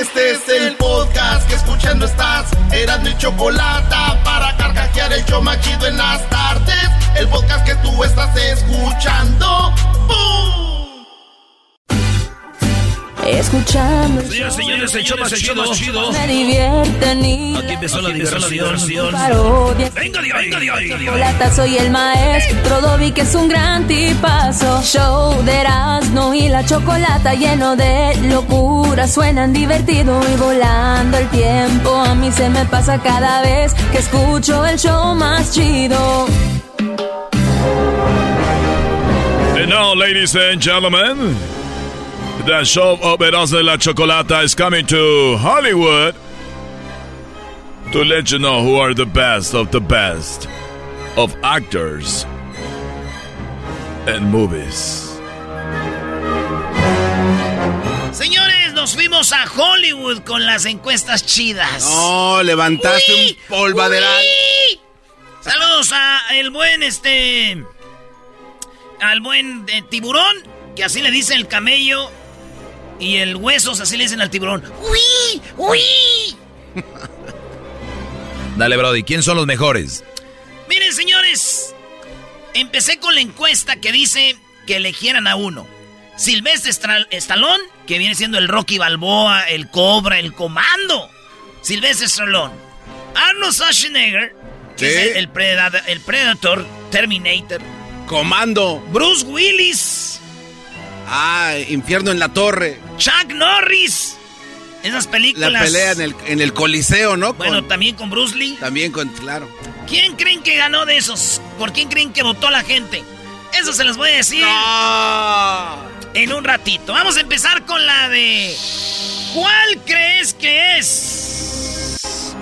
Este es el podcast que escuchando estás. Eran mi chocolate para carcajear el yo machido en las tardes. El podcast que tú estás escuchando. Escuchando. Señores, señores, el show más chido, chido. Me divierten y Aquí empezó la diversión. parodias. Venga, diga, venga, diga, venga, diga. Chocolata, soy el maestro Dobby que es un gran tipazo. Show de Erasmo y la chocolata lleno de locura. Suenan divertido y volando el tiempo. A mí se me pasa cada vez que escucho el show más chido. And now, ladies and gentlemen, the show of Erasmo de la Chocolata is coming to Hollywood to let you know who are the best of the best of actors and movies. Señores, nos fuimos a Hollywood con las encuestas chidas. No, levantaste Uy, un polvaderal. Saludos a el buen este. Al buen eh, tiburón, que así le dicen el camello. Y el huesos, así le dicen al tiburón. ¡Uy! ¡Uy! Dale, Brody, ¿quién son los mejores? Miren, señores. Empecé con la encuesta que dice que eligieran a uno. Silvestre Stallone, que viene siendo el Rocky Balboa, el Cobra, el Comando. Silvestre Stallone. Arnold Schwarzenegger, que Sí. es el, el Predator, Terminator. Comando. Bruce Willis, Ah, infierno en la torre. Chuck Norris. Esas La películas. pelea en el, en el coliseo, ¿no? Bueno, Con- también con Bruce Lee. también con, claro. ¿Quién creen que ganó de esos? ¿Por quién creen que votó la gente? Eso se los voy a decir en un ratito. Vamos a empezar con la de... ¿Cuál crees que es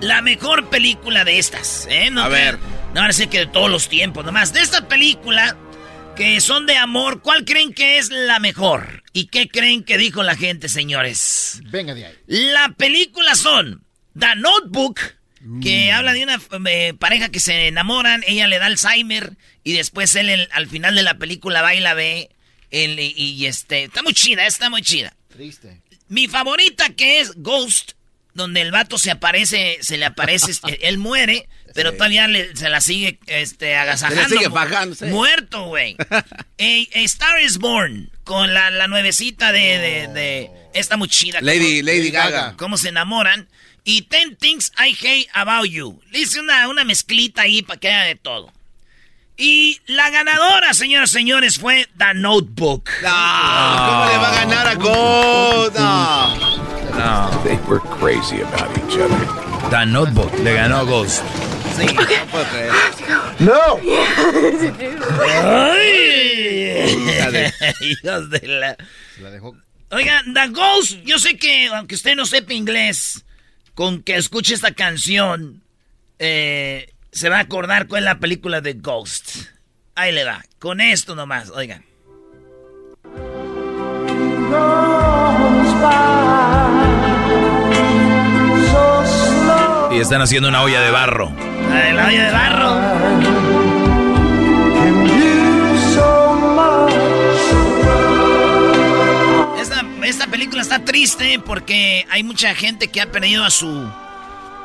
la mejor película de estas? ¿eh? No A ver. No van a decir que de todos los tiempos, nomás. De esta película que son de amor, ¿cuál creen que es la mejor? ¿Y qué creen que dijo la gente, señores? Venga de ahí. La película son The Notebook, que habla de una eh, pareja que se enamoran, ella le da Alzheimer y después él el- al final de la película va y la ve. él, y, y, este, está muy chida, está muy chida. Triste. Mi favorita que es Ghost, donde el vato se aparece, se le aparece, este, él muere, pero todavía le- se la sigue este, agasajando. Se la sigue fajando, sí. Muerto, güey. A, A Star is Born, con la, la nuevecita de, de, de- Esta muy chida. Lady, ¿Cómo- Lady Gaga. Cómo se enamoran. Y Ten Things I Hate About You. Le hice una, una mezclita ahí para que haya de todo. Y la ganadora, señoras y señores, fue The Notebook. ¿Cómo le va a ganar a Ghost? No. No. They were crazy about each other. The Notebook le ganó a Ghost. Sí. No puedo creer. No! Hija de- Hijos de la... La dejó. Oigan, The Ghost, yo sé que, aunque usted no sepa inglés, con que escuche esta canción, eh, se va a acordar cuál es la película de Ghost. Ahí le va, con esto nomás, oigan. Y están haciendo una olla de barro. La de la olla de barro. Esta, esta película está triste porque hay mucha gente que ha perdido a su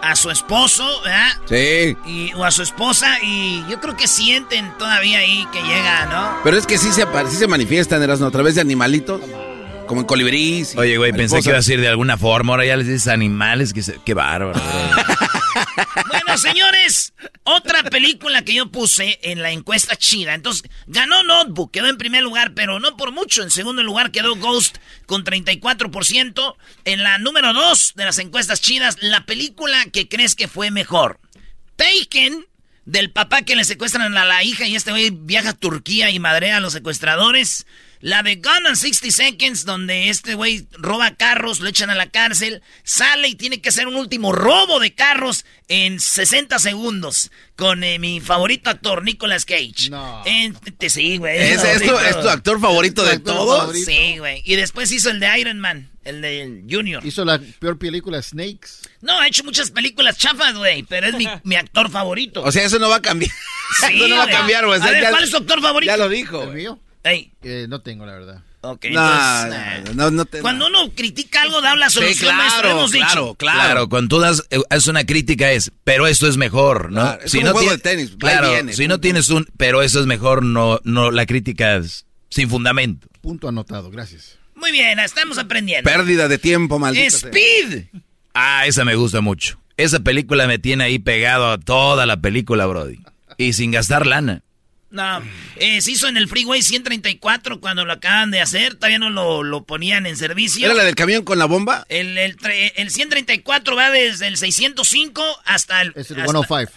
a su esposo, ¿verdad? Sí. Y, o a su esposa y yo creo que sienten todavía ahí que llega, ¿no? Pero es que sí se, sí se manifiestan, Erasmo, a través de animalitos. Como en colibrís. Oye, güey, pensé que iba a decir de alguna forma. Ahora ya les dices animales. Que se... Qué bárbaro. bueno, señores, otra película que yo puse en la encuesta chida. Entonces, ganó Notebook, quedó en primer lugar, pero no por mucho. En segundo lugar quedó Ghost con 34%. En la número dos de las encuestas chidas, la película que crees que fue mejor. Taken, del papá que le secuestran a la hija y este güey viaja a Turquía y madrea a los secuestradores. La de Gun and 60 Seconds, donde este güey roba carros, lo echan a la cárcel, sale y tiene que hacer un último robo de carros en 60 segundos. Con eh, mi favorito actor, Nicolas Cage. No. sí, güey. ¿Es, tu, actor favorito de todos? Sí, güey. Y después hizo el de Iron Man, el de Junior. ¿Hizo la peor película Snakes? No, ha hecho muchas películas chafas, güey, pero es mi, actor favorito. O sea, eso no va a cambiar. Sí, eso no va a cambiar, güey. ¿cuál es tu actor favorito? Ya lo dijo. ¿El mío? Eh, no tengo, la verdad. Ok, no, no, te, Cuando uno critica algo, da la solución, sí, claro, hemos claro, dicho. Claro, claro. Cuando tú das, eh, haces una crítica es, pero esto es mejor, ¿no? Claro, es si no juego de tenis, claro, si no tienes un, pero eso es mejor, no, no, la crítica es sin fundamento. Punto anotado, gracias. Muy bien, estamos aprendiendo. Pérdida de tiempo, maldito Speed. Ah, esa me gusta mucho. Esa película me tiene ahí pegado a toda la película, Brody. Y sin gastar lana. No, eh, se hizo en el Freeway 134 cuando lo acaban de hacer, todavía no lo, ponían en servicio. ¿Era la del camión con la bomba? El, el, 134 va desde el 605 hasta el... Es el 105.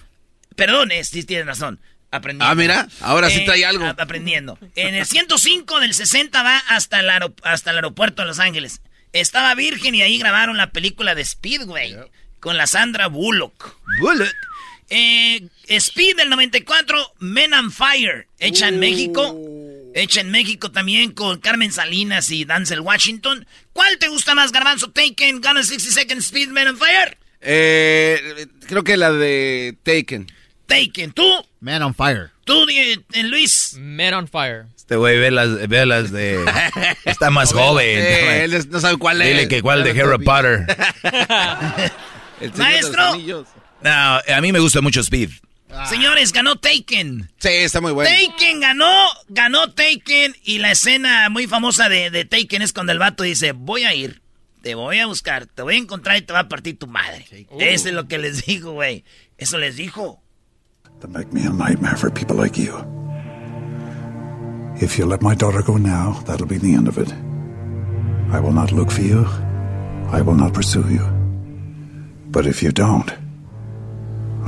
Perdón, sí tienes razón. Aprendiendo. Ah, mira, ahora sí eh, trae algo. aprendiendo. En el 105 del 60 va hasta el, hasta el aeropuerto de Los Ángeles. Estaba virgen y ahí grabaron la película de Speedway con la Sandra Bullock. Bullock. Eh, Speed del 94, Men on Fire, hecha en México. Uh. Hecha en México también con Carmen Salinas y Danzel Washington. ¿Cuál te gusta más, Garbanzo? Taken, Gun 60 Seconds, Speed, Men on Fire. Eh, creo que la de Taken. Taken, ¿tú? Man on Fire. ¿Tú, eh, Luis? Man on Fire. Este güey ve las, ve las de... Está más joven. él no sabe cuál es. Dile que cuál de Harry Potter. Maestro. No, a mí me gusta mucho Speed. Ah. Señores, ganó Taken. Sí, está muy bueno. Taken ganó, ganó Taken y la escena muy famosa de, de, Taken es cuando el vato dice, voy a ir, te voy a buscar, te voy a encontrar y te va a partir tu madre. Eso es lo que les dijo, güey. Eso les dijo. To make me a nightmare for people like you. If you let my daughter go now, that'll be the end of it. I will not look for you. I will not pursue you. But if you don't...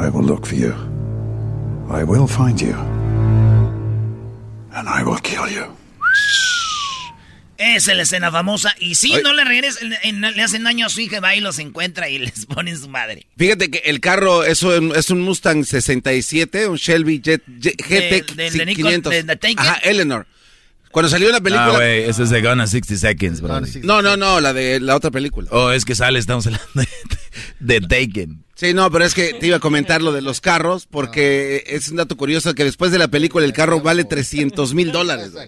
I will look for you. I will find you. And I will kill you. Esa es la escena famosa. Y si no le regresan, le hacen daño a su hija, va y los encuentra y les ponen su madre. Fíjate que el carro es un, es un Mustang 67, un Shelby Jet, GT de, de, 500. Ajá, Eleanor. Cuando salió la película. Ah, güey, ese es de Gonna 60 Seconds, bro. No, no, no, la de la otra película. Oh, es que sale, estamos hablando de, Taken. Sí, no, pero es que te iba a comentar lo de los carros, porque es un dato curioso que después de la película el carro vale 300 mil dólares.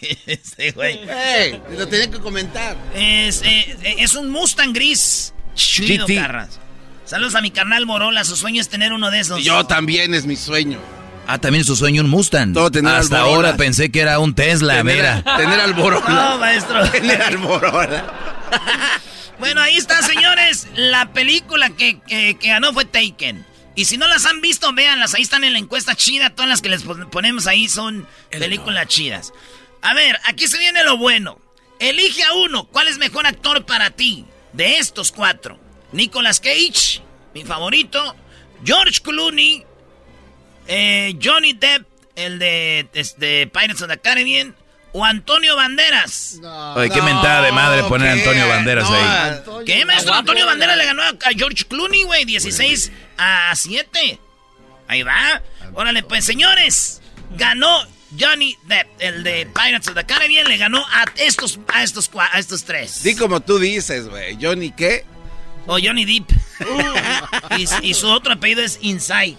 Sí, güey. Hey, lo tenía que comentar. Es, eh, es un Mustang gris. Chido, Carras. Saludos a mi carnal Morola. Su sueño es tener uno de esos. Yo también es mi sueño. Ah, también su sueño un Mustang. Todo tener Hasta ahora pensé que era un Tesla, mira. Tener al No, maestro. Tener al bueno, ahí está, señores. La película que, ganó fue Taken. Y si no las han visto, véanlas. Ahí están en la encuesta chida. Todas las que les ponemos ahí son películas chidas. A ver, aquí se viene lo bueno. Elige a uno. ¿Cuál es mejor actor para ti? De estos cuatro. Nicolas Cage, mi favorito. George Clooney, eh, Johnny Depp, el de este, Pirates of the Caribbean, o Antonio Banderas. Oye, qué mentada de madre poner a Antonio Banderas ahí. ¿Qué, maestro? Antonio Banderas le ganó a George Clooney, güey, 16 a 7. Ahí va. Órale, pues, señores, ganó Johnny Depp, el de Pirates of the Caribbean, le ganó a estos, a estos, a estos tres. Sí, como tú dices, güey. ¿Johnny qué? O Johnny Depp. Y, su otro apellido es Inside.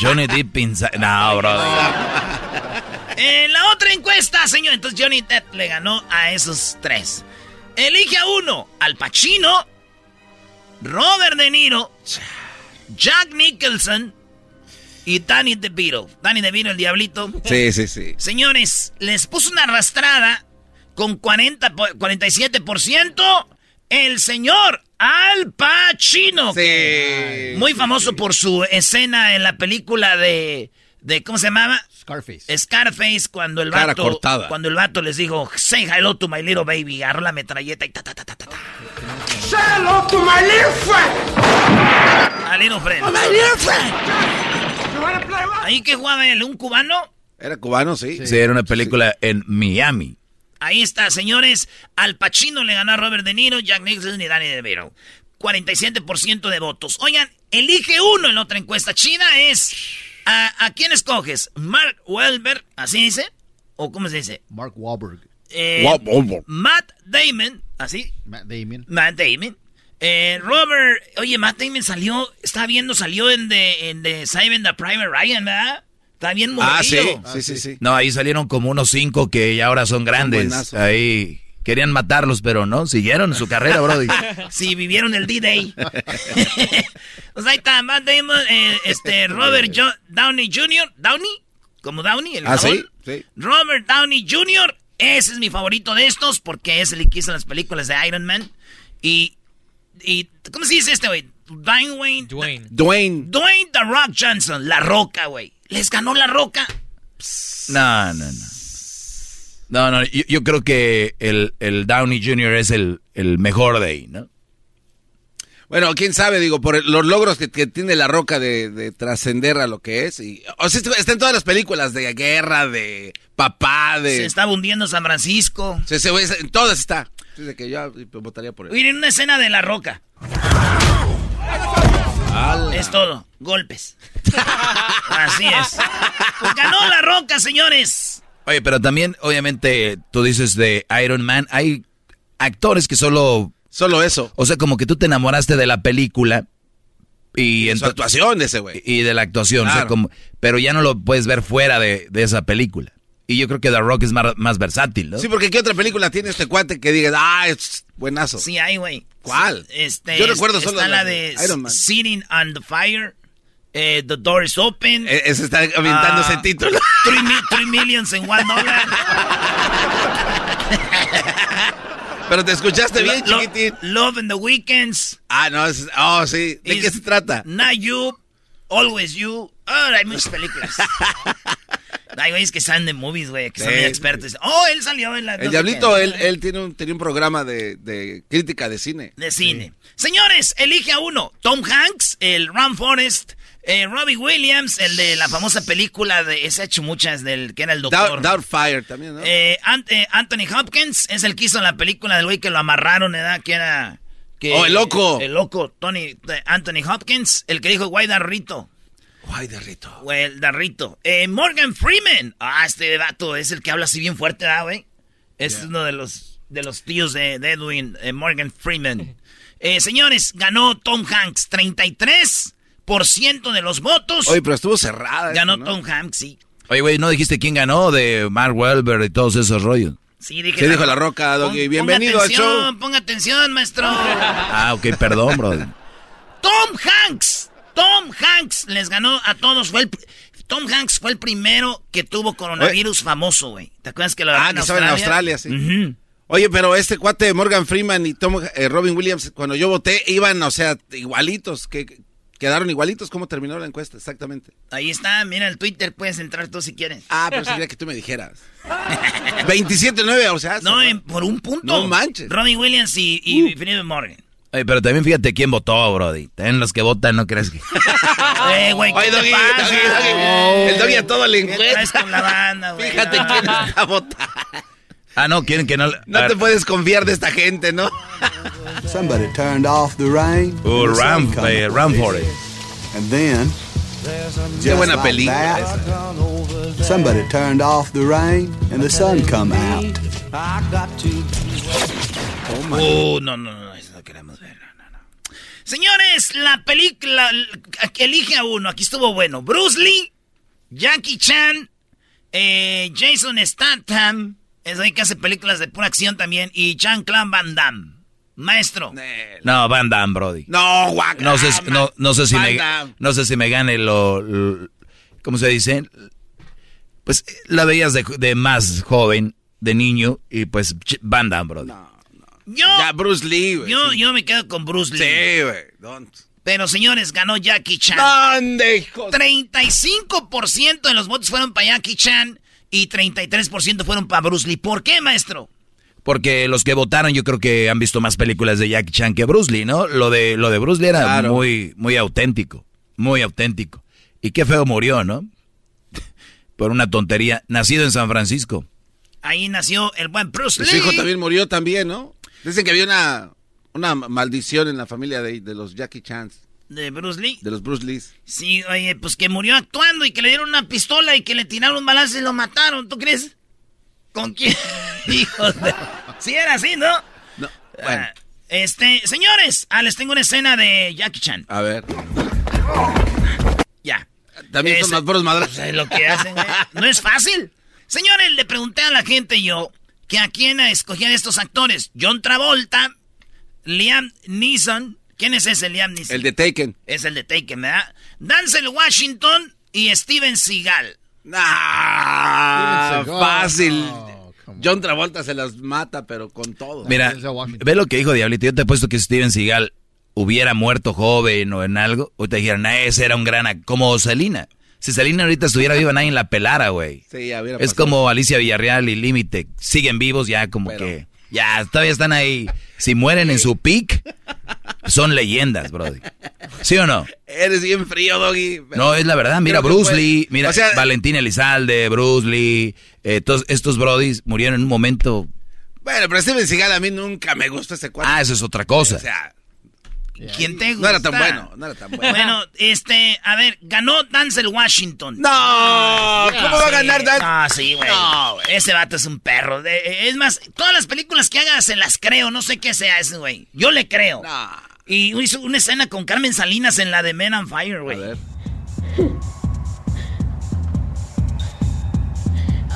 Johnny Depp Inside. No, bro. En la otra encuesta, señor, entonces Johnny Depp le ganó a esos tres. Elige a uno, Al Pacino, Robert De Niro, Jack Nicholson y Danny DeVito. Danny DeVito, el diablito. Sí, sí, sí. Señores, les puso una arrastrada con 40, 47% el señor Al Pacino. Sí. Muy famoso por su escena en la película de, de ¿cómo se llamaba? Scarface. Scarface cuando el Cara vato cortada. cuando el vato les dijo, "Say hello to my little baby", agarró la metralleta y ta ta ta ta ta. ta. Say hello to my little friend. A little friend. Wanna play what? Ahí que jugaba él, un cubano. Era cubano, sí. Sí, era una película en Miami. Ahí está, señores. Al Pacino le ganó a Robert De Niro, Jack Nicholson y Danny DeVito. 47% de votos. Oigan, elige uno en otra encuesta china es... ¿A, a quién escoges? ¿Mark Wahlberg? ¿Así dice? ¿O cómo se dice? Mark Wahlberg. Eh, Wa- wa- wa- Matt Damon. ¿Así? Matt Damon. Matt Damon. Eh, Robert... Oye, Matt Damon salió... Estaba viendo, salió en The, en the Saving the Private Ryan, ¿verdad? Está bien Ah, sí. morrido. Sí, sí, sí. No, ahí salieron como unos cinco que ya ahora son grandes. Ahí querían matarlos, pero no, siguieron su carrera, Brody. Sí, vivieron el D-Day. pues ahí está, Matt Damon, eh, este, Robert Jo- Downey Jr., ¿Downey? ¿Como Downey? El Ah, sí, sí. Robert Downey Jr., ese es mi favorito de estos porque es el que hizo las películas de Iron Man. Y, y ¿cómo se dice este, güey? Dwayne, Dwayne. Dwayne. Dwayne The Rock Johnson, La Roca, güey. Les ganó La Roca. No, no, no. No, no, yo, yo creo que el, el Downey Jr. es el, el mejor de ahí, ¿no? Bueno, quién sabe, digo, por los logros que, que tiene la roca de, de trascender a lo que es. Y, o sea, está en todas las películas de guerra, de papá, de. Se está hundiendo San Francisco. Se- se- en todas está. De que yo votaría por él. Miren una escena de La Roca. Es todo. Golpes. Así es. Pues ganó La Roca, señores. Oye, pero también, obviamente, tú dices de Iron Man, hay actores que solo... Solo eso. O sea, como que tú te enamoraste de la película y... Su ento- actuación de ese güey. Y de la actuación, o sea, como, pero ya no lo puedes ver fuera de, de esa película. Y yo creo que The Rock es más, más versátil, ¿no? Sí, porque ¿qué otra película tiene este cuate que digas, ah, es buenazo? Sí, hay, güey. ¿Cuál? Este, Yo recuerdo solo está la de Iron Man. Sitting on the Fire. eh, the Door is Open. E- Ese está aventando Ah, ese título. Three, mi- three Millions in One Dollar. Pero te escuchaste bien, Lo- chiquitín. Love in the Weekends. Ah, no, es, oh, sí. ¿De qué se trata? Not You, Always You. Oh, hay muchas películas. hay güeyes que salen de movies, güey, que son bien expertos. Oh, él salió en la... El Diablito, él, él tiene un, tenía un programa de, de crítica de cine. De cine. Señores, elige a uno. Tom Hanks, el Ron Forrest, eh, Robbie Williams, el de la famosa película de... Ese ha hecho muchas del que era el doctor. Doubt, Doubtfire también, ¿no? Eh, Ant- eh, Anthony Hopkins es el que hizo la película del güey que lo amarraron, ¿verdad? Que era... Que, Oh, el loco. El loco, Tony, eh, Anthony Hopkins, el que dijo Guay Darrito. Güey, Darrito. Eh, Morgan Freeman. Ah, este vato es el que habla así bien fuerte, ¿verdad, güey? Es uno de los, de los tíos de, de Edwin, eh, Morgan Freeman. Eh, señores, ganó Tom Hanks. 33% de los votos. Oye, pero estuvo cerrada. ganó esto, ¿no? Tom Hanks, sí. Oye, güey, ¿no dijiste quién ganó de Mark Wahlberg y todos esos rollos? Sí, dije Sí, dijo La Roca, Doggy. Bienvenido ponga al show. atención, Ponga atención, maestro. Ah, ok, perdón, brother. Tom Hanks. Tom Hanks les ganó a todos. Fue el, Tom Hanks fue el primero que tuvo coronavirus famoso, güey. ¿Te acuerdas que lo Ah, agarró que estaba en Australia, sí. Oye, pero este cuate de Morgan Freeman y Tom, eh, Robin Williams, cuando yo voté, iban, o sea, igualitos. que Quedaron igualitos. ¿Cómo terminó la encuesta? Exactamente. Ahí está, mira el Twitter, puedes entrar tú si quieres. Ah, pero sería que tú me dijeras. 27-9, o sea. No, en- por un punto. No manches. Robin Williams y, y Freddie Morgan. Oye, pero también fíjate quién votó, Brody. También los que votan, ¿no crees que...? Eh, güey, ¿qué Oye, te Doggy, pasa? Doggy, Doggy. El Doggy a todo le ¿Qué traes encuesta. con la banda, güey? Fíjate No. quién está votando. Ah, no, quieren que no... No te puedes confiar de esta gente, ¿no? Somebody turned off the rain. Oh, and the sun Ram, come eh. Ram for it. And then, Qué just buena like película that, esa. somebody turned off the rain and the sun come out. Oh, no, no, no, eso no queremos ver. No, no, no. Señores, la película que elige a uno, aquí estuvo bueno. Bruce Lee, Jackie Chan, eh, Jason Statham, es ahí que hace películas de pura acción también, y Jean-Claude Van Damme. Maestro. No, Van Damme, Brody. No, guac. No sé, si- no, no sé si Van me, Damme. no sé si me gane lo, lo- ¿cómo se dice? Pues la veías de, de más joven, de niño, y pues Van Damme, Brody. Yo, Ya, Bruce Lee, güey. yo, yo me quedo con Bruce Lee. Sí, güey. Pero señores, ganó Jackie Chan. ¿Dónde, hijo? 35% de los votos fueron para Jackie Chan y 33% fueron para Bruce Lee. ¿Por qué, maestro? Porque los que votaron yo creo que han visto más películas de Jackie Chan que Bruce Lee, ¿no? Lo de, lo de Bruce Lee era Claro. muy, muy auténtico, muy auténtico. Y qué feo murió, ¿no? Por una tontería. Nacido en San Francisco. Ahí nació el buen Bruce Lee. su hijo también murió también, ¿no? Dicen que había una, una maldición en la familia de, de los Jackie Chans, De Bruce Lee. de los Bruce Lees. Sí, oye, pues que murió actuando y que le dieron una pistola y que le tiraron un balazo y lo mataron. ¿Tú crees? ¿Con quién? Hijos de... Sí era así, ¿no? No, bueno, Ah, este, señores, ah, les tengo una escena de Jackie Chan. a ver. Ya. También son más puros madrazos. Pues es lo que hacen, güey. No es fácil. Señores, le pregunté a la gente yo que a quién escogían estos actores. John Travolta, Liam Neeson. ¿Quién es ese Liam Neeson? El de Taken. Es el de Taken, ¿verdad? Denzel Washington y Steven Seagal. Ah, Steven Seagal. fácil. Oh. John Travolta se las mata, pero con todo. Mira, ve lo que dijo Diablito. Yo te he puesto que Steven Seagal hubiera muerto joven o en algo. O te dijeran, "Ah, ese era un gran... ac-". Como Selina. Si Selina ahorita estuviera viva, nadie la pelara, güey. Sí, ya hubiera Es pasado. como Alicia Villarreal y Límite. Siguen vivos ya como Pero- que... Ya, todavía están ahí. Si mueren en su peak, son leyendas, brody. ¿Sí o no? Eres bien frío, Doggy. No, es la verdad. Mira, Bruce Lee, mira, O sea, Valentín Elizalde, Bruce Lee, eh, todos estos brodis murieron en un momento... Bueno, pero Steven Seagal a mí nunca me gustó ese cuadro. Ah, eso es otra cosa. O sea, ¿Quién te no gusta? era tan bueno, no era tan bueno. Bueno, este, a ver, ganó Denzel Washington. No, ¿cómo va a ganar Dan? Ah, sí, güey. No. Ese vato es un perro. Es más, todas las películas que haga se las creo. No sé qué sea ese, güey. Yo le creo. No. Y hizo una escena con Carmen Salinas en la de Men on Fire, A güey. ver.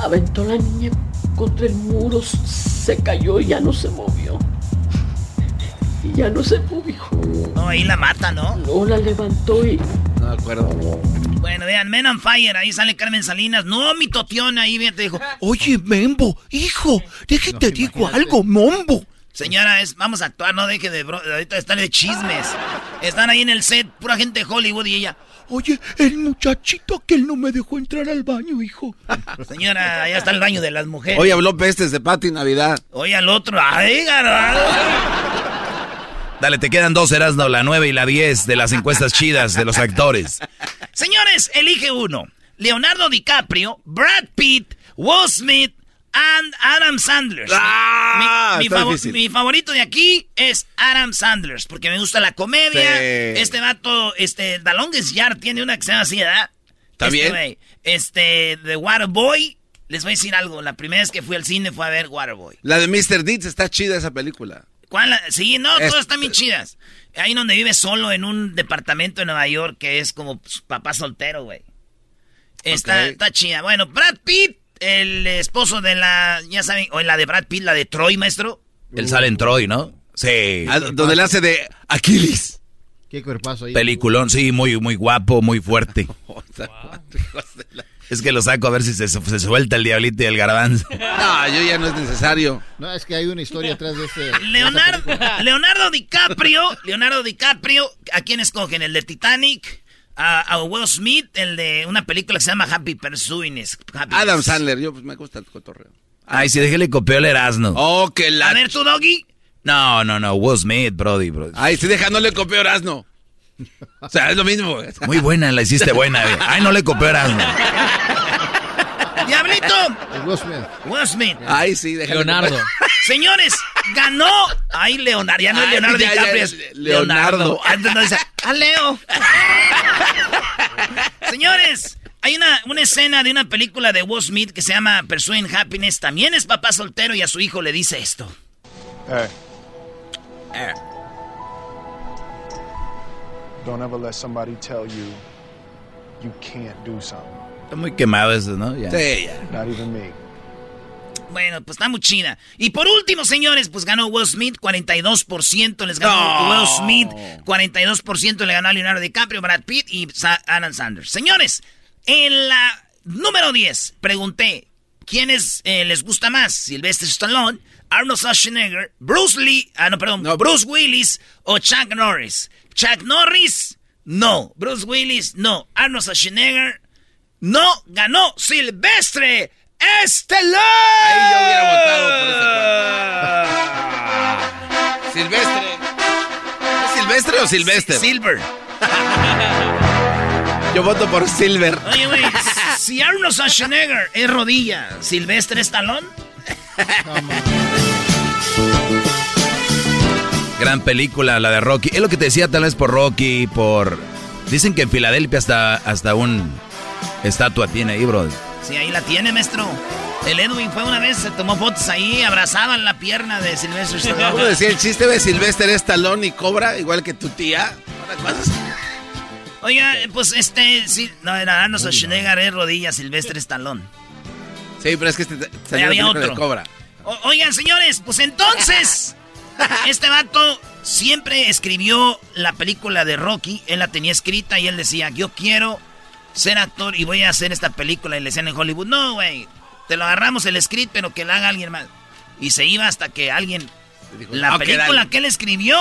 Aventó la niña contra el muro, se cayó y ya no se movió. Y ya no se movió. No, ahí la mata, ¿no? No la levantó y No me acuerdo. Bueno, vean, Men on Fire, ahí sale Carmen Salinas. No, mi totión ahí, bien, te dijo. Oye, Membo, hijo, déjate digo algo, Mombo. Señora, es, vamos a actuar, no deje de bro, ahorita están de chismes. Están ahí en el set, pura gente de Hollywood y ella. Oye, el muchachito que él no me dejó entrar al baño, hijo. Señora, allá está el baño de las mujeres. Hoy habló pestes de Pati Navidad. Oye al otro. Ay, garbanzo. Dale, te quedan dos, Erasno, la 9 y la 10 de las encuestas chidas de los actores. Señores, elige uno. Leonardo DiCaprio, Brad Pitt, Will Smith and Adam Sandler. Ah, mi, mi está favo- difícil. mi favorito de aquí es Adam Sandler, porque me gusta la comedia. Sí. Este vato, este, The Longest Yard tiene una que se llama así, ¿verdad? ¿Está Este bien? güey, Este, The Waterboy. Les voy a decir algo. La primera vez que fui al cine fue a ver Waterboy. La de Mr. Deeds está chida esa película. ¿Cuál? Sí, no, todas están bien chidas. Ahí donde vive solo en un departamento de Nueva York que es como pues, papá soltero, güey. Está, está chida. Bueno, Brad Pitt, el esposo de la, ya saben, o la de Brad Pitt, la de Troy, maestro. Él sale en Troy, ¿no? Sí. Ah, donde le hace de Aquiles. Qué cuerpazo ahí. Peliculón, sí, muy, muy guapo, muy fuerte. Es que lo saco a ver si se, se suelta el diablito y el garbanzo. No, yo ya no es necesario. No, es que hay una historia atrás de este. Leonardo, DiCaprio, Leonardo DiCaprio, ¿a quién escogen? ¿El de Titanic? A, a Will Smith, el de una película que se llama Happy Pursuing. Adam Sandler, yo pues me gusta el cotorreo. Ay, si déjale copió el Erasmo. Oh, que la... A ver, tu doggy. No, no, no, Will Smith, Brody, Brody. Ay, si deja, no le copió Erasmo. O sea, es lo mismo. Muy buena, la hiciste buena. güey. Ay, no le copió Erasmo. Diablito, Will Smith. Will Smith. Ay, sí, deja. Leonardo. Señores, ganó. Ay, Leonardo, ya no es Leonardo ya, ya, DiCaprio, es Leonardo. Leonardo. Antes no dice, ¡ah, Leo! Señores, hay una, una escena de una película de Will Smith que se llama Pursuing Happiness. También es papá soltero y a su hijo le dice esto. Hey, Eh, don't ever let somebody tell you you can't do something. Está muy quemado eso, ¿no? Ya. Sí, ya. Not even me. Bueno, pues está muy chida. Y por último, señores, pues ganó Will Smith, 42% les ganó No. Will Smith, 42% le ganó a Leonardo DiCaprio, Brad Pitt y Sa- Adam Sanders. Señores, en la número 10 pregunté, ¿quiénes eh, les gusta más? Sylvester Stallone, Arnold Schwarzenegger, Bruce Lee, ah no, perdón, Bruce Willis o Chuck Norris. Chuck Norris, no. Bruce Willis, no. Arnold Schwarzenegger, no. Ganó Silvestre Stallone. Ahí yo hubiera votado por Silvestre. ¿Es Silvestre o Silvestre? Silver. Yo voto por Silver. Oye, güey, si Arnold Schwarzenegger es rodilla, ¿Silvestre Stallone? Gran película, la de Rocky. Es lo que te decía tal vez por Rocky, por... Dicen que en Filadelfia hasta, hasta un estatua tiene ahí, bro. Sí, ahí la tiene, maestro. El Edwin fue una vez, se tomó fotos ahí, abrazaban la pierna de Silvestre ¿Cómo Stallone. decía el chiste de Silvestre es talón y cobra, igual que tu tía? Oiga, pues este, sí, no, era Arnold Schwarzenegger es rodilla, Silvestre Stallone. Sí, pero es que este salió había de otro. cobra. O- oigan, señores, pues entonces, este vato siempre escribió la película de Rocky, él la tenía escrita y él decía, yo quiero ser actor y voy a hacer esta película y le decían en Hollywood, no, güey, te lo agarramos el script, pero que la haga alguien más. Y se iba hasta que alguien, la "Ok, película dale". que él escribió,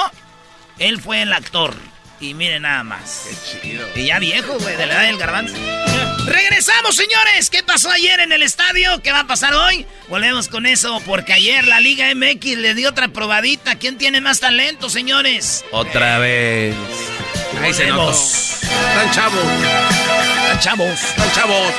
él fue el actor. Y miren nada más. Qué chido. Y ya viejo, güey, de la edad del garbanzo. Regresamos, señores. ¿Qué pasó ayer en el estadio? ¿Qué va a pasar hoy? Volvemos con eso porque ayer la Liga MX le dio otra probadita. ¿Quién tiene más talento, señores? Otra vez. Ahí se notó. Están chavos. Están chavos. Están chavos.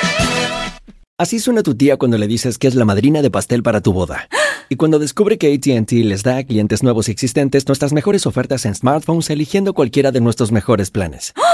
Así suena tu tía cuando le dices que es la madrina de pastel para tu boda. Y cuando descubre que ATT les da a clientes nuevos y existentes nuestras mejores ofertas en smartphones eligiendo cualquiera de nuestros mejores planes.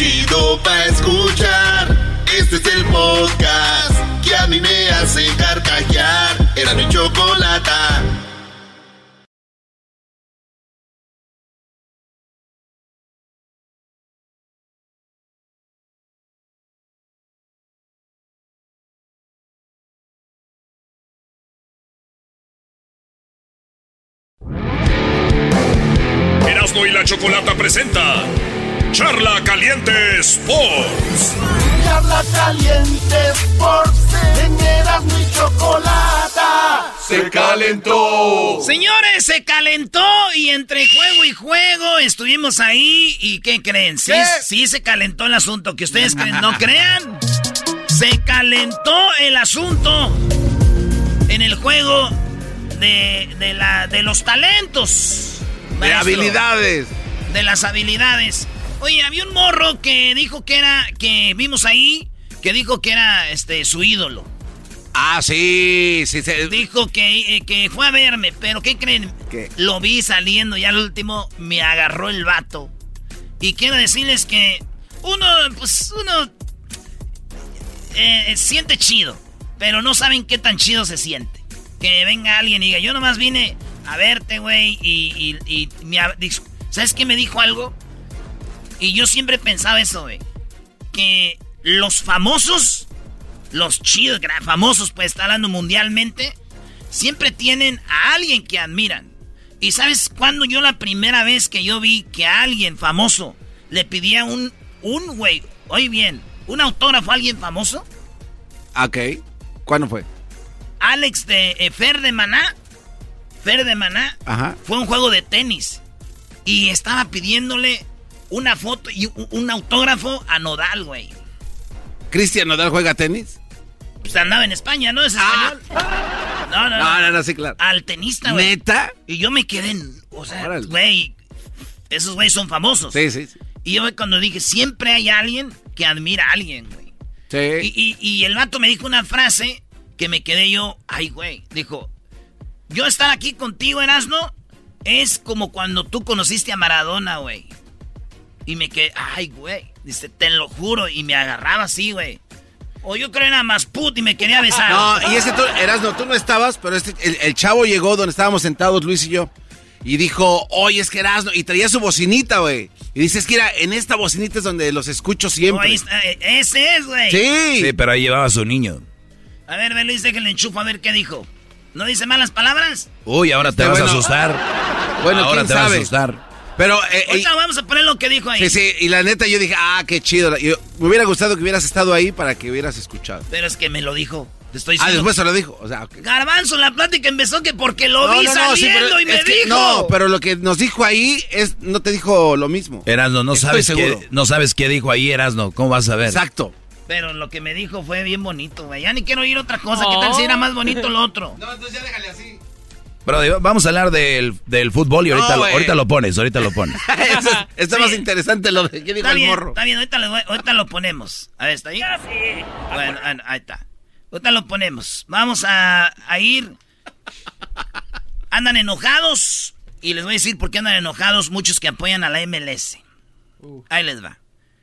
Chido pa' escuchar. Este es el podcast que a mí me hace carcajear. Era mi chocolata. Erasmo y la Chocolata presenta Charla Caliente Sports. Charla caliente Sports. En Erasmo y chocolata. Se calentó. Señores, se calentó y entre juego y juego estuvimos ahí. ¿Y qué creen? Sí, ¿Qué? sí se calentó el asunto. Que ustedes creen, no crean. Se calentó el asunto en el juego de, de la, de los talentos. De maestro. habilidades. De las habilidades. Oye, había un morro que dijo que era, que vimos ahí, que dijo que era este su ídolo. Ah, sí, sí, sí. Dijo que, eh, que fue a verme, pero ¿qué creen? ¿Qué? Lo vi saliendo y al último me agarró el vato. Y quiero decirles que uno, pues uno eh, siente chido, pero no saben qué tan chido se siente. Que venga alguien y diga, yo nomás vine a verte, güey, y, y, y me ¿sabes qué me dijo algo? Y yo siempre pensaba eso, güey. Que los famosos, los chidos, famosos, pues está hablando mundialmente, siempre tienen a alguien que admiran. ¿Y sabes cuándo yo la primera vez que yo vi que a alguien famoso le pedía un, un güey, oye bien, un autógrafo a alguien famoso? Ok. ¿Cuándo fue? Alex de eh, Fer de Maná, Fer de Maná, Ajá. fue un juego de tenis. Y estaba pidiéndole una foto y un, autógrafo a Nodal, güey. ¿Cristian Nodal juega tenis? Pues andaba en España, ¿no? Es Ah. español. No, no, No, no, no, sí, claro. Al tenista, güey. ¿Neta? Y yo me quedé en. O sea, Órale. güey. Esos güeyes son famosos. Sí, sí, sí. Y yo cuando dije, siempre hay alguien que admira a alguien, güey. Sí. Y, y- y el vato me dijo una frase que me quedé yo, ay, güey. Dijo, yo estar aquí contigo, Erasno, es como cuando tú conociste a Maradona, güey. Y me quedé, ay, güey. Dice, te lo juro. Y me agarraba así, güey. O yo creo era más put y me quería besar. No, y ese tú, Erasno, tú no estabas, pero este, el, el chavo llegó donde estábamos sentados, Luis y yo. Y dijo, oye, es que Erasno. Y traía su bocinita, güey. Y dice, es que era, en esta bocinita es donde los escucho siempre. está, eh, ese es, güey. Sí. Sí, pero ahí llevaba a su niño. A ver, ve, Luis, déjenle enchufo a ver qué dijo. ¿No dice malas palabras? Uy, ahora te Este, vas a bueno. asustar. Bueno, ahora quién te vas a asustar. Pero, eh, Ahorita vamos a poner lo que dijo ahí. sí, sí, y la neta yo dije, ah, qué chido. Yo- me hubiera gustado que hubieras estado ahí para que hubieras escuchado. Pero es que me lo dijo. Te estoy Ah, diciendo. después se lo dijo. O sea, ok. Garbanzo, la plática empezó que porque lo vi sí, saliendo pero y me que- dijo. No, pero lo que nos dijo ahí es, no te dijo lo mismo. Erasno, no Estoy sabes, seguro. qué, no sabes qué dijo ahí, Erasno. ¿Cómo vas a ver? Exacto. Pero lo que me dijo fue bien bonito, güey. Ya ni quiero oír otra cosa. ¿Qué tal si era más bonito lo otro? No, entonces ya déjale así. Brody, vamos a hablar del, del fútbol y ahorita, No, lo, ahorita lo pones, ahorita lo pones. Eso está Sí. más interesante lo de qué dijo Está el bien, morro. está bien. Ahorita lo, ahorita lo ponemos. A ver, ¿está bien? Bueno, ah, ahí está. Ahorita lo ponemos. Vamos a, a ir. Andan enojados. Y les voy a decir por qué andan enojados muchos que apoyan a la MLS. Ahí les va.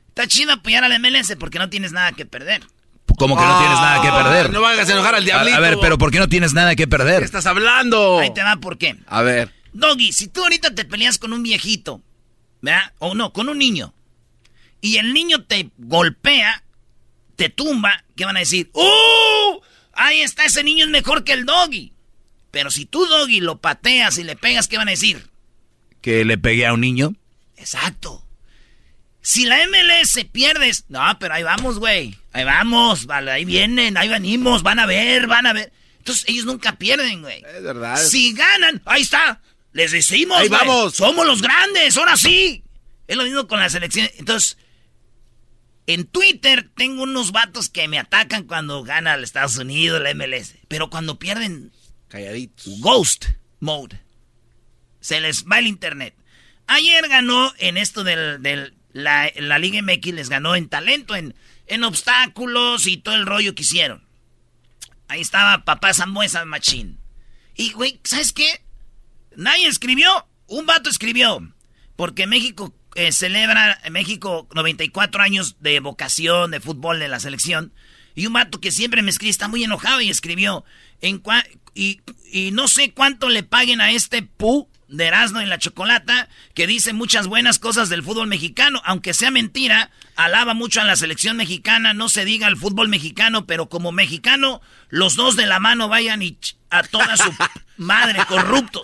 Está chido apoyar a la MLS porque no tienes nada que perder. Como que no tienes nada que perder. No hagas enojar al A, diablito. a ver, pero ¿por qué no tienes nada que ¿Qué perder? estás hablando? Ahí te va por qué. A ver. Doggy, si tú ahorita te peleas con un viejito, ¿verdad? O no, con un niño, y el niño te golpea, te tumba, ¿qué van a decir? ¡Uh! Ahí está, ese niño es mejor que el Doggy. Pero si tú, Doggy, lo pateas y le pegas, ¿qué van a decir? Que le pegué a un niño. Exacto. Si la MLS pierdes, no, pero ahí vamos, güey. Ahí vamos, vale, ahí vienen, ahí venimos, van a ver, van a ver. Entonces ellos nunca pierden, güey. Es verdad. Si ganan, ahí está. Les decimos, Ahí güey, vamos. Somos los grandes, ahora sí. Es lo mismo con la selección. Entonces, en Twitter tengo unos vatos que me atacan cuando gana el Estados Unidos, la MLS. Pero cuando pierden, Calladitos. Ghost Mode. Se les va el internet. Ayer ganó en esto del, del- la, la Liga MX, les ganó en talento, en, en obstáculos y todo el rollo que hicieron. Ahí estaba papá Zambuesa Machín. Y, güey, ¿sabes qué? Nadie escribió. Un vato escribió. Porque México eh, celebra, México 94 años de vocación de fútbol de la selección. Y un vato que siempre me escribe, está muy enojado y escribió. En cua- y, y no sé cuánto le paguen a este pu de Erasmo en la Chocolata, que dice muchas buenas cosas del fútbol mexicano, aunque sea mentira, alaba mucho a la selección mexicana, no se diga el fútbol mexicano, pero como mexicano, los dos de la mano vayan y a toda su madre corrupto.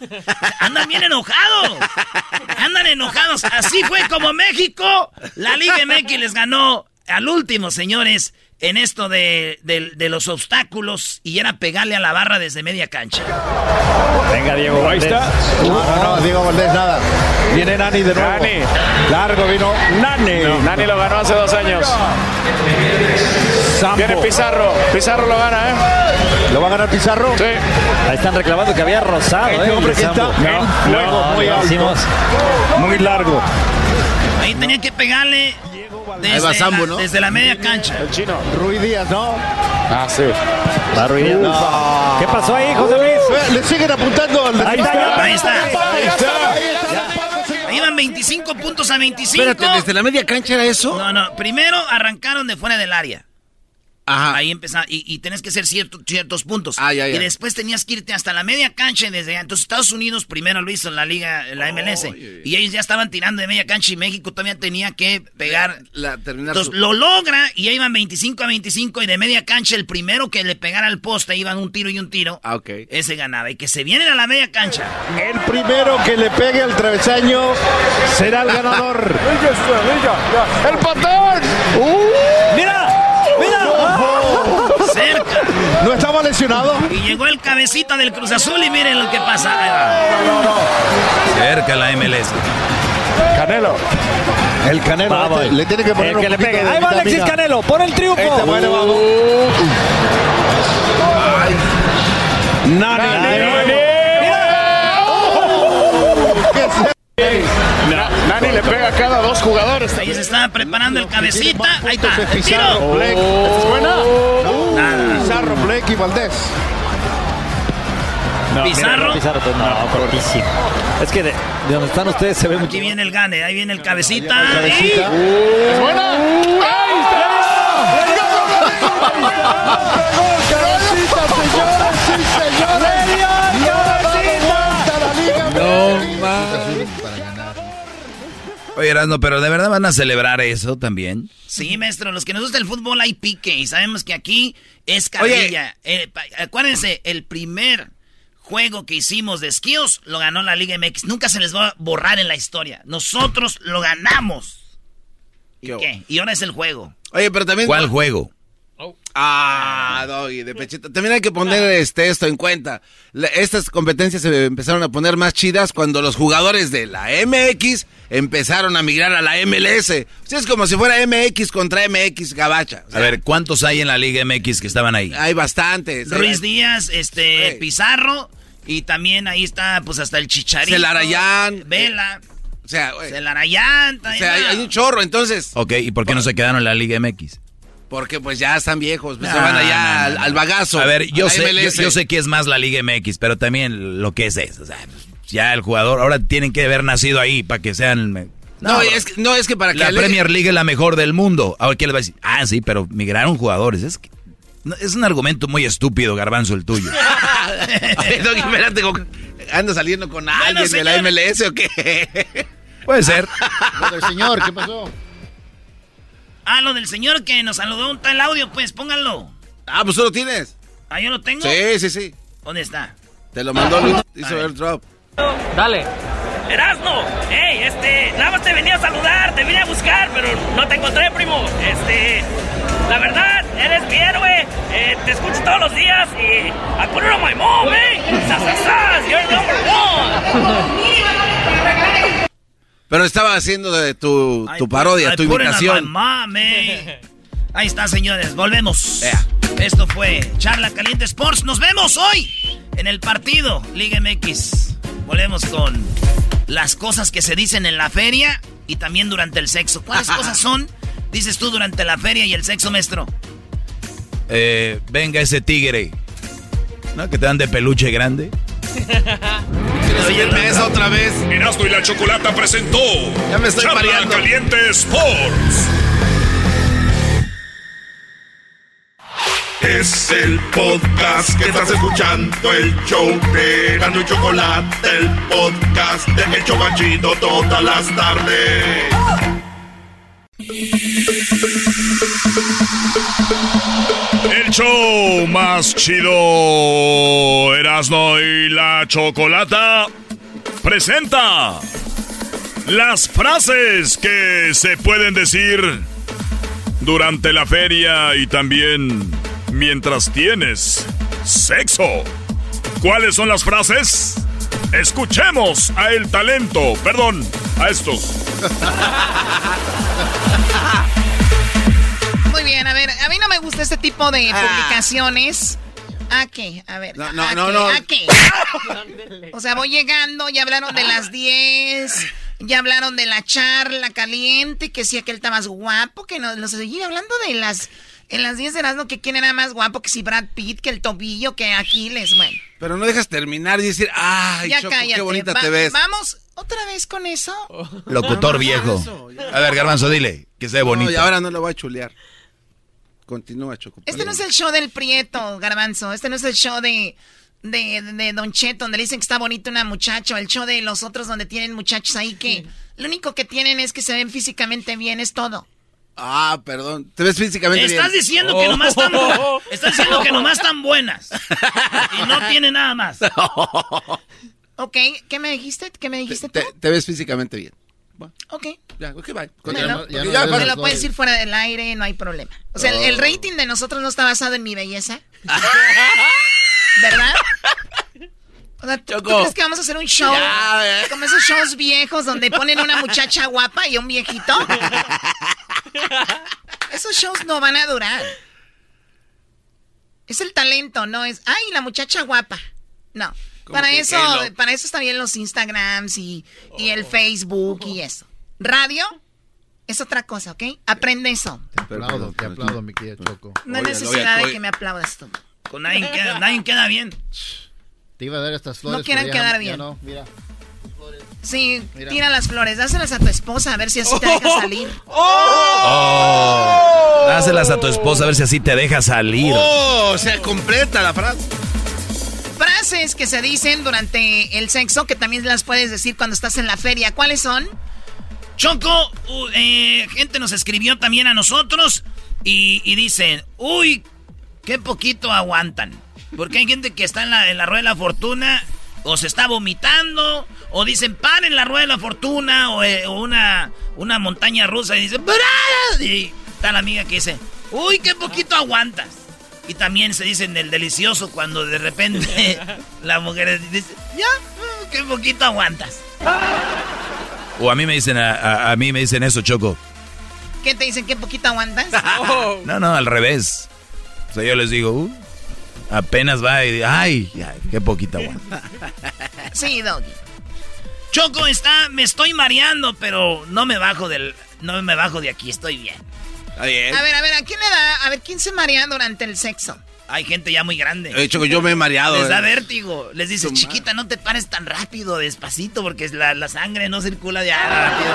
Andan bien enojados. Andan enojados. Así fue como México, la Liga MX les ganó al último, señores, en esto de, de- de los obstáculos y era pegarle a la barra desde media cancha. Venga, Diego Ahí Valdés. está. No, no, no, Diego Valdés, nada. Viene Nani de nuevo. Nani. Largo vino Nani. Nani lo ganó hace dos años. Sampo. Viene Pizarro. Pizarro lo gana, ¿eh? ¿Lo va a ganar Pizarro? Sí. Ahí están reclamando que había rozado, Este ¿eh? hombre que está Sambo. en juego muy alto. Muy largo. Ahí tenía que pegarle desde, Ahí va Sambo, la, ¿no? desde la media cancha. El chino. Ruiz Díaz, ¿no? Ah, sí. Va arruinando. No. ¿Qué pasó ahí, José Luis? Eh, Le siguen apuntando al Ahí está, Ahí está. Ahí está. Ahí iban 25 puntos a 25. Espérate, ¿desde la media cancha era eso? No, no. Primero arrancaron de fuera del área. Ajá. Ahí empezaron. Y, y tenés que hacer cierto- ciertos puntos. Ah, ya, ya. Y después tenías que irte hasta la media cancha y desde allá. Entonces Estados Unidos primero lo hizo en la liga, en la MLS. Y ellos ya estaban tirando de media cancha y México todavía tenía que pegar. La, terminar Entonces su- lo logra y ahí iban 25 a 25 y de media cancha el primero que le pegara al poste iban un tiro y un tiro. Ah, ok. Ese ganaba. Y que se vienen a la media cancha. El primero que le pegue al travesaño será el ganador. ¡El patón! ¡Mira! ¡Mira! ¿No estaba lesionado? Y llegó el cabecita del Cruz Azul y miren lo que pasa. Cerca la MLS. Canelo. El Canelo. Vamos. este, le tiene que poner El un que le pegue. de Ahí va Alexis vitamina. Canelo. Por el triunfo. Este, bueno, vamos. Nani. Na- Nani le pega a cada dos jugadores. Ahí se está preparando el cabecita. Ahí está. El Pizarro, tiro. Blake. ¿Esta es buena? Nada. Pizarro, Blake y Valdés. No, Pizarro. mira, Pizarro, pues no, cortísimo. Es que de, de donde están ustedes se ve mucho. Aquí viene el gane. Ahí viene el cabecita. Cabecita. Y- ¿Es buena? ¡Ahí Oye, Erasmo, pero ¿de verdad van a celebrar eso también? Sí, maestro, los que nos gusta el fútbol hay pique y sabemos que aquí es carrilla. Eh, acuérdense, el primer juego que hicimos de esquíos lo ganó la Liga MX. Nunca se les va a borrar en la historia. Nosotros lo ganamos. ¿Y Qué qué? Y ahora es el juego. Oye, pero también. ¿Cuál juego? Ah, Doggy, de pechito. También hay que poner este, esto en cuenta. La- estas competencias se empezaron a poner más chidas cuando los jugadores de la MX empezaron a migrar a la MLS. O sea, es como si fuera MX contra MX Gabacha. O sea, A ver, ¿cuántos hay en la Liga MX que estaban ahí? Hay bastantes. Ruiz Díaz, este. Pizarro y también ahí está pues hasta el Chicharito. Celarayán. Vela. O sea, güey, Celarayán. o sea, hay, hay un chorro, entonces. Ok, ¿y por qué no se quedaron en la Liga MX? Porque pues ya están viejos, pues se van allá no, no, al, bagazo. A ver, yo a sé, yo, sé que es más la Liga MX, pero también lo que es eso. O sea, ya el jugador, ahora tienen que haber nacido ahí para que sean... No, es que, no, es que para que La ale- Premier League es la mejor del mundo. Ahora, ¿qué les va a decir? Ah, sí, pero migraron jugadores. Es, que- es un argumento muy estúpido, Garbanzo, el tuyo. Espérate, ¿anda saliendo con alguien de la. MLS o qué? Puede ser. Bueno, señor, ¿qué pasó? Ah, lo del señor que nos saludó un tal audio, pues pónganlo. Ah, pues tú lo tienes. Ah, yo lo tengo. Sí, sí, sí. ¿Dónde está? Te lo mandó Luis, A hizo ver. airdrop. Dale. Erasno, hey, este, nada más te venía a saludar, te vine a buscar, pero no te encontré, primo. Este, la verdad, eres mi héroe, eh, te escucho todos los días y I put it on my mom, eh. Sas, sas, sas, you're number one. Pero estaba haciendo de tu, tu parodia, I tu imitación. Ahí está, señores, volvemos. Esto fue Charla Caliente Sports. Nos vemos hoy en el partido Liga MX. Volvemos con las cosas que se dicen en la feria y también durante el sexo. ¿Cuáles cosas son? Dices tú durante la feria y el sexo, maestro. Eh, venga ese tigre. ¿No? Que te dan de peluche grande. ¿Quieres subirme esa otra vez? Erasmo y la Chocolata presentó Ya me estoy Charla mareando. Caliente Sports. Es el podcast que estás escuchando, el show de Erasmo y Chocolate, el podcast de El Chobachito todas las tardes. El show más chido, Erasmo y la Chocolata, presenta las frases que se pueden decir durante la feria y también mientras tienes sexo. ¿Cuáles son las frases? Escuchemos a el talento, perdón, a estos. Muy bien, a ver, a mí no me gusta este tipo de Ah. publicaciones. ¿A qué? A ver. No, no, ¿a no, qué? no. ¿A qué? O sea, voy llegando, ya hablaron de las 10, ya hablaron de la charla caliente, que sí, aquel está más guapo, que nos, nos seguir hablando de las... En las 10 de Erasmo, que quién era más guapo, que si Brad Pitt, que el tobillo, que Aquiles, bueno. Pero no dejas terminar y decir, ay, ya Choco, cállate. qué bonita Va- te ves. Vamos otra vez con eso. Locutor viejo. A ver, Garbanzo, dile que sea bonito. No, y ahora no lo voy a chulear. Continúa, Choco. Este no es el show del Prieto, Garbanzo. Este no es el show de, de, de Don Cheto, donde le dicen que está bonito una muchacha. El show de los otros donde tienen muchachos ahí que lo único que tienen es que se ven físicamente bien, es todo. Ah, perdón. Te ves físicamente Estás bien. diciendo que nomás están bu- estás diciendo que nomás están buenas. Y no tiene nada más. Ok, ¿qué me dijiste? ¿Qué me dijiste tú? te, te ves físicamente bien. Ok. Ya, ok, bye. Bueno, ya ya, me lo puedes decir fuera del aire, no hay problema. O sea, el, el rating de nosotros no está basado en mi belleza. ¿Verdad? O sea, ¿tú, tú crees que vamos a hacer un show? Ya, Como esos shows viejos donde ponen una muchacha guapa y un viejito. esos shows no van a durar. Es el talento, no es. ¡Ay, la muchacha guapa! No. ¿Cómo Para eso, para eso está bien los Instagrams y, y el Facebook y eso. Radio es otra cosa, ¿ok? Aprende eso. Te aplaudo, te aplaudo, mi querida Choco. No hay necesidad de que me aplaudas tú. Con nadie queda, nadie queda bien. Te iba a dar estas flores. No ya- quedar ya bien. no, mira. Sí, Mira. tira las flores, dáselas a tu esposa a ver si así te deja salir. Oh. Dáselas a tu esposa a ver si así te deja salir. Oh, o sea, completa la frase. Frases que se dicen durante el sexo que también las puedes decir cuando estás en la feria. ¿Cuáles son? Choco, uh, eh, gente nos escribió también a nosotros y, y dicen, uy, qué poquito aguantan. Porque hay gente que está en la, en la rueda de la fortuna o se está vomitando o dicen, paren la rueda de la fortuna o, eh, o una, una montaña rusa y dicen, "Parad", Y está la amiga que dice, uy, qué poquito aguantas. Y también se dice en el delicioso cuando de repente la mujer dice, ya, uh, qué poquito aguantas. O a mí me dicen, a, a- a mí me dicen eso, Choco. ¿Qué te dicen? ¿Qué poquito aguantas? No, no, al revés. O sea, yo les digo, "Uh, apenas va y ay, ay, qué poquita aguanta. Sí, Doggy. Choco está, me estoy mareando, pero no me bajo del, no me bajo de aquí, estoy bien. Está bien. A ver, a ver, ¿a quién le da? A ver, ¿quién se marea durante el sexo? Hay gente ya muy grande. De hecho, yo me he mareado. Les da eh. vértigo. Les dices, Tu chiquita, no te pares tan rápido, despacito, porque la, la sangre no circula ya rápido.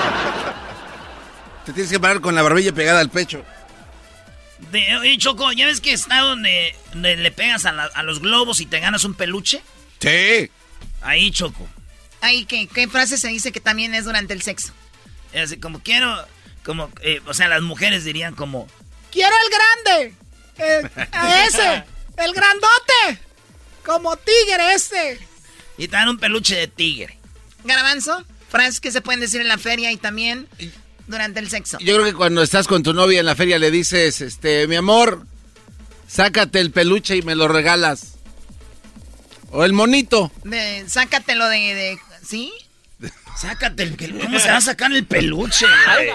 Te tienes que parar con la barbilla pegada al pecho. De, oye, Choco, ¿ya ves que está donde, donde le pegas a, la- a los globos y te ganas un peluche? Sí. Ahí, Choco. Ahí, ¿qué, ¿qué frase se dice que también es durante el sexo? Es así, como quiero, como, eh, o sea, las mujeres dirían como, ¡Quiero el grande! ¡A ese! ¡El grandote! ¡Como tigre ese! y te dan un peluche de tigre. Garbanzo, frases que se pueden decir en la feria y también durante el sexo. Yo creo que cuando estás con tu novia en la feria le dices, este, mi amor, sácate el peluche y me lo regalas. O el monito. De, sácatelo de, de- ¿Sí? Sácate el peluche. ¿Cómo se va a sacar el peluche?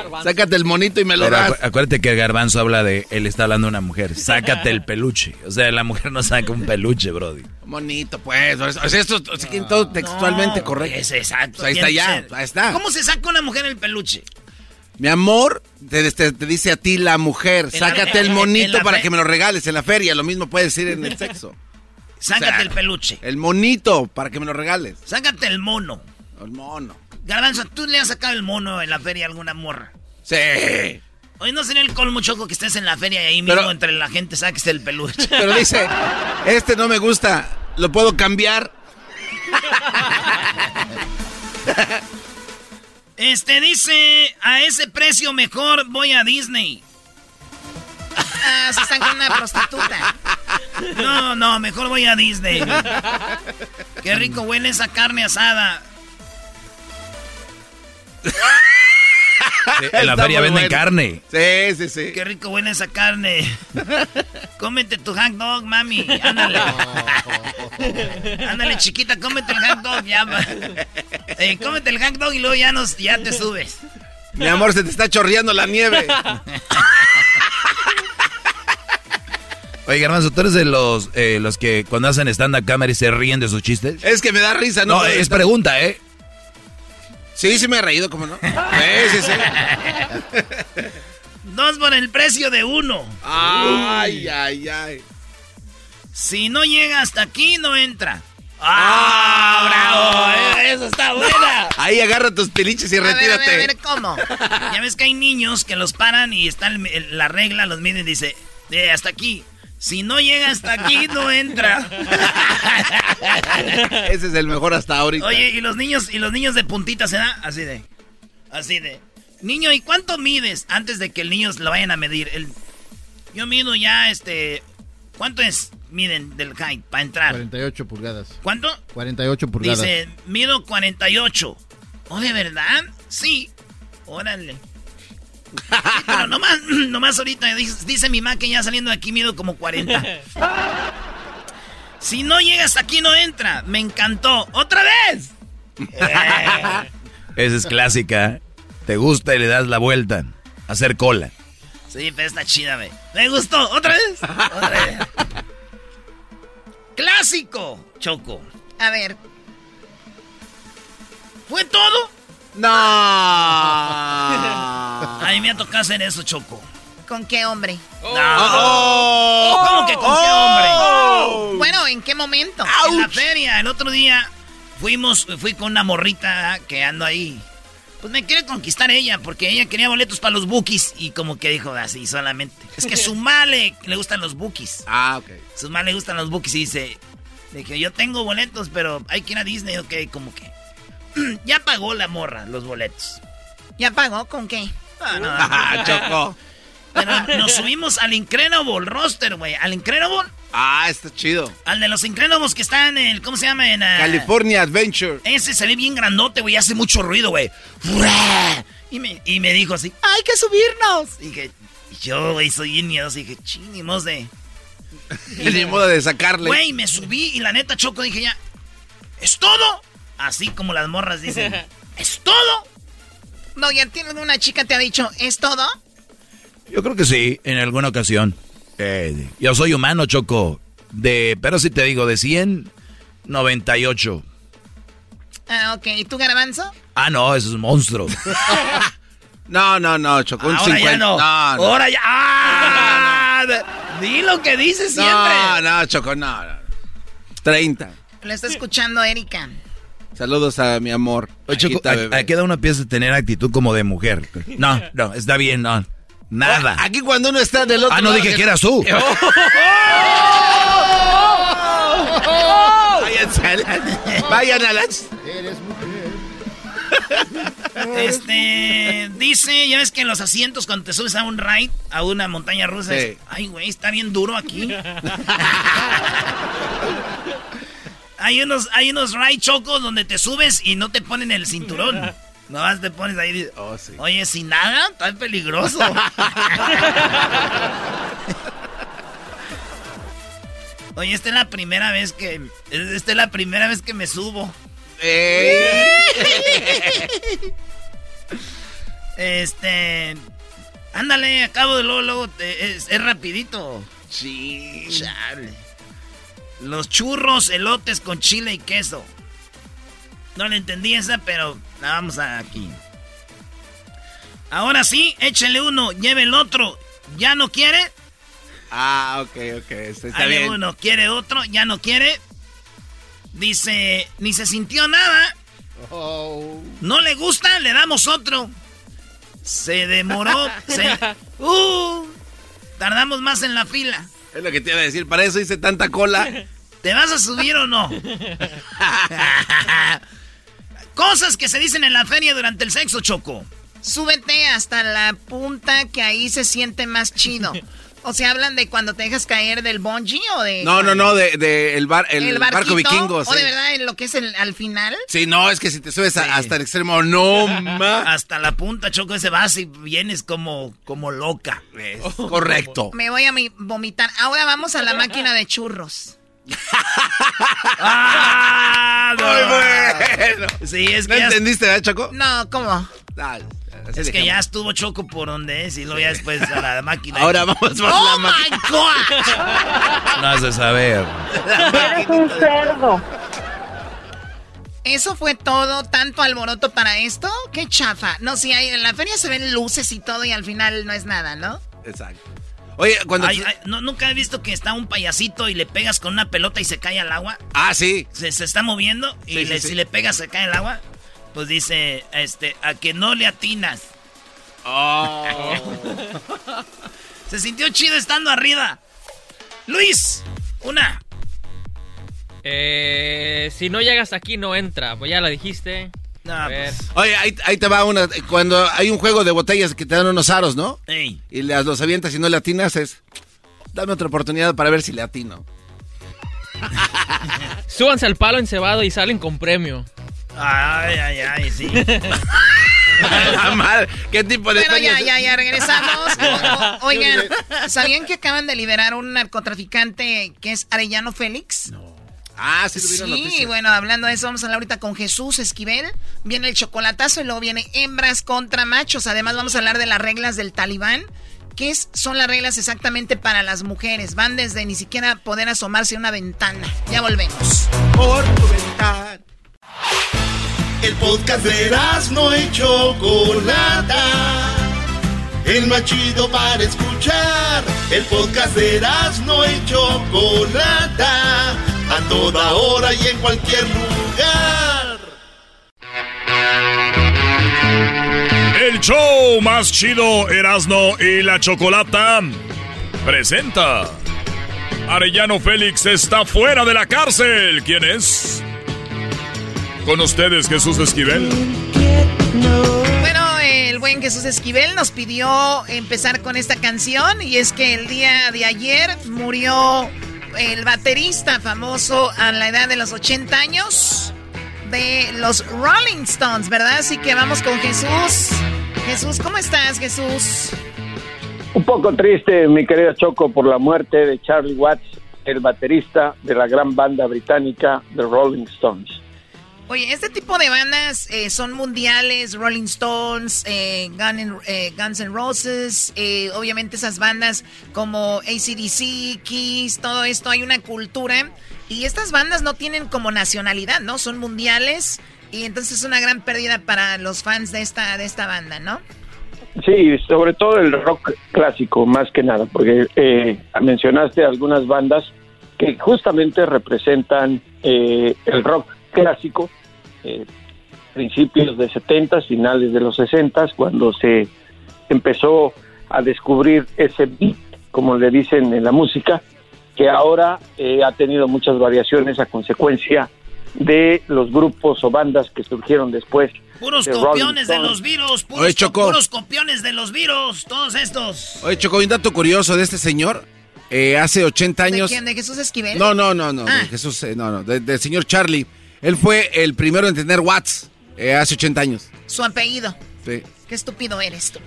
güey? Sácate el monito y me lo Pero das. acu- acuérdate que el garbanzo habla de, él está hablando de una mujer. Sácate el peluche. O sea, la mujer no saca un peluche, Brody. Monito, pues. O sea, esto o sea, que todo textualmente No, correcto. Es exacto. Pues ahí está ya, ahí está. ¿Cómo se saca una mujer el peluche? Mi amor, te, te- te dice a ti la mujer, En la- sácate el monito para que me lo regales en la feria. Lo mismo puede decir en el sexo. Sácate O sea, el peluche. El monito para que me lo regales. Sácate el mono. El mono. Garbanzo, ¿tú le has sacado el mono en la feria a alguna morra? Sí. Hoy no sería el colmo choco que estés en la feria y ahí mismo Pero- entre la gente saques el peluche. Pero dice, este no me gusta, ¿lo puedo cambiar? Este dice, a ese precio mejor voy a Disney. Ah, se están con una prostituta. No, no, mejor voy a Disney. Qué rico huele esa carne asada. Sí, en la feria venden bueno. carne. Sí, sí, sí. Qué rico huele esa carne. Cómete tu hot dog, mami. Ándale. Ándale, chiquita, cómete el hot dog. Ya, va. Eh, cómete el hot dog y luego ya, nos, ya te subes. Mi amor, se te está chorreando la nieve. Oye, Garbanzo, ¿tú eres de los, eh, los que cuando hacen stand-up comedy se ríen de sus chistes? Es que me da risa, ¿no? No, es pregunta, ¿eh? Sí, sí me he reído, ¿cómo no? Sí, sí, sí. Dos por el precio de uno. Ay, ay, ay. Si no llega hasta aquí, no entra. ¡Ah, bravo! Eh, Eso está buena. Ahí agarra tus piliches y A ver, a ver, retírate. a ver, ¿cómo? Ya ves que hay niños que los paran y está el- el- la regla, los miden y dice, "Eh, hasta aquí. Si no llega hasta aquí, no entra. Ese es el mejor hasta ahorita. Oye, y los niños, y los niños de puntita se da así de. Así de. Niño, ¿y cuánto mides? Antes de que el niño lo vayan a medir. El, yo mido ya, este. ¿Cuánto es? Miden del height para entrar. 48 pulgadas. ¿Cuánto? 48 pulgadas. Dice, mido 48. ¿Oh, de verdad? Sí. Órale. Sí, pero nomás, nomás ahorita dice, dice mi mamá que ya saliendo de aquí mido como 40. Si no llegas aquí no entra. Me encantó. ¡Otra vez! Esa es clásica. Te gusta y le das la vuelta. Hacer cola. Sí, pero está chida, güey. Me gustó. ¿Otra vez? Otra vez. Clásico, Choco. A ver. ¿Fue todo? No. A mí me ha tocado hacer eso, Choco. ¿Con qué hombre? No. Oh. ¿Cómo que con qué hombre? Bueno, ¿en qué momento? En la feria. El otro día fuimos, fui con una morrita que ando ahí. Pues me quiere conquistar ella, porque ella quería boletos para los bookies. Y como que dijo así solamente. Es que su male le gustan los bookies. Ah, ok. Su male le gustan los bookies y dice. Dije, yo tengo boletos, pero hay que ir a Disney, ok, como que. ya pagó la morra los boletos. ¿Ya pagó? ¿Con qué? Ah, no, Ah, Choco. Pero nos subimos al Incredible roster, güey. Al Incredible. Ah, está chido. Al de los Incredibles que está en el. ¿Cómo se llama? En. ah, California Adventure. Ese se ve bien grandote, güey. Hace mucho ruido, güey. Y me, y me dijo así: ¡Hay que subirnos! Y dije, yo, güey, soy bien miedoso. Y dije, chinimos de. Ni modo de sacarle. Güey, me subí y la neta, Choco, dije ya. ¿Es todo? Así como las morras dicen. ¿Es todo? No, ya tiene una chica te ha dicho, ¿es todo? Yo creo que sí, en alguna ocasión. Eh, yo soy humano, Choco. De, pero si te digo, de 100, 98. Ah, ok. ¿Y tú, Garbanzo? Ah, no, eso es un monstruo. No, no, no, Choco. Un Ahora 50. ya no. no, no. Ahora ya. ¡Ah! Di lo que dices siempre. No, no, Choco, no, no. 30. Lo está escuchando Erika. Saludos a mi amor. Oye, Choco, Paquita, a, bebé. a qué edad uno empieza a tener actitud como de mujer? No, no, está bien, no. Nada. Aquí cuando uno está del otro Ah, no lado dije que eras tú. Váyanse a la- Vayan a las... Este. Dice, ya ves que en los asientos cuando te subes a un ride, a una montaña rusa. Sí. es, Ay, güey, está bien duro aquí. hay unos, hay unos ride chocos donde te subes y no te ponen el cinturón. Nomás te pones ahí. Oh, sí. Oye, sin nada, está peligroso. Oye, esta es la primera vez que. Esta es la primera vez que me subo. Eh. Este. Ándale, acabo de luego, luego. te- es, es rapidito. Sí. Chale. Los churros, elotes con chile y queso. No le entendí esa, pero la vamos a aquí. Ahora sí, échele uno, lleve el otro. ¿Ya no quiere? Ah, ok, ok. Está, está Ahí bien. uno, quiere otro, ya no quiere. Dice, ni se sintió nada. Oh. No le gusta, le damos otro. Se demoró. se- uh, tardamos más en la fila. Es lo que te iba a decir. Para eso hice tanta cola. ¿Te vas a subir o no? Cosas que se dicen en la feria durante el sexo, Choco. Súbete hasta la punta que ahí se siente más chido. O sea, hablan de cuando te dejas caer del bungee o de... No, no, no, de, de el, bar, el, barco vikingo. O sí. de verdad en lo que es el, al final. Sí, no, es que si te subes a- hasta el extremo, no. Hasta la punta, Choco, ese vas y vienes como, como loca. Es correcto. Me voy a mi- vomitar. Ahora vamos a la máquina de churros. ¡Ah! no! Muy bueno. Sí, es ¿No que ya, entendiste, verdad, Choco? No, ¿cómo? Ah, así es que ya estuvo Choco por donde es y luego ya después a la máquina. Ahora vamos por ¡Oh, la máquina. my God! No has de saber. Eres un cerdo. ¿Eso fue todo? ¿Tanto alboroto para esto? ¡Qué chafa! No, sí, hay, en la feria se ven luces y todo y al final no es nada, ¿no? Exacto. Oye, cuando... Ay, ay, no, nunca he visto que está un payasito y le pegas con una pelota y se cae al agua. Ah, sí. Se, se está moviendo y Sí, sí, le- sí. si le pegas se cae al agua. Pues dice, este, a que no le atinas. Oh. Se sintió chido estando arriba. Luis, una. Eh, si no llegas aquí, no entra. Pues ya la dijiste. No, ver. Oye, ahí, ahí te va una. Cuando hay un juego de botellas que te dan unos aros, ¿no? Ey. Y las, los avientas y no le atinas, es. Dame otra oportunidad para ver si le atino. Súbanse al palo encebado y salen con premio. Ay, ay, ay, sí. La madre, ¿Qué tipo de Pero ya, ya, ya, regresamos. O- o- oigan, ¿sabían que acaban de liberar un narcotraficante que es Arellano Félix? No. Ah, sí, tuvieron Sí, noticias. bueno, hablando de eso, vamos a hablar ahorita con Jesús Esquivel. Viene el chocolatazo y luego viene hembras contra machos. Además, vamos a hablar de las reglas del talibán. ¿Qué es- son las reglas exactamente para las mujeres? Van desde ni siquiera poder asomarse a una ventana. Ya volvemos. Por tu ventana. El podcast de no y Chocolata. El más chido para escuchar. El podcast de no y Chocolata. A toda hora y en cualquier lugar. El show más chido Erasno y la Chocolata presenta. Arellano Félix está fuera de la cárcel. ¿Quién es? Con ustedes, Jesús Esquivel. Bueno, el buen Jesús Esquivel nos pidió empezar con esta canción y es que el día de ayer murió el baterista famoso a la edad de los 80 años de los Rolling Stones, ¿verdad? Así que vamos con Jesús. Jesús, ¿cómo estás, Jesús? Un poco triste, mi querida Choco, por la muerte de Charlie Watts, el baterista de la gran banda británica The Rolling Stones. Oye, este tipo de bandas eh, son mundiales, Rolling Stones, eh, Gun N- eh, Guns N' Roses, eh, obviamente esas bandas como ACDC, Kiss, todo esto, hay una cultura y estas bandas no tienen como nacionalidad, ¿no? Son mundiales y entonces es una gran pérdida para los fans de esta, de esta banda, ¿no? Sí, sobre todo el rock clásico, más que nada, porque eh, mencionaste algunas bandas que justamente representan eh, el rock clásico, eh, principios de 70, finales de los 60, cuando se empezó a descubrir ese beat, como le dicen en la música, que ahora eh, ha tenido muchas variaciones a consecuencia de los grupos o bandas que surgieron después. Puros de copiones de los virus, puros, Oye, Choco. puros copiones de los virus, todos estos. Oye, Choco, un dato curioso de este señor. Eh, hace 80 ¿De años. quién? ¿De Jesús Esquivel? No, no, no, no. Ah. De Jesús, eh, no, no. de- Del señor Charlie. Él fue el primero en tener Watts eh, hace 80 años. Su apellido. Sí. Qué estúpido eres tú.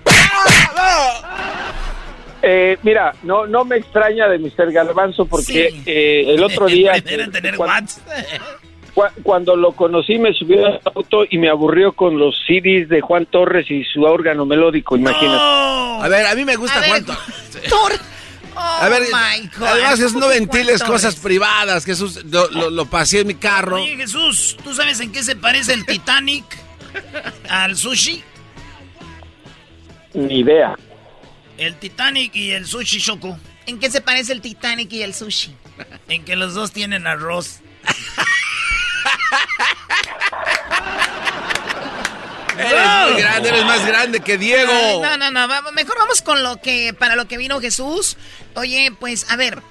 Eh, mira, no, no me extraña de Mr. Garbanzo porque eh, el otro día... Tener watts. Cu- Cuando lo conocí me subió al auto y me aburrió con los CDs de Juan Torres y su órgano melódico, imagínate. A ver, a mí me gusta A Juan Thor. Oh, A ver, my God. además es no ¿Cómo que ventiles cosas privadas, Jesús. Lo, lo, lo pasé en mi carro. Oye, Jesús, ¿tú sabes en qué se parece el Titanic al sushi? Ni idea. El Titanic y el sushi Choco. ¿En qué se parece el Titanic y el sushi? En que los dos tienen arroz. Eres muy grande, eres más grande que Diego. Ay, no, no, no. vamos- mejor vamos con lo que, para lo que vino Jesús. Oye, pues, a ver.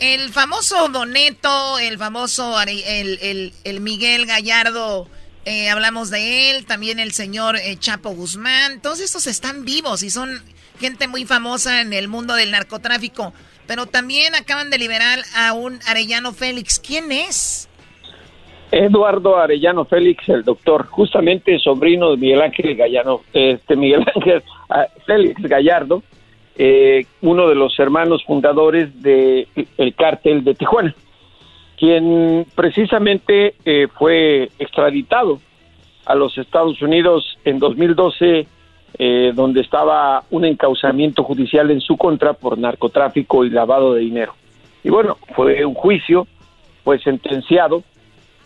El famoso Doneto, el famoso el- el Miguel Gallardo, eh, hablamos de él, también el señor eh, Chapo Guzmán, todos estos están vivos y son gente muy famosa en el mundo del narcotráfico, pero también acaban de liberar a un Arellano Félix. ¿Quién es? Eduardo Arellano Félix, el doctor, justamente sobrino de Miguel Ángel Gallardo, este Miguel Ángel ah, Félix Gallardo, eh, uno de los hermanos fundadores del el cártel de Tijuana, quien precisamente eh, fue extraditado a los Estados Unidos en 2012, eh, donde estaba un encauzamiento judicial en su contra por narcotráfico y lavado de dinero. Y bueno, fue un juicio, fue sentenciado,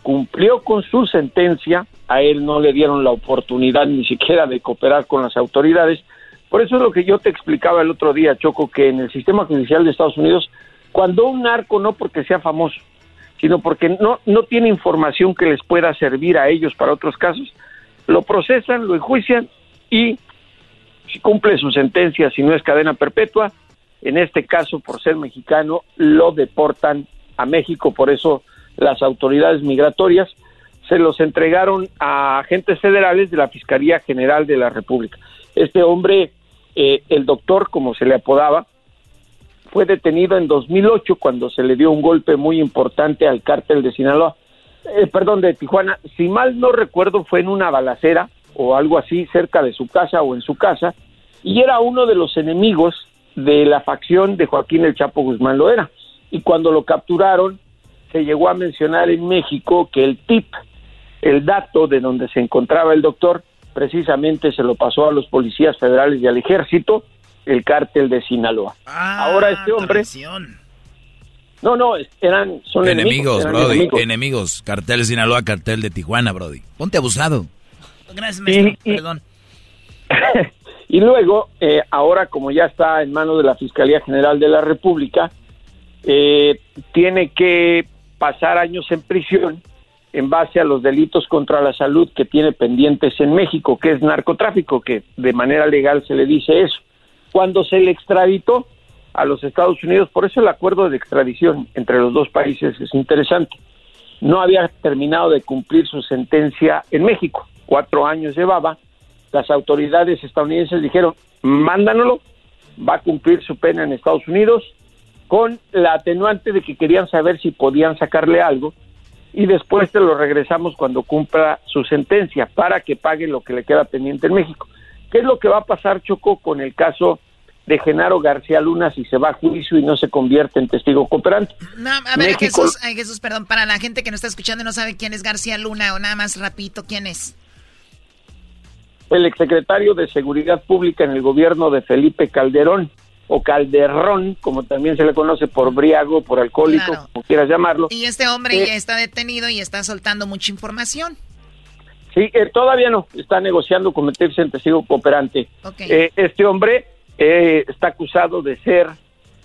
cumplió con su sentencia, a él no le dieron la oportunidad ni siquiera de cooperar con las autoridades. Por eso es lo que yo te explicaba el otro día, Choco, que en el sistema judicial de Estados Unidos, cuando un narco, no porque sea famoso, sino porque no, no tiene información que les pueda servir a ellos para otros casos, lo procesan, lo enjuician y si cumple su sentencia, si no es cadena perpetua, en este caso, por ser mexicano, lo deportan a México. Por eso las autoridades migratorias se los entregaron a agentes federales de la Fiscalía General de la República. Este hombre, eh, el doctor, como se le apodaba, fue detenido en 2008 cuando se le dio un golpe muy importante al cártel de Sinaloa, eh, perdón, de Tijuana. Si mal no recuerdo, fue en una balacera o algo así cerca de su casa o en su casa, y era uno de los enemigos de la facción de Joaquín el Chapo Guzmán Loera. Y cuando lo capturaron, se llegó a mencionar en México que el tip, el dato de donde se encontraba el doctor, precisamente se lo pasó a los policías federales y al ejército, el cártel de Sinaloa. Ahora este hombre... No, no, eran son enemigos, enemigos, eran Brody. enemigos. Enemigos. Cartel de Sinaloa, cartel de Tijuana, Brody. Ponte abusado. Gracias, maestro. Y- y- Perdón. Y luego, eh, ahora como ya está en manos de la Fiscalía General de la República, eh, tiene que pasar años en prisión en base a los delitos contra la salud que tiene pendientes en México, que es narcotráfico, que de manera legal se le dice eso. Cuando se le extraditó a los Estados Unidos, por eso el acuerdo de extradición entre los dos países es interesante. No había terminado de cumplir su sentencia en México, cuatro años llevaba, las autoridades estadounidenses dijeron, mándanoslo, va a cumplir su pena en Estados Unidos, con la atenuante de que querían saber si podían sacarle algo, y después te lo regresamos cuando cumpla su sentencia, para que pague lo que le queda pendiente en México. ¿Qué es lo que va a pasar, Choco, con el caso de Genaro García Luna si se va a juicio y no se convierte en testigo cooperante? No, a ver, México- Jesús, ay, Jesús, perdón, para la gente que nos está escuchando y no sabe quién es García Luna o nada más rapidito, ¿quién es? el exsecretario de Seguridad Pública en el gobierno de Felipe Calderón, o Calderrón, como también se le conoce por briago, por alcohólico, Claro. como quieras llamarlo. Y este hombre Eh, ya está detenido y está soltando mucha información. Sí, eh, todavía no, está negociando convertirse en testigo cooperante. Eh, este hombre eh, está acusado de ser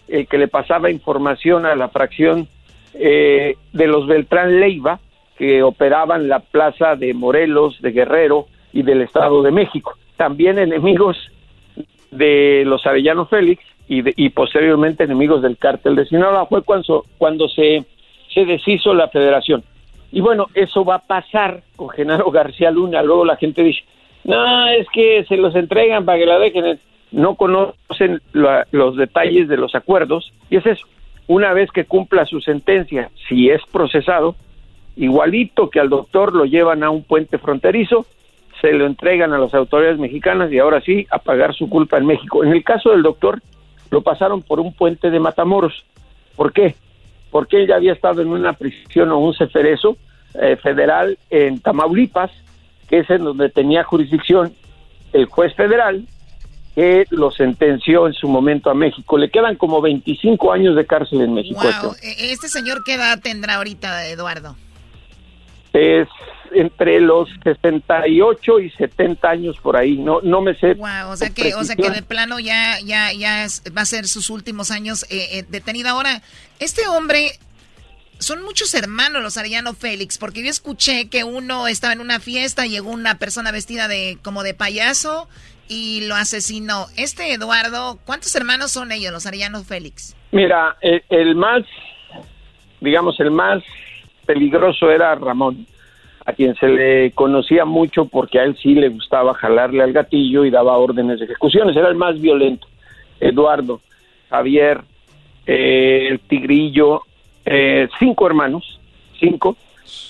el que le pasaba información a la fracción eh, de los Beltrán Leiva, que operaban la plaza de Morelos, de Guerrero y del Estado de México. También enemigos de los Arellano Félix y, de- y posteriormente enemigos del cártel de Sinaloa. Fue cuando, cuando se, se deshizo la federación. Y bueno, eso va a pasar con Genaro García Luna. Luego la gente dice, no, es que se los entregan para que la dejen. No conocen la- los detalles de los acuerdos. Y es eso. Una vez que cumpla su sentencia, si es procesado, igualito que al doctor lo llevan a un puente fronterizo, se lo entregan a las autoridades mexicanas y ahora sí a pagar su culpa en México. En el caso del doctor, lo pasaron por un puente de Matamoros. ¿Por qué? Porque él ya había estado en una prisión o un ceferezo eh, federal en Tamaulipas, que es en donde tenía jurisdicción el juez federal que lo sentenció en su momento a México. Le quedan como 25 años de cárcel en México. Wow, e- ¿este señor qué edad tendrá ahorita, Eduardo? Es entre los 68 y 70 años por ahí. No, no me sé. Wow, o sea que, o sea que de plano ya, ya, ya es- va a ser sus últimos años eh, eh, detenido. Ahora, este hombre, son muchos hermanos los Arellano Félix, porque yo escuché que uno estaba en una fiesta, llegó una persona vestida de como de payaso y lo asesinó. Este Eduardo, ¿cuántos hermanos son ellos, los Arellano Félix? Mira, el, el más, digamos, el más peligroso era Ramón, a quien se le conocía mucho porque a él sí le gustaba jalarle al gatillo y daba órdenes de ejecuciones. Era el más violento. Eduardo, Javier, eh, el Tigrillo, eh, cinco hermanos, cinco,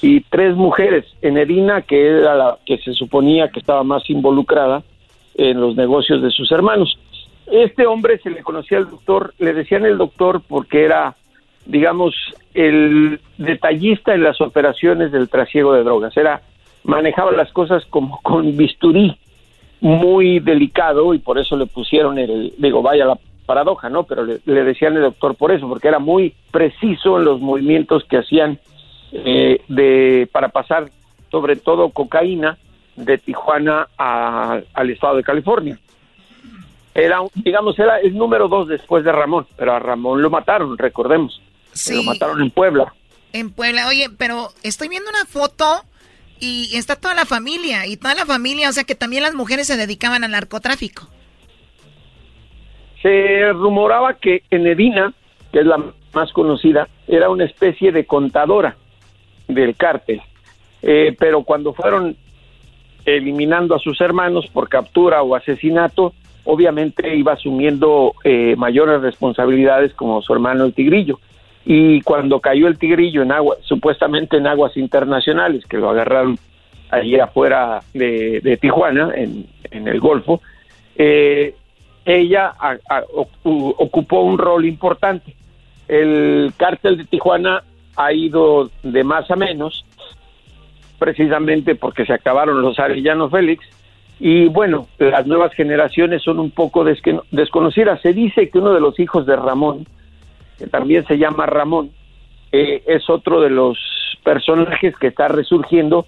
y tres mujeres. Enedina, que era la que se suponía que estaba más involucrada en los negocios de sus hermanos. Este hombre se le conocía al doctor, le decían el doctor porque era, digamos, el detallista en las operaciones del trasiego de drogas. Era, manejaba las cosas como con bisturí, muy delicado y por eso le pusieron el, digo, vaya la paradoja, ¿no? Pero le, decían el doctor por eso, porque era muy preciso en los movimientos que hacían eh, de para pasar sobre todo cocaína de Tijuana al estado de California. Era, digamos, era el número dos después de Ramón, pero a Ramón lo mataron, recordemos. Lo mataron en Puebla. En Puebla, oye, pero estoy viendo una foto y está toda la familia, y toda la familia, o sea que también las mujeres se dedicaban al narcotráfico. Se rumoraba que Enedina, que es la más conocida, era una especie de contadora del cártel. Eh, pero cuando fueron eliminando a sus hermanos por captura o asesinato, obviamente iba asumiendo eh, mayores responsabilidades como su hermano el Tigrillo. Y cuando cayó el Tigrillo en agua, supuestamente en aguas internacionales, que lo agarraron allí afuera de, Tijuana, en, el Golfo, eh, ella ocupó un rol importante. El cártel de Tijuana ha ido de más a menos, precisamente porque se acabaron los Arellano Félix. Y bueno, las nuevas generaciones son un poco desconocidas. Se dice que uno de los hijos de Ramón, que también se llama Ramón, eh, es otro de los personajes que está resurgiendo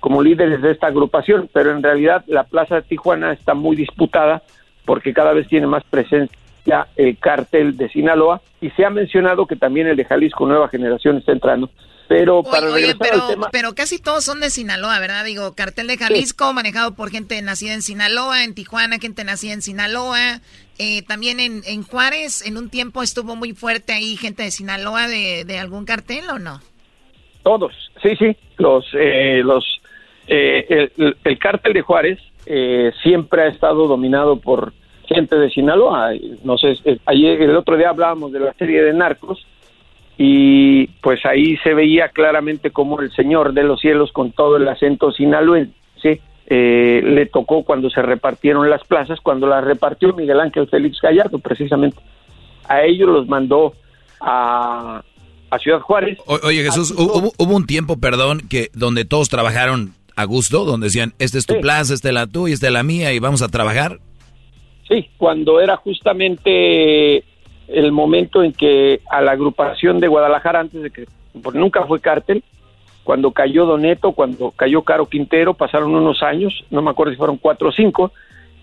como líderes de esta agrupación, pero en realidad la Plaza de Tijuana está muy disputada porque cada vez tiene más presencia el cártel de Sinaloa y se ha mencionado que también el de Jalisco Nueva Generación está entrando. Pero para Oye, regresar pero, al tema, pero casi todos son de Sinaloa, ¿verdad? Digo, cartel de Jalisco, manejado por gente nacida en Sinaloa, en Tijuana, gente nacida en Sinaloa. Eh, también en, en Juárez, en un tiempo estuvo muy fuerte ahí gente de Sinaloa de, de algún cartel, ¿o no? todos, sí, sí, los, eh, los, eh, el, el cártel de Juárez eh, siempre ha estado dominado por gente de Sinaloa. No sé, ayer, el otro día hablábamos de la serie de Narcos y pues ahí se veía claramente como el señor de los cielos con todo el acento sinaloense eh, le tocó cuando se repartieron las plazas, cuando las repartió Miguel Ángel Félix Gallardo, precisamente. A ellos los mandó a, a Ciudad Juárez. O- oye Jesús, hu- hubo, hubo un tiempo, perdón, que donde todos trabajaron a gusto, donde decían, esta es tu plaza, esta es la tuya, esta es la mía y vamos a trabajar. Sí, cuando era justamente el momento en que a la agrupación de Guadalajara, antes de que, nunca fue cártel, cuando cayó Doneto, cuando cayó Caro Quintero, pasaron unos años, no me acuerdo si fueron cuatro o cinco,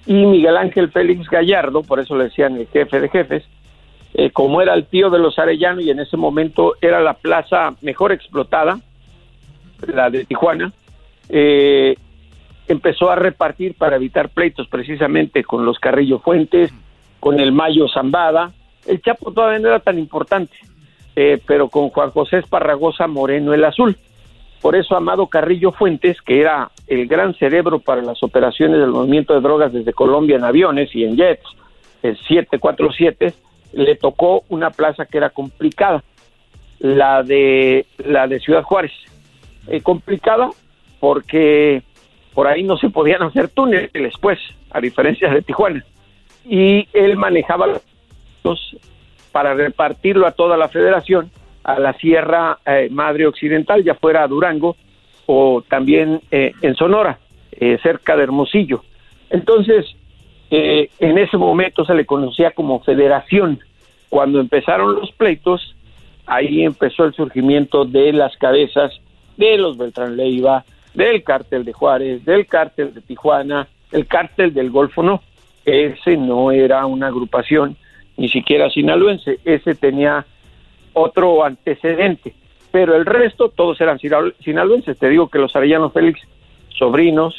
y Miguel Ángel Félix Gallardo, por eso le decían el jefe de jefes, eh, como era el tío de los Arellano y en ese momento era la plaza mejor explotada, la de Tijuana, eh, empezó a repartir para evitar pleitos precisamente con los Carrillo Fuentes, con el Mayo Zambada. El Chapo todavía no era tan importante, eh, pero con Juan José Esparragosa Moreno el Azul. Por eso Amado Carrillo Fuentes, que era el gran cerebro para las operaciones del movimiento de drogas desde Colombia en aviones y en jets, el 747, le tocó una plaza que era complicada, la de la de Ciudad Juárez. Eh, complicada porque por ahí no se podían hacer túneles, pues, a diferencia de Tijuana. Y él manejaba los para repartirlo a toda la federación, a la Sierra eh, Madre Occidental, ya fuera a Durango o también eh, en Sonora, eh, cerca de Hermosillo. Entonces, eh, en ese momento se le conocía como federación. Cuando empezaron los pleitos, ahí empezó el surgimiento de las cabezas de los Beltrán Leiva, del cártel de Juárez, del cártel de Tijuana, el cártel del Golfo no. Ese no era una agrupación ni siquiera sinaloense, ese tenía otro antecedente, pero el resto todos eran sinalo- sinaloenses. Te digo que los Arellano Félix, sobrinos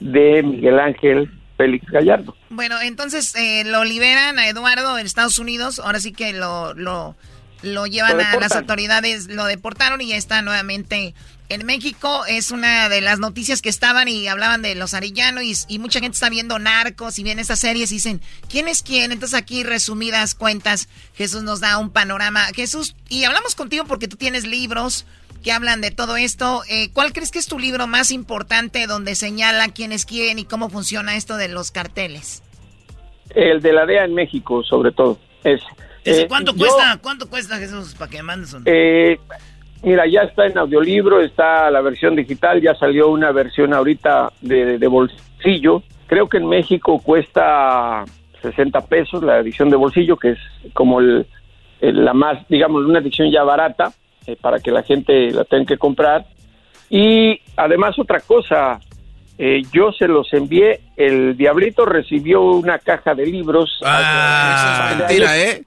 de Miguel Ángel Félix Gallardo. Bueno, entonces eh, lo liberan a Eduardo en Estados Unidos, ahora sí que lo, lo, lo llevan Lo a las autoridades, lo deportaron y ya está nuevamente en México. Es una de las noticias que estaban y hablaban de los Arellano y, y mucha gente está viendo narcos y ven estas series y dicen, ¿quién es quién? Entonces aquí resumidas cuentas, Jesús nos da un panorama. Jesús, y hablamos contigo porque tú tienes libros que hablan de todo esto. Eh, ¿Cuál crees que es tu libro más importante donde señala quién es quién y cómo funciona esto de los carteles? El de la DEA en México, sobre todo. Es, ¿Ese eh, cuánto yo- cuesta? ¿Cuánto cuesta, Jesús, para que mandes un... Eh, mira, ya está en audiolibro, está la versión digital, ya salió una versión ahorita de, de bolsillo. Creo que en México cuesta 60 pesos la edición de bolsillo, que es como el, el- la más, digamos, una edición ya barata eh, para que la gente la tenga que comprar. Y además otra cosa, eh, yo se los envié, el Diablito recibió una caja de libros. Ah, es mentira, ¿eh?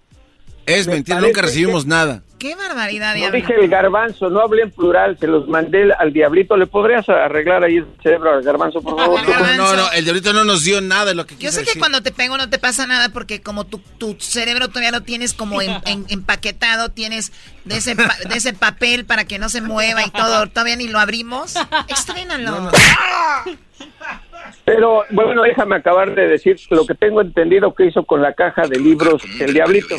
Es Me mentira, nunca recibimos nada. Qué barbaridad, No Diablito. dije el garbanzo, no hablé en plural, se los mandé al diablito. ¿Le podrías arreglar ahí el cerebro al garbanzo, por favor? No, no, el diablito no nos dio nada de lo que Yo sé que decir. cuando te pego no te pasa nada porque como tu, tu cerebro todavía lo tienes como en- en- empaquetado, tienes de ese, pa- de ese papel para que no se mueva y todo, todavía ni lo abrimos. Estrénalo. Pero bueno, déjame acabar de decir lo que tengo entendido que hizo con la caja de libros el diablito.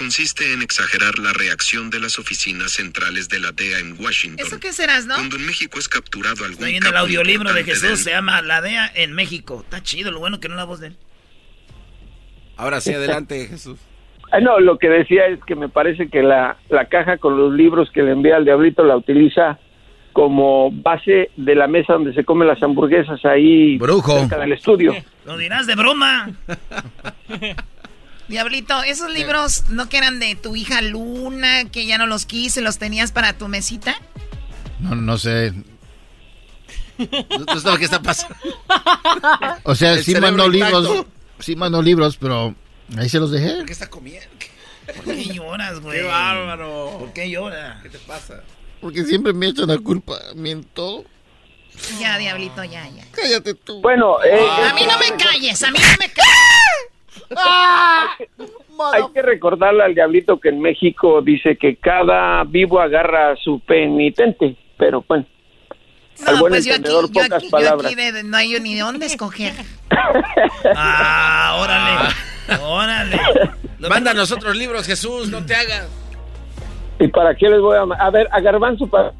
Consiste en exagerar la reacción de las oficinas centrales de la DEA en Washington. ¿Eso qué serás, no? Cuando en México es capturado algún Estoy viendo el audiolibro de Jesús, del- se llama La DEA en México. Está chido, lo bueno que no la voz de él. Ahora sí, adelante, Jesús. Ah, no, lo que decía es que me parece que la, la caja con los libros que le envía al diablito la utiliza como base de la mesa donde se comen las hamburguesas ahí Brujo. cerca del estudio. Lo dirás de broma. Diablito, esos libros no que eran de tu hija Luna, que ya no los quise, los tenías para tu mesita. No, no sé. No sé lo que está pasando. O sea, El sí intacto. libros. Sí mandó libros, pero ahí se los dejé. ¿Qué está comiendo? ¿Por qué lloras, güey? ¡Qué bárbaro! ¿Por qué llora? ¿Qué te pasa? Porque siempre me echan la culpa a mí en todo. Ya, Diablito, ya, ya. Cállate tú. Bueno, eh, A mí no me calles, a mí no me calles. Hay que recordarle al diablito que en México dice que cada vivo agarra a su penitente, pero bueno. al No, buen pues yo aquí, entendedor, yo pocas aquí, yo palabras. aquí de- no hay ni dónde escoger. Ah, órale. Órale. Manda a nosotros libros, Jesús, no te hagas. ¿Y para qué les voy a... A ver, a Garbanzo, para...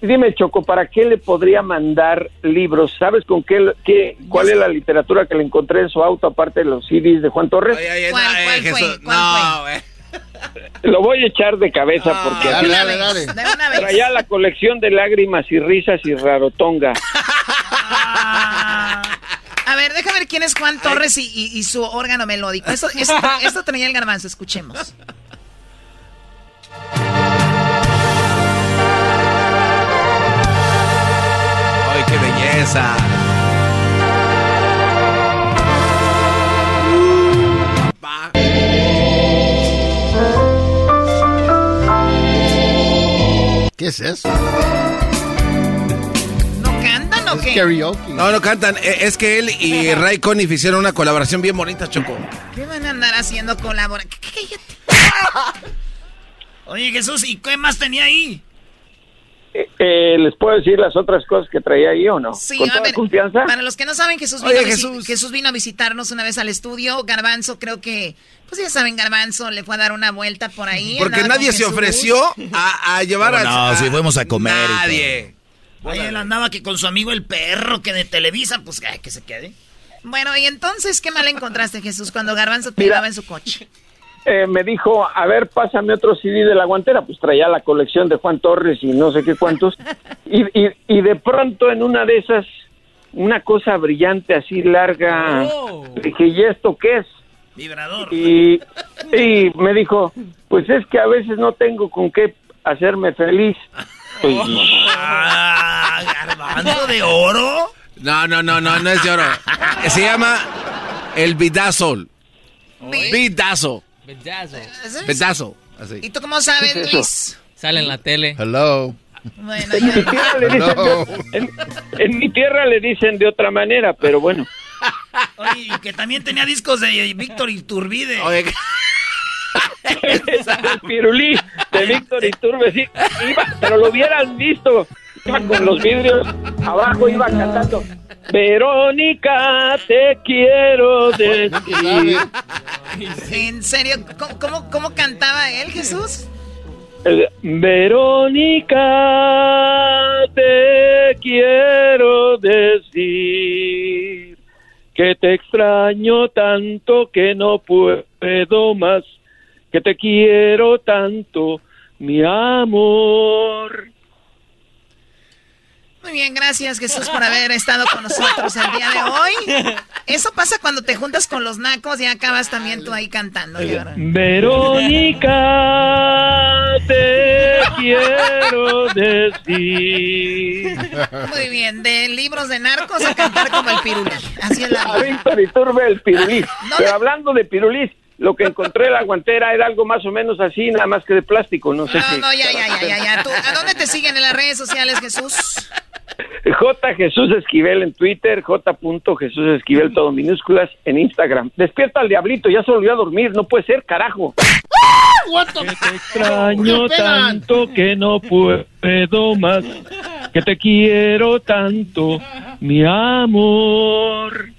dime, Choco, ¿para qué le podría mandar libros? ¿Sabes con qué, qué cuál es la literatura que le encontré en su auto, aparte de los CDs de Juan Torres? Ay, ay, ay, ¿Cuál, no, eh, no. Lo voy a echar de cabeza Ah, porque dale, dale. vez. traía la colección de lágrimas y risas y rarotonga. Ah. A ver, déjame ver quién es Juan Torres y, y- y su órgano melódico. Esto, esto, esto traía el garbanzo, escuchemos. Qué belleza! Pa. ¿Qué es eso? ¿No cantan o Es qué? karaoke. No, no cantan. Eh, Es que él y Ray Conniff hicieron una colaboración bien bonita, Choco. ¿Qué van a andar haciendo colaboración? Oye, Jesús, ¿y qué más tenía ahí? Eh, eh, ¿Les puedo decir las otras cosas que traía ahí o no? Sí, ¿Con a toda ver, confianza? Para los que no saben, Jesús vino, Jesús. Jesús vino a visitarnos una vez al estudio. Garbanzo, creo que, pues ya saben, Garbanzo le fue a dar una vuelta por ahí. Porque nadie se ofreció a, a llevar a... No, si fuimos a comer. Nadie. Oye, él andaba que con su amigo el perro que de Televisa, pues ay, que se quede. Bueno, y entonces, ¿qué mal encontraste, Jesús, cuando Garbanzo te Mira. llevaba en su coche? Eh, me dijo, a ver, pásame otro CD de la guantera. Pues traía la colección de Juan Torres y no sé qué cuántos. Y, y, y de pronto en una de esas, una cosa brillante así larga, Oh. dije, ¿y esto qué es? Vibrador. Y, y me dijo, pues es que a veces no tengo con qué hacerme feliz. Pues, Ah, garbanzo de oro. No, no, no, no, no es de oro. Se llama el Bidazol. Bidazo. Bedazo. Así. ¿Y tú cómo sabes. Luis? Sale en la tele. Hello. Bueno, en, mi tierra le dicen No. de, en- en mi tierra le dicen de otra manera, pero bueno. Oye, y que también tenía discos de Víctor Iturbide. Oye, el pirulí de Víctor Iturbe, sí, iba, pero lo hubieran visto, iba con los vidrios abajo, iba cantando, Verónica, te quiero decir. ¿En serio? ¿Cómo, cómo, cómo cantaba él, Jesús? El, Verónica, te quiero decir que te extraño tanto que no puedo más, que te quiero tanto, mi amor. Muy bien, gracias Jesús por haber estado con nosotros el día de hoy. Eso pasa cuando te juntas con los nacos y acabas también tú ahí cantando. Verónica, te quiero decir. Muy bien, de libros de narcos a cantar como el pirulí. Así es la A vida. Víctor Iturbe el pirulí. No, Pero hablando de pirulí, lo que encontré en la guantera era algo más o menos así, nada más que de plástico, no sé No, qué. no, ya, ya, ya, ya, ya. ¿Tú, ¿A dónde te siguen en las redes sociales, Jesús? J. Jesús Esquivel en Twitter, J. Jesús Esquivel, todo minúsculas, en Instagram. Despierta al diablito, ya se volvió a dormir, no puede ser, carajo. Te extraño tanto que no puedo más, que te quiero tanto, mi amor.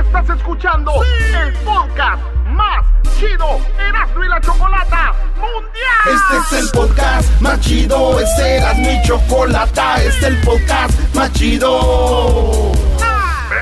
Estás escuchando el podcast más chido Erasmo y la Chocolata Mundial. Este es el podcast más chido, este era mi chocolata, este es el podcast más chido.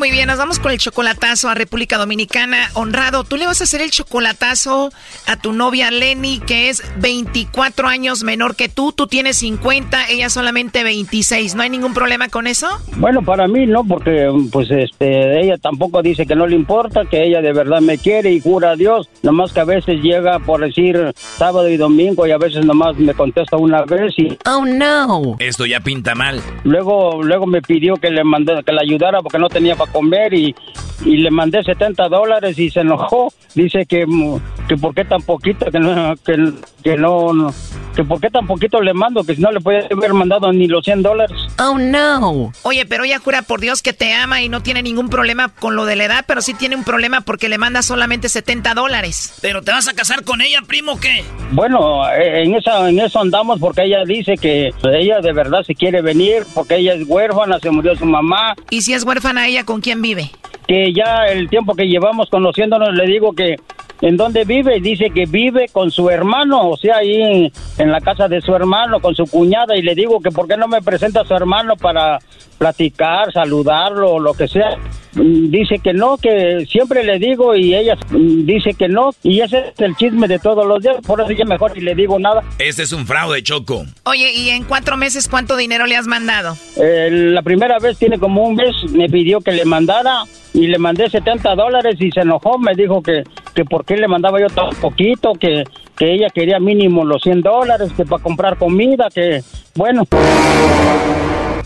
Muy bien, nos vamos con el chocolatazo a República Dominicana. Honrado, tú le vas a hacer el chocolatazo a tu novia Lenny, que es 24 años menor que tú. Tú tienes 50, ella solamente 26. ¿No hay ningún problema con eso? Bueno, para mí no, porque pues este, ella tampoco dice que no le importa, que ella de verdad me quiere y jura a Dios. Nomás que a veces llega por decir sábado y domingo y a veces nomás me contesta una vez y... Oh, no. Esto ya pinta mal. Luego, luego me pidió que le mandé, que le ayudara porque no tenía para comer y, y le mandé 70 dólares y se enojó. Dice que, que por qué tan poquito, que no, que, que no, no, que por qué tan poquito le mando, que si no le podía haber mandado ni los 100 dólares. Oh, no. Oye, pero ella jura por Dios que te ama y no tiene ningún problema con lo de la edad, pero sí tiene un problema porque le manda solamente 70 dólares. ¿Pero te vas a casar con ella, primo, o qué? Bueno, eh, en, esa, en eso andamos porque ella dice que ella de verdad se quiere venir porque ella es huérfana, se murió su mamá. ¿Y si es huérfana ella, con quién vive? Que ya el tiempo que llevamos conociéndonos le digo que en dónde vive dice que vive con su hermano, o sea, ahí en, en la casa de su hermano, con su cuñada, y le digo que por qué no me presenta a su hermano para platicar, saludarlo, o lo que sea. Mm, Dice que no, que siempre le digo y ella mm, dice que no, y ese es el chisme de todos los días, por eso ya mejor ni le digo nada. Este es un fraude, Choco. Oye, ¿y en cuatro meses cuánto dinero le has mandado? Eh, la primera vez tiene como un mes, me pidió que le mandara y le mandé 70 dólares y se enojó, me dijo que, que por qué le mandaba yo tan poquito, que, que ella quería mínimo los 100 dólares, que para comprar comida, que bueno.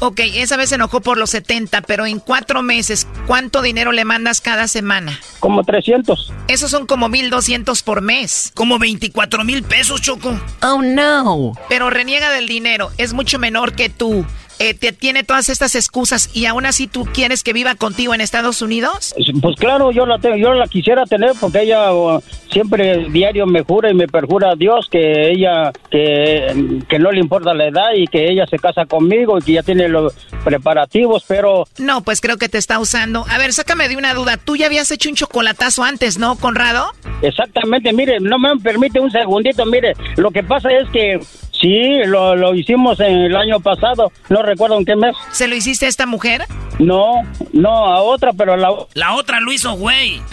Ok, esa vez se enojó por los 70, pero en cuatro meses, ¿cuánto dinero le mandas cada semana? Como 300. Esos son como 1200 por mes. Como 24 mil pesos, Choco. Oh, no. Pero reniega del dinero, es mucho menor que tú. Eh, te tiene todas estas excusas y aún así tú quieres que viva contigo en Estados Unidos? Pues claro, yo la tengo, yo la quisiera tener porque ella uh, siempre diario me jura y me perjura a Dios que ella que, que no le importa la edad y que ella se casa conmigo y que ya tiene los preparativos, pero No, pues creo que te está usando. A ver, sácame de una duda. Tú ya habías hecho un chocolatazo antes, ¿no, Conrado? exactamente, mire, no me permite un segundito, mire, lo que pasa es que sí, lo, lo hicimos en el año pasado, no recuerdo en qué mes. ¿Se lo hiciste a esta mujer? No, no, a otra, pero la La otra lo hizo, güey.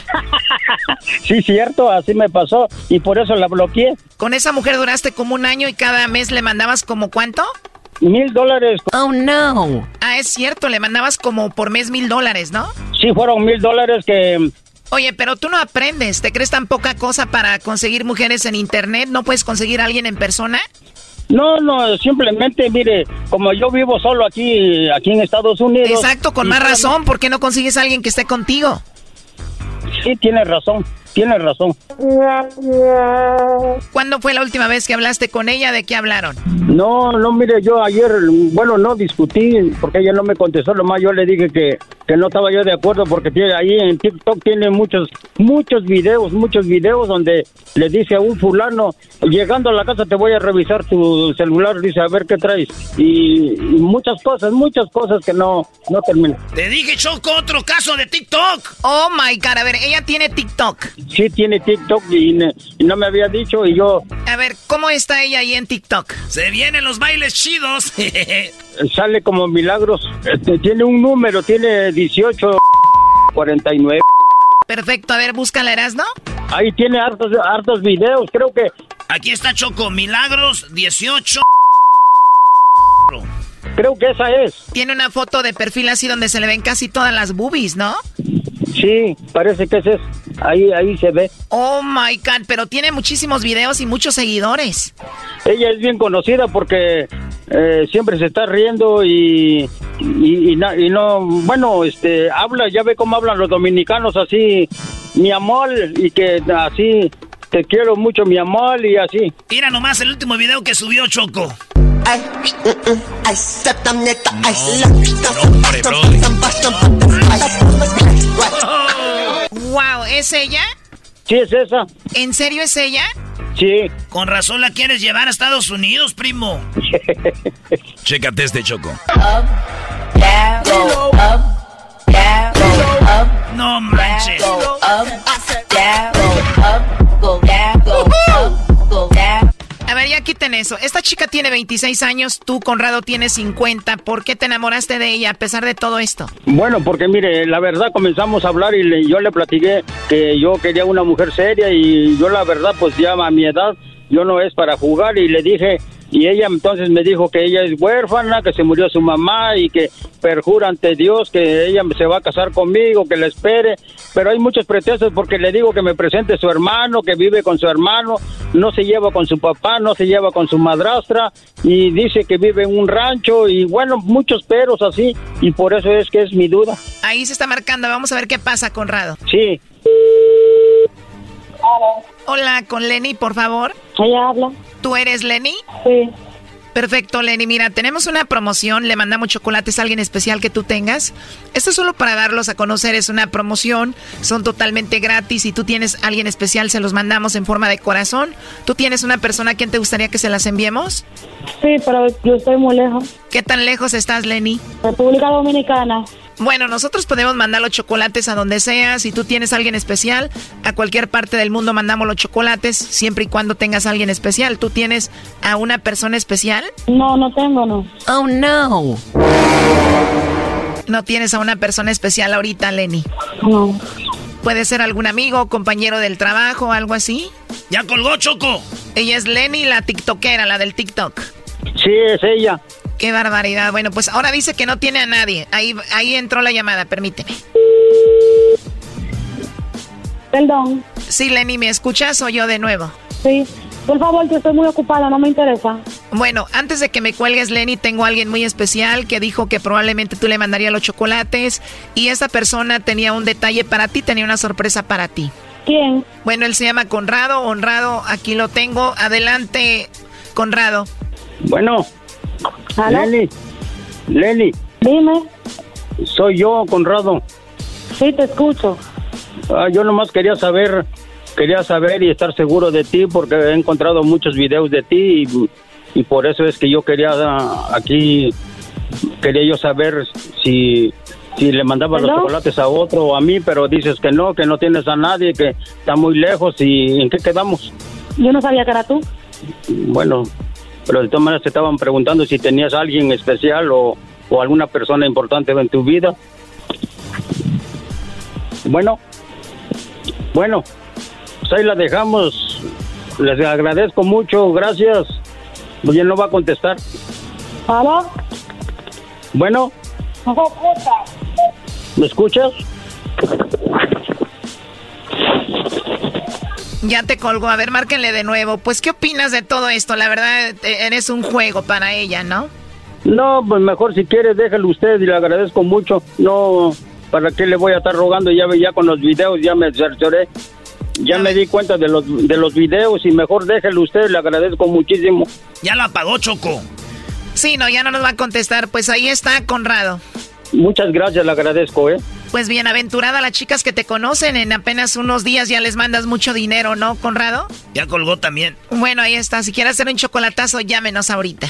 Sí, cierto, así me pasó y por eso la bloqueé. Con esa mujer duraste como un año y cada mes le mandabas como cuánto? mil dólares. Oh, no. Ah, es cierto, le mandabas como por mes mil dólares, ¿no? Sí, fueron mil dólares que... Oye, pero tú no aprendes, ¿te crees tan poca cosa para conseguir mujeres en internet? ¿No puedes conseguir a alguien en persona? No, no, simplemente, mire, como yo vivo solo aquí, aquí en Estados Unidos. Exacto, con más razón, ¿por qué no consigues a alguien que esté contigo? Sí, tienes razón, tienes razón. ¿Cuándo fue la última vez que hablaste con ella? ¿De qué hablaron? No, no, mire, yo ayer, bueno, no discutí porque ella no me contestó, lo más yo le dije que, que no estaba yo de acuerdo porque tiene, ahí en TikTok tiene muchos, muchos videos, muchos videos donde le dice a un fulano, llegando a la casa te voy a revisar tu celular, dice, a ver qué traes. Y, y muchas cosas, muchas cosas que no, no terminan. Te dije, Choco, otro caso de TikTok. Oh, my God, a ver, ella tiene TikTok. Sí, tiene TikTok y, ne- y no me había dicho y yo A ver, ¿cómo está ella ahí en TikTok? Se vienen los bailes chidos. sale como milagros. Este, tiene un número, tiene 18 49. Perfecto, a ver, búscala, ¿no? Ahí tiene hartos, hartos videos, creo que Aquí está Choco, Milagros 18. creo que esa es. Tiene una foto de perfil así donde se le ven casi todas las boobies, ¿no? Sí, parece que ese es. Ahí ahí se ve. Oh my god, pero tiene muchísimos videos y muchos seguidores. Ella es bien conocida porque eh, siempre se está riendo y y, y na- y no, bueno, este habla, ya ve cómo hablan los dominicanos así, mi amor y que así te quiero mucho mi amor y así. Mira nomás el último video que subió Choco. Wow, ¿es ella? Sí, es esa. ¿En serio es ella? Sí. Con razón la quieres llevar a Estados Unidos, primo. Chécate este choco. No manches. A ver, ya quiten eso. Esta chica tiene 26 años, tú, Conrado, tienes 50. ¿Por qué te enamoraste de ella a pesar de todo esto? Bueno, porque mire, la verdad comenzamos a hablar y yo le platiqué que yo quería una mujer seria y yo la verdad pues ya a mi edad yo no es para jugar y le dije y ella entonces me dijo que ella es huérfana, que se murió su mamá y que perjura ante Dios que ella se va a casar conmigo, que la espere, pero hay muchos pretextos porque le digo que me presente su hermano, que vive con su hermano, no se lleva con su papá, no se lleva con su madrastra y dice que vive en un rancho y bueno, muchos peros así y por eso es que es mi duda. Ahí se está marcando. Vamos a ver qué pasa, Conrado. Sí. Hola, con Lenny, por favor. Ella habla. ¿Tú eres Lenny? Sí. Perfecto, Lenny. Mira, tenemos una promoción. Le mandamos chocolates a alguien especial que tú tengas. Esto es solo para darlos a conocer. Es una promoción. Son totalmente gratis. Si tú tienes a alguien especial, se los mandamos en forma de corazón. ¿Tú tienes una persona a quien te gustaría que se las enviemos? Sí, pero yo estoy muy lejos. ¿Qué tan lejos estás, Lenny? República Dominicana. Bueno, nosotros podemos mandar los chocolates a donde sea. Si tú tienes a alguien especial, a cualquier parte del mundo mandamos los chocolates, siempre y cuando tengas a alguien especial. ¿Tú tienes a una persona especial? No, no tengo, no. Oh, no. No tienes a una persona especial ahorita, Lenny. No. ¿Puede ser algún amigo, compañero del trabajo, algo así? Ya colgó, Choco. Ella es Lenny, la tiktokera, la del TikTok. Sí, es ella. Qué barbaridad. Bueno, pues ahora dice que no tiene a nadie. Ahí, ahí entró la llamada, permíteme. Perdón. Sí, Lenny, ¿me escuchas o yo de nuevo? Sí. Por favor, que estoy muy ocupada, no me interesa. Bueno, antes de que me cuelgues, Lenny, tengo a alguien muy especial que dijo que probablemente tú le mandarías los chocolates y esa persona tenía un detalle para ti, tenía una sorpresa para ti. ¿Quién? Bueno, él se llama Conrado, honrado, aquí lo tengo. Adelante, Conrado. Bueno. ¿Aló? Lenny. Lenny, Dime. soy yo, Conrado. Sí, te escucho. Ah, yo nomás quería saber, quería saber y estar seguro de ti porque he encontrado muchos videos de ti y, y por eso es que yo quería ah, aquí, quería yo saber si, si le mandaba los chocolates a otro o a mí, pero dices que no, que no tienes a nadie, que está muy lejos y ¿en qué quedamos? Yo no sabía que era tú. Bueno, pero de todas maneras te estaban preguntando si tenías a alguien especial o, o alguna persona importante en tu vida. Bueno, bueno, pues ahí la dejamos. Les agradezco mucho, gracias. Oye, no va a contestar. ¿Aló? Bueno. ¿me escuchas? Ya te colgó. A ver, márquenle de nuevo. Pues, ¿qué opinas de todo esto? La verdad, eh, eres un juego para ella, ¿no? No, pues mejor si quiere déjelo usted y le agradezco mucho. No, ¿para qué le voy a estar rogando? Ya, ya con los videos ya me cercioré. Ya me di cuenta de los, de los videos y mejor déjelo usted, le agradezco muchísimo. Ya lo apagó, Choco. Sí, no, ya no nos va a contestar. Pues ahí está, Conrado. Muchas gracias, le agradezco, ¿eh? Pues bienaventurada las chicas que te conocen. En apenas unos días ya les mandas mucho dinero, ¿no, Conrado? Ya colgó también. Bueno, ahí está. Si quieres hacer un chocolatazo, llámenos ahorita.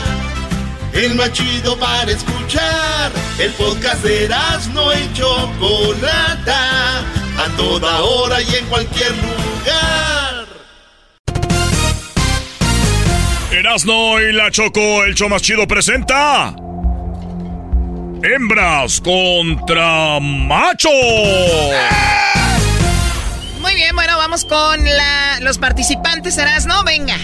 El más chido para escuchar. El podcast de Erasno y Chocolata. A toda hora y en cualquier lugar. Erasno y la Choco, el show más chido presenta. Hembras contra machos. Muy bien, bueno, vamos con la- los participantes, Erasno. Venga.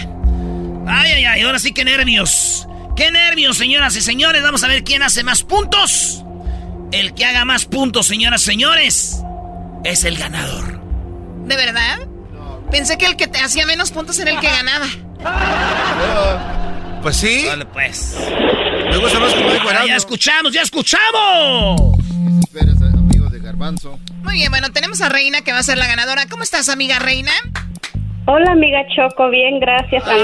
Ay, ay, ay, ahora sí que nervios. Qué nervios, señoras y señores. Vamos a ver quién hace más puntos. El que haga más puntos, señoras y señores, es el ganador. ¿De verdad? Pensé que el que te hacía menos puntos era el que ganaba. Pues sí. Vale, pues. Me gusta más como dijo Ya, escuchamos, ya escuchamos. Espérese, amigo de Garbanzo. Muy bien, bueno, tenemos a Reina que va a ser la ganadora. ¿Cómo estás, amiga Reina? Hola, amiga Choco. Bien, gracias. Ay,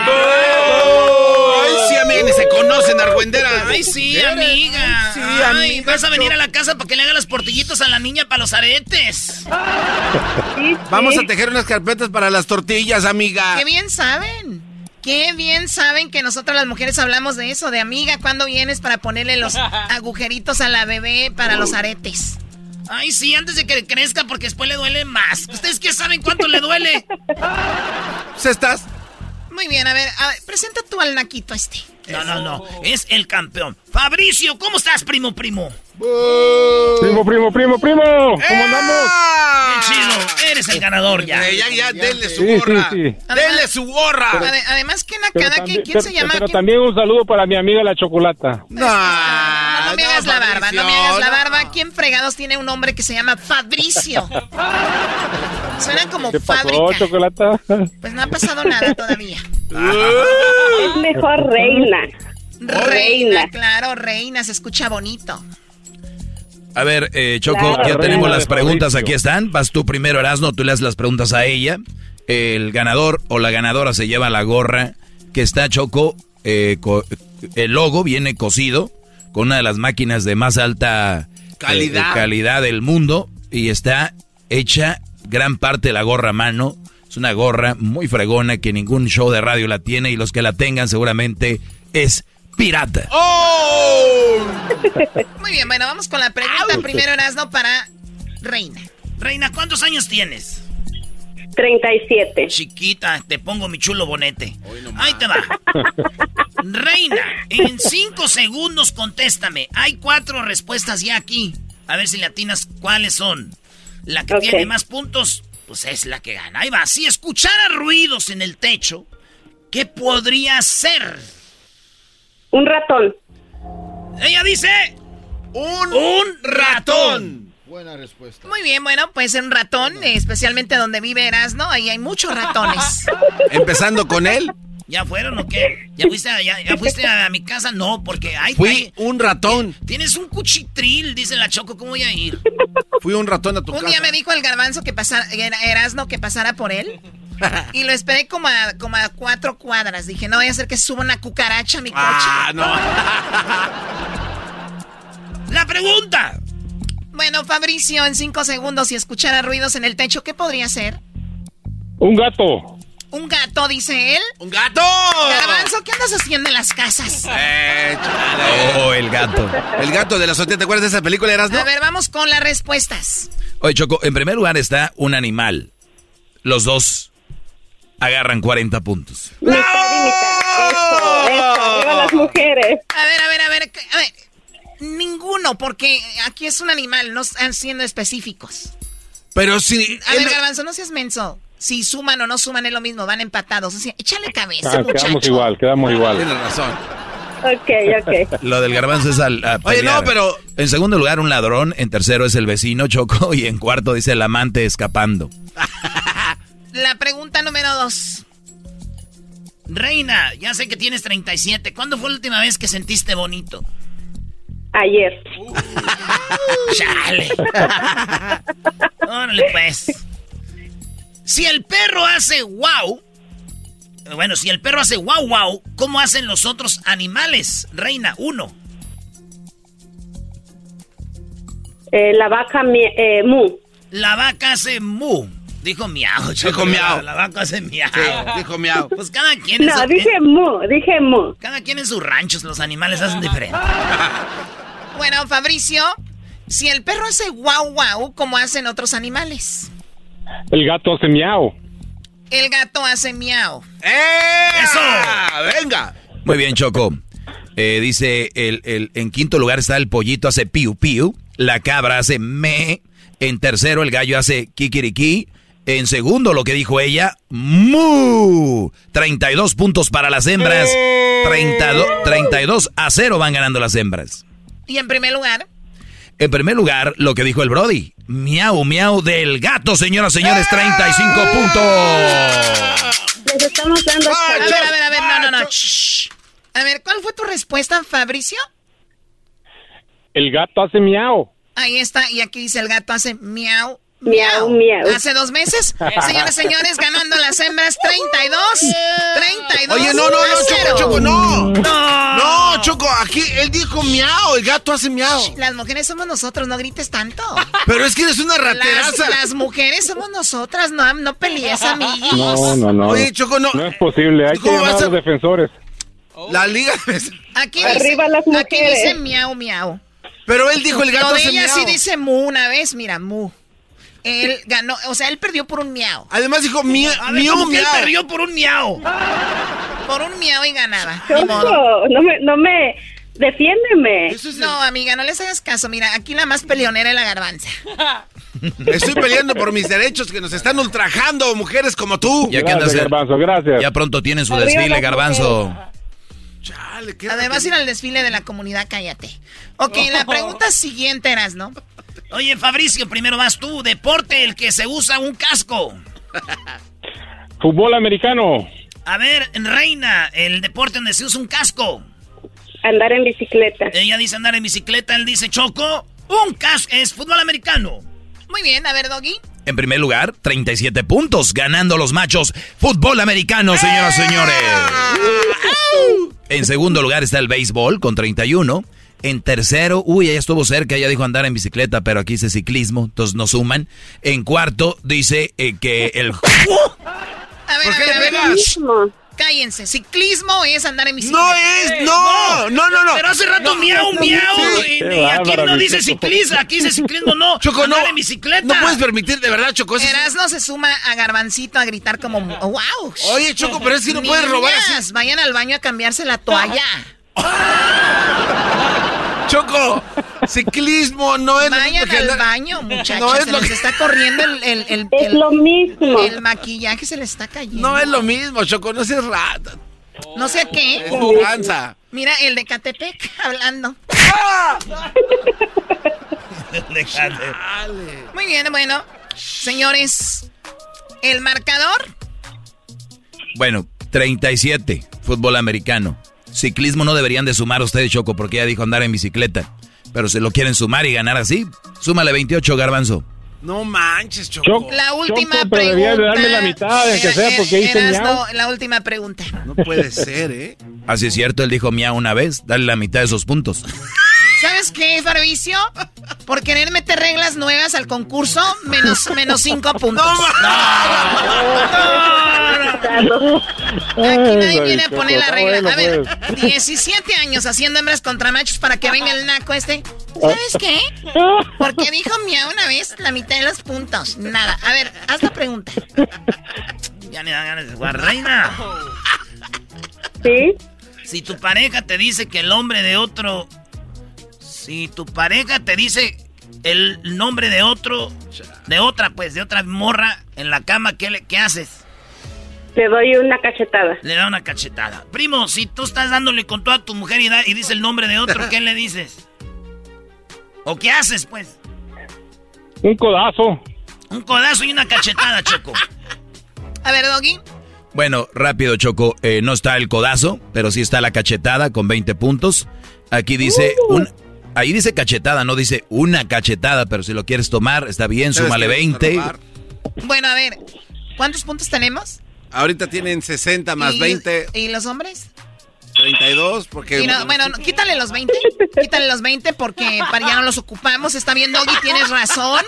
sí, amiga, se conocen, argüenderas. Ay, sí, amiga. Sí, Ay, amiga, vas a venir a la casa para que le haga las portillitos a la niña para los aretes. Vamos a tejer unas carpetas para las tortillas, amiga. Qué bien saben. Qué bien saben que nosotras las mujeres hablamos de eso, de amiga, ¿cuándo vienes para ponerle los agujeritos a la bebé para los aretes? Ay, sí, antes de que crezca porque después le duele más. ¿Ustedes qué saben cuánto le duele? ¿Se estás? Muy bien, a ver, a ver, presenta tú al naquito este. No, no, no. Es el campeón. Fabricio, ¿cómo estás, primo, primo? Primo, primo, primo, primo. ¿Cómo andamos? Bien chido. Eres el ganador ya. Eh, ya, ya, denle su Sí, sí, gorra. sí. Denle su gorra. Ade- además, ¿qué Pero nacada? también, ¿Quién, se pero- llama? pero ¿Quién- también un saludo para mi amiga la chocolata. No, No, no me hagas la barba, no me hagas la barba. ¿Quién fregados tiene un hombre que se llama Fabricio? Suena como ¿Qué pasó, fábrica. chocolata? Pues no ha pasado nada todavía. Es mejor reina. Reina, claro, reina, se escucha bonito. A ver, eh, Choco, Claro. ya tenemos las preguntas, aquí están. Vas tú primero, Erasno, tú le haces las preguntas a ella. El ganador o la ganadora se lleva la gorra que está, Choco. eh, el logo viene cosido con una de las máquinas de más alta eh, Calidad. eh, calidad del mundo y está hecha gran parte de la gorra a mano. Es una gorra muy fregona que ningún show de radio la tiene y los que la tengan seguramente es pirata. ¡Oh! Muy bien, bueno, vamos con la pregunta primero, Erasno, para Reina. Reina, ¿cuántos años tienes? 37. Chiquita, te pongo mi chulo bonete. Ahí te va. Reina, en cinco segundos contéstame. Hay cuatro respuestas ya aquí. A ver si le atinas cuáles son. La que tiene más puntos, pues es la que gana. Ahí va. Si escuchara ruidos en el techo, ¿qué podría ser? Un ratón. Ella dice... Un, Un ratón. Buena respuesta. Muy bien, bueno, puede ser un ratón, especialmente donde vive Erasno, ahí hay muchos ratones. Empezando con él, ¿Ya fueron o qué? ¿Ya fuiste a, ya, ya fuiste a, mi casa? No, porque hay... fui hay- un ratón. Tienes un cuchitril, dice la Choco, ¿cómo voy a ir? Fui un ratón a tu Un casa. día me dijo el garbanzo que pasara, era- Erasno que pasara por él. Y lo esperé como a, como a cuatro cuadras. Dije, no voy a hacer que suba una cucaracha a mi coche. Ah, no. ¡La pregunta! Bueno, Fabricio, en cinco segundos, si escuchara ruidos en el techo, ¿qué podría ser? Un gato. Un gato, dice él. ¡Un gato! Garbanzo, ¿qué andas haciendo en las casas? Eh. Oh, el gato. El gato de la azotea, ¿te acuerdas de esa película, Erasmo? A ver, vamos con las respuestas. Oye, Choco, en primer lugar está un animal. Los dos agarran 40 puntos. Mitad. Eso, las mujeres. A ver, a ver, a ver. a ver. Ninguno, porque aquí es un animal, no están siendo específicos. Pero si... A ver, Garbanzo, no seas menso. Si suman o no suman es lo mismo, van empatados. O sea, échale cabeza, Ah, muchacho. quedamos igual, quedamos igual. Tienes razón. Ok, ok. Lo del garbanzo es al. a Oye, pelear. no, pero- En segundo lugar, un ladrón. En tercero es el vecino, Choco. Y en cuarto dice el amante escapando. La pregunta número dos. Reina, ya sé que tienes 37. ¿Cuándo fue la última vez que sentiste bonito? Ayer. Chale. Órale, pues. Si el perro hace wow. Bueno, si el perro hace wow wow, ¿cómo hacen los otros animales? Reina, uno. Eh, la vaca eh, mu. La vaca hace mu. Dijo miau. Dijo miau. La, la vaca hace miau. Sí, dijo miau. Pues cada quien en No, su- dije mu, dije mu. Cada quien en sus ranchos, los animales hacen diferente. Bueno, Fabricio, si el perro hace guau guau, ¿cómo hacen otros animales? El gato hace miau. El gato hace miau. ¡Eh! ¡Eso! ¡Venga! Muy bien, Choco. Eh, dice, el, el- en quinto lugar está el pollito hace piu piu. La cabra hace me. En tercero, el gallo hace kikiriki. En segundo, lo que dijo ella, mu. 32 puntos para las hembras. 32, 32 a 0 van ganando las hembras. Y en primer lugar, En primer lugar, lo que dijo el Brody. Miau, miau del gato, señoras, señores, 35 puntos. Les estamos dando. a ver, a ver, a ver, no, no, no. shh. A ver, ¿cuál fue tu respuesta, Fabricio? El gato hace miau. Ahí está, y aquí dice el gato hace miau. Miau, miau. Hace dos meses, señores, señores, ganando las hembras 32, 32. Oye, no, no, no. Choco, Choco, no. No, Choco, aquí él dijo miau, el gato hace miau. Las mujeres somos nosotros, no grites tanto. Pero es que eres una rateraza. las mujeres somos nosotras, no, no pelees, amiguis. No, no, no. Oye, Choco, no. No es posible, hay que ¿Cómo llamar a los defensores. La liga. Aquí Arriba dice, las aquí mujeres. dice miau, miau. Pero él dijo el gato Lo de hace ella miau. sí dice mu una vez, mira, mu. Él ganó, o sea, él perdió por un miau. Además dijo miau, miau, ¿cómo que él miau. perdió por un miau? Por un miau y ganaba. Modo. No me, no me, defiéndeme. Eso es el- No, amiga, no les hagas caso. Mira, aquí la más peleonera es la garbanza. Estoy peleando por mis derechos que nos están ultrajando mujeres como tú. Ya que andas Garbanzo, gracias. Ya pronto tienen su Arriba desfile, garbanzo. Chale, qué Además, ir al desfile de la comunidad, cállate. Ok, la pregunta siguiente eras, ¿no? Oye, Fabricio, primero vas tú. Deporte, el que se usa un casco. Fútbol americano. A ver, Reina, el deporte donde se usa un casco. Andar en bicicleta. Ella dice andar en bicicleta, él dice choco. Un casco es fútbol americano. Muy bien, a ver, Doggy. En primer lugar, 37 puntos, ganando los machos. Fútbol americano, señoras y señores. En segundo lugar está el béisbol con 31. En tercero, uy, ella estuvo cerca, ella dijo andar en bicicleta, pero aquí dice ciclismo, entonces no suman. En cuarto dice eh, que el... A ver, ¿Por a qué ver, a le ver. pegas? Mismo. Cállense. Ciclismo es andar en bicicleta. No es, no, no, no, no. Pero hace rato miau, miau. Sí. Y, aquí no dice ciclismo, aquí dice ciclismo, no. Choco, no. andar en bicicleta. No puedes permitir, de verdad, Choco. eso es- Erasno se suma a Garbancito a gritar como... ¡Wow! Oye, Choco, pero es que no puedes robar así. Vayan al baño a cambiarse la toalla. Choco, ciclismo no es lo mismo Vayan que al andar- baño, muchachos. No es se lo les que- está corriendo el, el, el, Es el- lo mismo. el maquillaje, se le está cayendo. No es lo mismo, Choco, no seas rata. No sé qué. Es. Mira, el de Catepec hablando. Muy bien, bueno. Señores, el marcador. Bueno, 37, fútbol americano. Ciclismo no deberían de sumar ustedes, Choco, porque ella dijo andar en bicicleta. Pero si lo quieren sumar y ganar así, súmale 28, garbanzo. No manches, Choco. Choco. La última Choco, pero pregunta. deberías de darme la mitad, aunque sea, porque la última pregunta. No puede ser, ¿eh? Así es cierto, él dijo miau una vez, dale la mitad de esos puntos. ¿Sabes qué, Fabricio? Por querer meter reglas nuevas al concurso, menos, menos cinco puntos. Aquí nadie viene a poner la regla. A ver, 17 años haciendo hembras contra machos para que venga el naco este. ¿Sabes qué? Porque dijo miau una vez la mitad de los puntos. Nada. A ver, haz la pregunta. Ya ni dan ganas de jugar, reina. Sí. Si tu pareja te dice que el nombre de otro. Si tu pareja te dice el nombre de otro. De otra, pues, de otra morra en la cama, ¿qué, le, qué haces? Te doy una cachetada. Le da una cachetada. Primo, si tú estás dándole con toda tu mujer y, da- y dice el nombre de otro, ¿qué le dices? ¿O qué haces, pues? Un codazo. Un codazo y una cachetada, Choco. A ver, Doggy. Bueno, rápido, Choco. Eh, no está el codazo, pero sí está la cachetada con 20 puntos. Aquí dice un... Ahí dice cachetada, no dice una cachetada, pero si lo quieres tomar, está bien, ¿Sabes súmale qué? 20. Bueno, a ver. ¿Cuántos puntos tenemos? Ahorita tienen 60 más ¿Y- 20, ¿Y los hombres? 32, porque... No, bueno, no, quítale los 20. Quítale los 20 porque para ya no los ocupamos. Está bien, Doggy, tienes razón.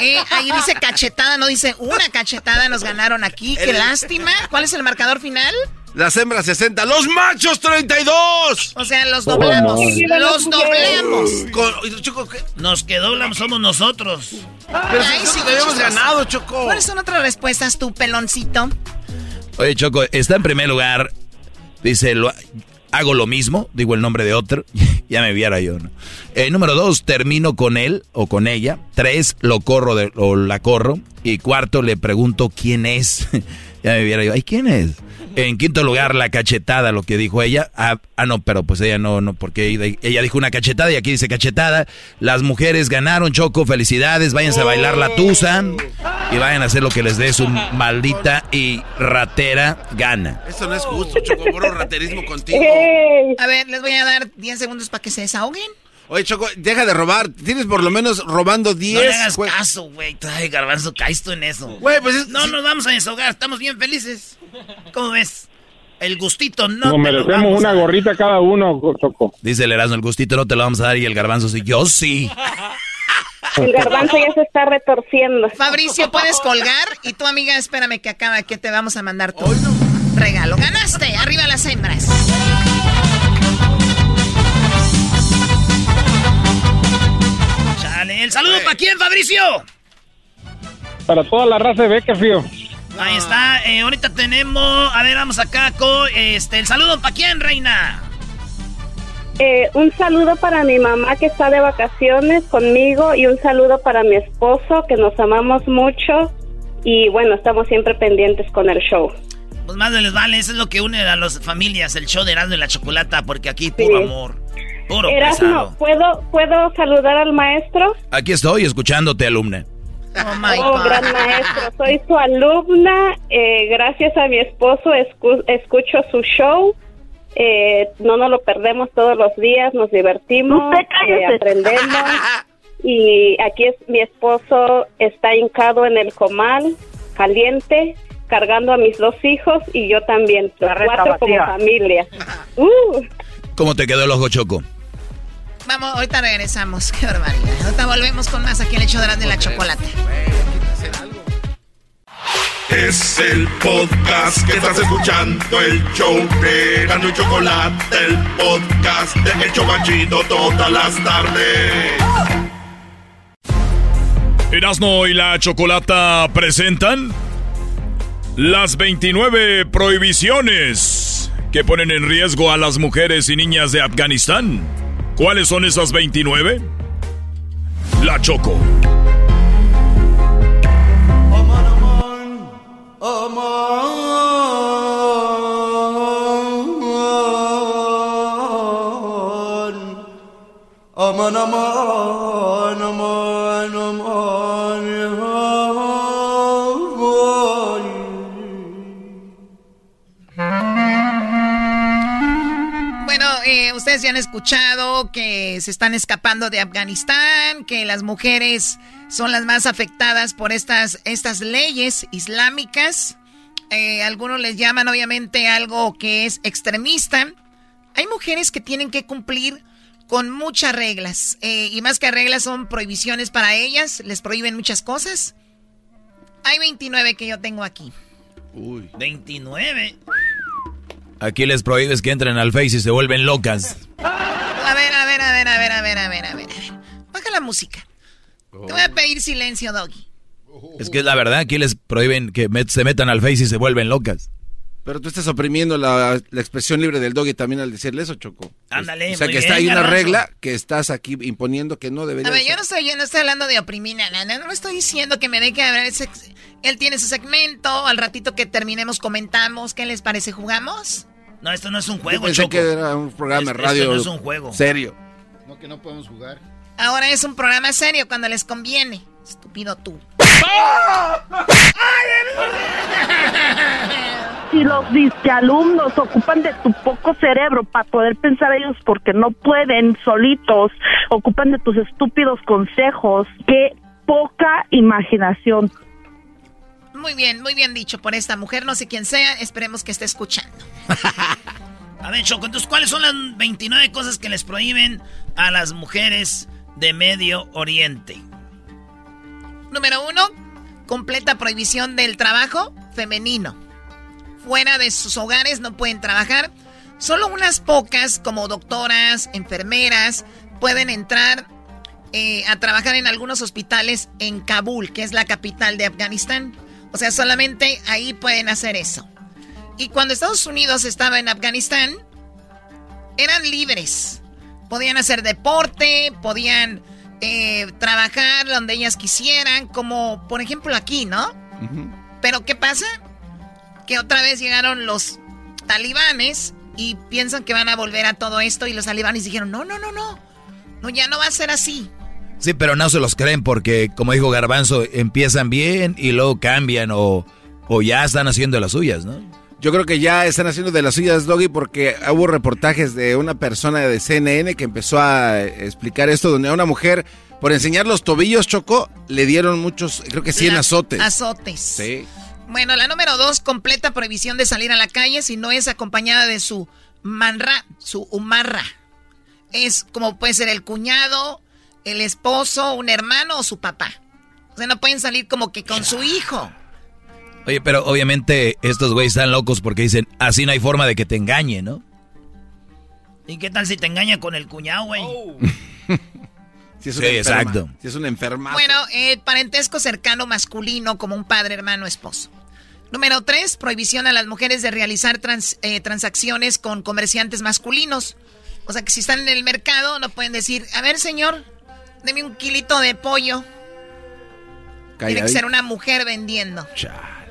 Eh, ahí dice cachetada, no dice una cachetada. Nos ganaron aquí. Qué El- lástima. ¿Cuál es el marcador final? Las hembras 60, los machos 32. O sea, los doblamos. Los doblamos. Con- Choco, ¿qué? Nos que doblan somos nosotros. Pero si Ay, nosotros sí, habíamos ganado, Choco. ¿Cuáles son otras respuestas, tu peloncito? Oye, Choco, está en primer lugar. Dice, lo, hago lo mismo, digo el nombre de otro. ya me viera yo, ¿no? Eh, número dos, termino con él o con ella. Tres, lo corro de- o la corro. Y cuarto, le pregunto quién es. ya me viera yo, ay, ¿quién es? En quinto lugar, la cachetada, lo que dijo ella. Ah, ah, no, pero pues ella no, no, porque ella, ella dijo una cachetada y aquí dice cachetada. Las mujeres ganaron, Choco, felicidades. Váyanse a bailar la tusa y vayan a hacer lo que les dé su maldita y ratera gana. Eso no es justo, Choco, puro raterismo contigo. A ver, les voy a dar 10 segundos para que se desahoguen. Oye, Choco, deja de robar. Tienes por lo menos robando 10. No le hagas jue- caso, güey. Ay, garbanzo, caes tú en eso. Güey, pues es- No sí. nos vamos a desahogar, estamos bien felices. ¿Cómo ves? El gustito no. Nos te lo merecemos vamos una a- gorrita cada uno, Choco. Dice el Erasmo, el gustito no te lo vamos a dar y el garbanzo sí. Yo sí. El garbanzo ya se está retorciendo. Fabricio, puedes colgar. Y tu amiga, espérame que acaba, que te vamos a mandar tu regalo. Ganaste, arriba las hembras. Saludo para quién, Fabricio. Para toda la raza de Beckerfield. Ahí está, eh, ahorita tenemos, a ver, vamos acá con este, el saludo para quién, reina. Eh, un saludo para mi mamá que está de vacaciones conmigo y un saludo para mi esposo que nos amamos mucho y bueno, estamos siempre pendientes con el show. Pues más les vale, eso es lo que une a las familias, el show de Erasmo y la Chocolata, porque aquí puro Sí. amor, puro. ¿puedo, ¿puedo saludar al maestro? Aquí estoy escuchándote, alumna. Oh my Oh, God. gran maestro, soy su alumna. eh, gracias a mi esposo escu- escucho su show. Eh, no nos lo perdemos todos los días, nos divertimos, eh, aprendemos. Y aquí es mi esposo está hincado en el comal, caliente, cargando a mis dos hijos y yo también, los cuatro como familia. Uh, ¿Cómo te quedó el ojo, Choco? Vamos, ahorita regresamos. Qué barbaridad. Ahorita volvemos con más aquí en el hecho de la chocolate. Es el podcast que estás escuchando, el show de Gano y Chocolate, el podcast de El Chocachito todas las tardes. Erasmo y la Chocolata presentan las 29 prohibiciones que ponen en riesgo a las mujeres y niñas de Afganistán. ¿Cuáles son esas 29? La Choco. Ya han escuchado que se están escapando de Afganistán, que las mujeres son las más afectadas por estas, estas leyes islámicas. Eh, algunos les llaman obviamente algo que es extremista. Hay mujeres que tienen que cumplir con muchas reglas. Eh, y más que reglas son prohibiciones para ellas, les prohíben muchas cosas. Hay 29 que yo tengo aquí. Uy. 29. Aquí les prohíbes que entren al Face y se vuelven locas. A ver, a ver, a ver, a ver, a ver, a ver, a ver. Baja la música. Te voy a pedir silencio, Doggy. Es que es la verdad, aquí les prohíben que se metan al Face y se vuelven locas. Pero tú estás oprimiendo la, expresión libre del doggy también al decirle eso, Choco. Ándale, O sea, que está ahí una regla que estás aquí imponiendo que no debería A ver, yo no estoy, yo no estoy hablando de oprimir a nada. No, estoy diciendo que me deje hablar. Él tiene su segmento. Al ratito que terminemos comentamos. ¿Qué les parece? ¿Jugamos? No, esto no es un juego, yo pensé que era un programa de radio. Esto no es un juego. Serio. No, que no podemos jugar. Ahora es un programa serio cuando les conviene. Estúpido tú. Si los alumnos ocupan de tu poco cerebro para poder pensar ellos porque no pueden solitos, ocupan de tus estúpidos consejos, qué poca imaginación. Muy bien, muy bien dicho por esta mujer, no sé quién sea, esperemos que esté escuchando. a ver, Choco, entonces, ¿cuáles son las 29 cosas que les prohíben a las mujeres de Medio Oriente? Número uno, completa prohibición del trabajo femenino. Fuera de sus hogares no pueden trabajar. Solo unas pocas, como doctoras, enfermeras, pueden entrar eh, a trabajar en algunos hospitales en Kabul, que es la capital de Afganistán. O sea, solamente ahí pueden hacer eso. Y cuando Estados Unidos estaba en Afganistán, eran libres. Podían hacer deporte, podían eh, trabajar donde ellas quisieran, como por ejemplo aquí, ¿no? Pero ¿qué pasa? Que otra vez llegaron los talibanes y piensan que van a volver a todo esto y los talibanes dijeron, no, no, no, no, no, ya no va a ser así. Sí, pero no se los creen porque, como dijo Garbanzo, empiezan bien y luego cambian o, o ya están haciendo las suyas, ¿no? Yo creo que ya están haciendo de las suyas, Doggy, porque hubo reportajes de una persona de CNN que empezó a explicar esto, donde a una mujer, por enseñar los tobillos, Chocó, le dieron muchos, creo que 100 azotes. Azotes. Sí. Bueno, la número dos, completa prohibición de salir a la calle si no es acompañada de su manra, su umarra. Es como puede ser el cuñado, el esposo, un hermano o su papá. O sea, no pueden salir como que con su hijo. Oye, pero obviamente estos güeyes están locos porque dicen, así no hay forma de que te engañe, ¿no? ¿Y qué tal si te engaña con el cuñado, güey? Oh. si es sí, exacto. Si es un enferma. Bueno, eh, parentesco cercano masculino como un padre, hermano, esposo. Número tres, prohibición a las mujeres de realizar eh, transacciones con comerciantes masculinos. O sea que si están en el mercado no pueden decir, a ver señor, deme un kilito de pollo. Tiene que ser una mujer vendiendo.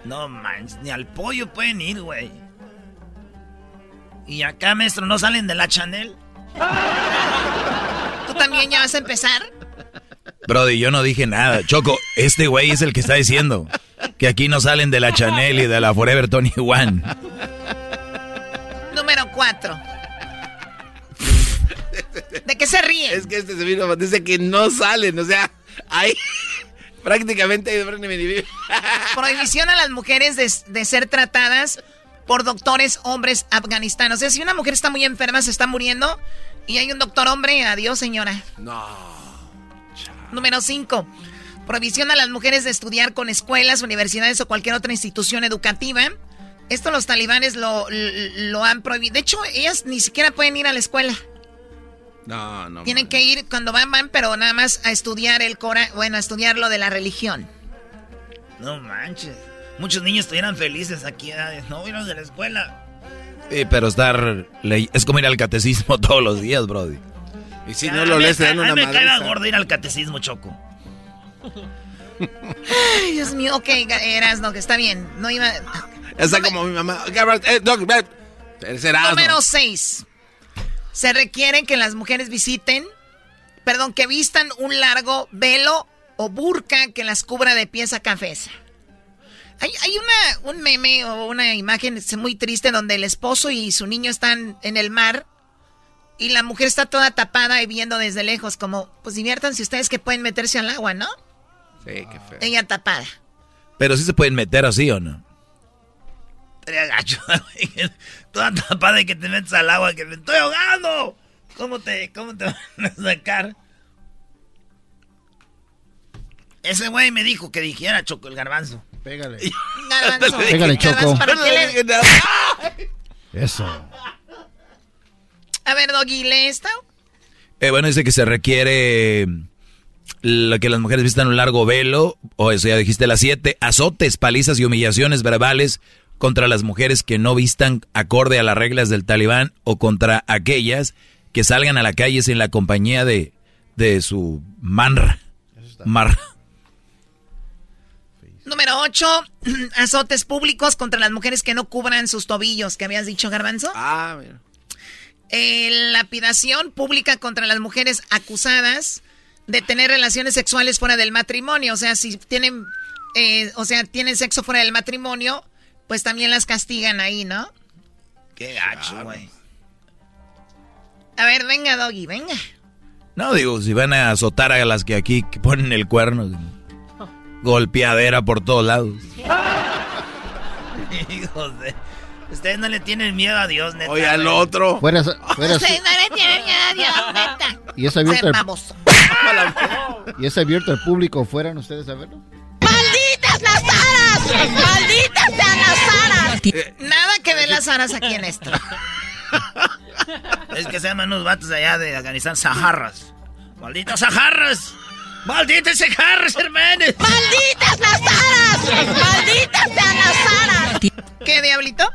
No manches, ni al pollo pueden ir, güey. Y acá, maestro, ¿no salen de la Chanel? ¿Tú también ya vas a empezar? Brody, yo no dije nada. Choco, este güey es el que está diciendo que aquí no salen de la Chanel y de la Forever 21. Número 4. ¿De qué se ríen? Es que este se vino, dice que no salen, o sea, hay prácticamente Prohibición a las mujeres de, ser tratadas por doctores hombres afganistanos. O sea, si una mujer está muy enferma, se está muriendo, y hay un doctor hombre, adiós señora. No. Número 5. Prohibición a las mujeres de estudiar con escuelas, universidades o cualquier otra institución educativa. Esto los talibanes lo, lo han prohibido. De hecho, ellas ni siquiera pueden ir a la escuela. No, no. Tienen que ir cuando van, van, pero nada más a estudiar el Corán, bueno, a estudiar lo de la religión. No manches. Muchos niños estuvieran felices aquí, no irnos de la escuela. Sí, pero estar. Es como ir al catecismo todos los días, Brody. Y si no lo lees, te dan una me cae gordo ir al catecismo, Choco. Ay, Dios mío, ok, eras, no, que está bien. No iba. Está como mi mamá. Eh, Número 6. Se requiere que las mujeres visiten, perdón, que vistan un largo velo o burka que las cubra de pies a cabeza. Hay, una, un meme o una imagen muy triste donde el esposo y su niño están en el mar y la mujer está toda tapada y viendo desde lejos como, pues diviértanse ustedes que pueden meterse al agua, ¿no? Sí, qué feo. Ella tapada. Pero sí se pueden meter así o no. Toda tapada de que te metes al agua, que me estoy ahogando. ¿Cómo te, cómo te van a sacar? Ese güey me dijo que dijera Choco el garbanzo. Pégale. Garbanzo. Pégale, Choco. ¿para qué le- Eso. A ver, Doggy, lee esto. Eh, bueno, dice que se requiere mm, lo que las mujeres vistan un largo velo, o eso ya dijiste las siete, azotes, palizas y humillaciones verbales contra las mujeres que no vistan acorde a las reglas del talibán o contra aquellas que salgan a la calle sin la compañía de, de su manra. Mar. Número 8, azotes públicos contra las mujeres que no cubran sus tobillos, que habías dicho, Garbanzo. Ah, mira. Eh, lapidación pública contra las mujeres acusadas de tener relaciones sexuales fuera del matrimonio. O sea, si tienen, eh, o sea, tienen sexo fuera del matrimonio, pues también las castigan ahí, ¿no? Qué gacho, güey. A ver, venga, Doggy, venga. No, digo, si van a azotar a las que aquí que ponen el cuerno, golpeadera por todos lados. Hijos de... Ustedes no le tienen miedo a Dios, neta. Oye, al otro. Fuera, fuera, Ustedes no le tienen miedo a Dios, neta. y es abierto al, y es abierto al público. ¿Fueran ustedes a verlo? ¡Malditas las aras! ¡Malditas sean las aras! Nada que ver las aras aquí en esto. Es que se llaman unos vatos allá de Afganistán, Saharras. ¡Malditas Saharras! ¡Malditas Saharras, hermanos! ¡Malditas las aras! ¡Malditas sean las aras! ¿Qué, diablito?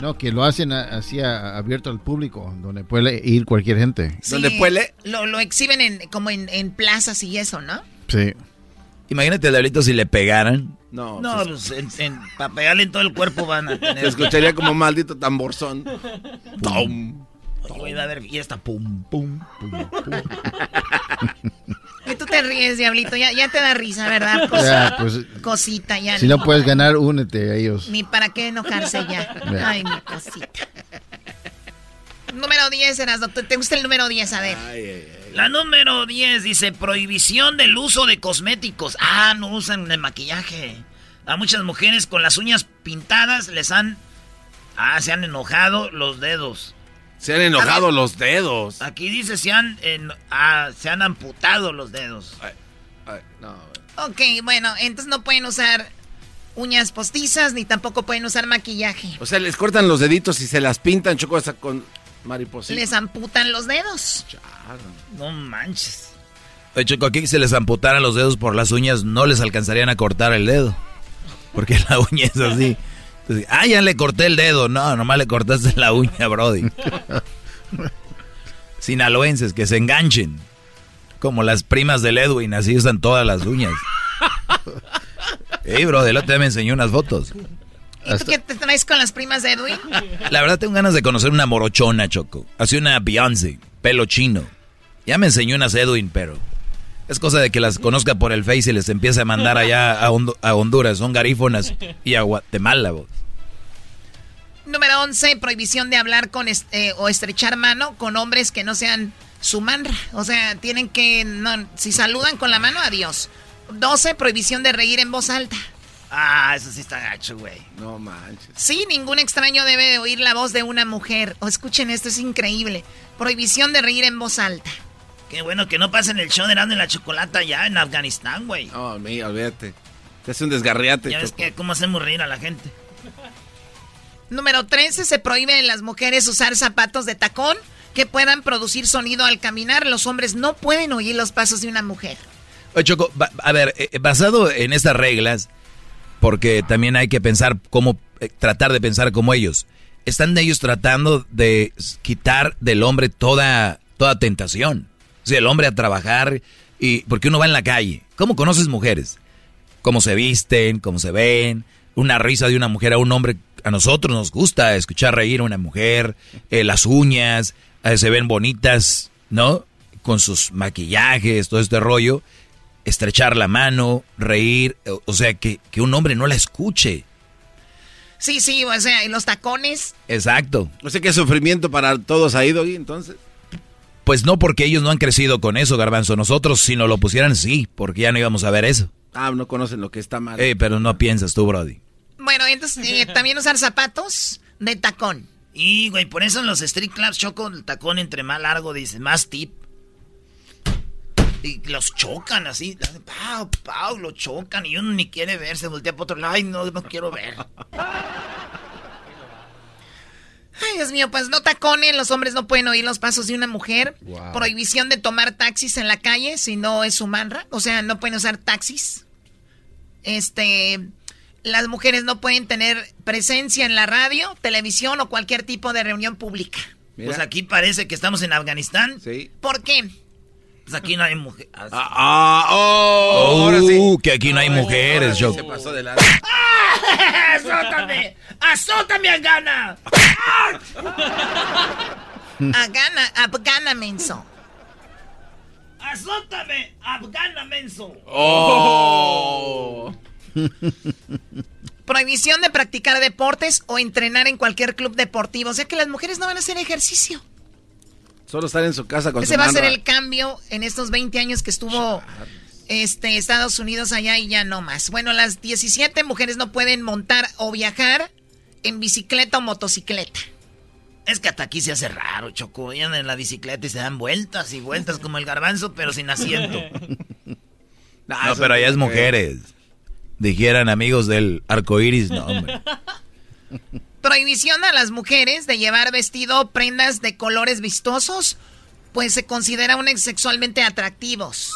No, que lo hacen así abierto al público, donde puede ir cualquier gente. Sí, Lo, lo exhiben en, como en, en plazas y eso, ¿no? Sí. Imagínate, Diablito, si le pegaran. No, No, pues en, en- para pegarle en todo el cuerpo van a tener. Se escucharía como un maldito tamborzón. Tom. Güey, va a haber fiesta. Pum, pum, pum, pum. Y tú te ríes, diablito. Ya, ya te da risa, ¿verdad? Ya, pues, cosita, ya. Si no puedes ganar, únete a ellos. Ni para qué enojarse ya. Ya. Ay, mi cosita. Número 10, Erasmo. ¿Te te gusta el número 10? A ver. La número 10 dice prohibición del uso de cosméticos. Ah, no usan de maquillaje. A muchas mujeres con las uñas pintadas les han... Ah, se han enojado los dedos. Se han enojado los dedos. Aquí dice se han, en- ah, se han amputado los dedos. Ok, bueno, entonces no pueden usar uñas postizas ni tampoco pueden usar maquillaje. O sea, les cortan los deditos y se las pintan, choco, hasta con mariposita. Les amputan los dedos. No manches. De hecho, aquí si se les amputaran los dedos por las uñas, no les alcanzarían a cortar el dedo. Porque la uña es así. Entonces, ah, ya le corté el dedo. No, nomás le cortaste la uña, Brody. Sinaloenses, que se enganchen. Como las primas del Edwin, así usan todas las uñas. Ey, Brody, el otro día me enseñó unas fotos. ¿Y tú qué te traes con las primas de Edwin? La verdad tengo ganas de conocer una morochona, Choco. Así una Beyoncé, pelo chino. Ya me enseñó unas Edwin, pero... Es cosa de que las conozca por el Face y les empiece a mandar allá a, Honduras. Son garífonas y a Guatemala, vos. Número 11, prohibición de hablar con est- eh, o estrechar mano con hombres que no sean su manra. O sea, tienen que, no, si saludan con la mano, adiós. 12, prohibición de reír en voz alta. Ah, eso sí está gacho, güey. No manches. Sí, ningún extraño debe de oír la voz de una mujer. O escuchen esto, es increíble. Prohibición de reír en voz alta. Qué bueno que no pasen el show de Erasmo y la Chocolata ya en Afganistán, güey. No, mira, olvídate. Te hace un desgarriate, Ya ves que cómo hacemos reír a la gente. Número 13, se prohíbe en las mujeres usar zapatos de tacón que puedan producir sonido al caminar. Los hombres no pueden oír los pasos de una mujer. Oye, Choco, a ver, eh, basado en estas reglas, porque también hay que pensar cómo, eh, tratar de pensar como ellos. Están ellos tratando de quitar del hombre toda, toda tentación. O sea, el hombre a trabajar y, porque uno va en la calle. ¿Cómo conoces mujeres? Cómo se visten, cómo se ven, una risa de una mujer a un hombre. A nosotros nos gusta escuchar reír a una mujer, eh, las uñas, eh, se ven bonitas, ¿no? Con sus maquillajes, todo este rollo estrechar la mano, reír, o- o sea, que, que un hombre no la escuche. Sí, sí, o sea, y los tacones. Exacto. O sea, qué sufrimiento para todos ahí, Doggy, entonces. Pues no porque ellos no han crecido con eso, garbanzo. Nosotros si nos lo pusieran, sí, porque ya no íbamos a ver eso. Ah, no conocen lo que está mal. Eh, pero no piensas tú, Brody. Bueno, entonces eh, también usar zapatos de tacón. Y, güey, por eso en los street clubs choco el tacón entre más largo, dice, más tip. Y los chocan así, pau, pau, lo chocan y uno ni quiere ver, se voltea para otro lado, ay, no, no quiero ver. Ay, Dios mío, pues no tacones, los hombres no pueden oír los pasos de una mujer. Prohibición de tomar taxis en la calle si no es su manra. O sea, no pueden usar taxis. Este, las mujeres no pueden tener presencia en la radio, televisión o cualquier tipo de reunión pública. Pues aquí parece que estamos en Afganistán. Sí. ¿Por qué? Pues aquí no hay mujeres. Ah, ah, oh, ahora sí. Uh, que aquí no hay mujeres, yo. Se pasó de la... ¡Azótame! ¡Azótame a gana! a gana, afgana menso. ¡Azótame! ¡Afgana menso! Oh. Prohibición de practicar deportes o entrenar en cualquier club deportivo. O sea que las mujeres no van a hacer ejercicio. Solo estar en su casa con Ese su va a ser el cambio en estos 20 años que estuvo este, Estados Unidos allá y ya no más. Bueno, las 17 mujeres no pueden montar o viajar en bicicleta o motocicleta. Es que hasta aquí se hace raro, Choco. Vayan en la bicicleta y se dan vueltas y vueltas como el garbanzo, pero sin asiento. No, pero allá es mujeres. Dijeran amigos del arco iris, no, hombre. Prohibición a las mujeres de llevar vestido o prendas de colores vistosos, pues se consideran sexualmente atractivos.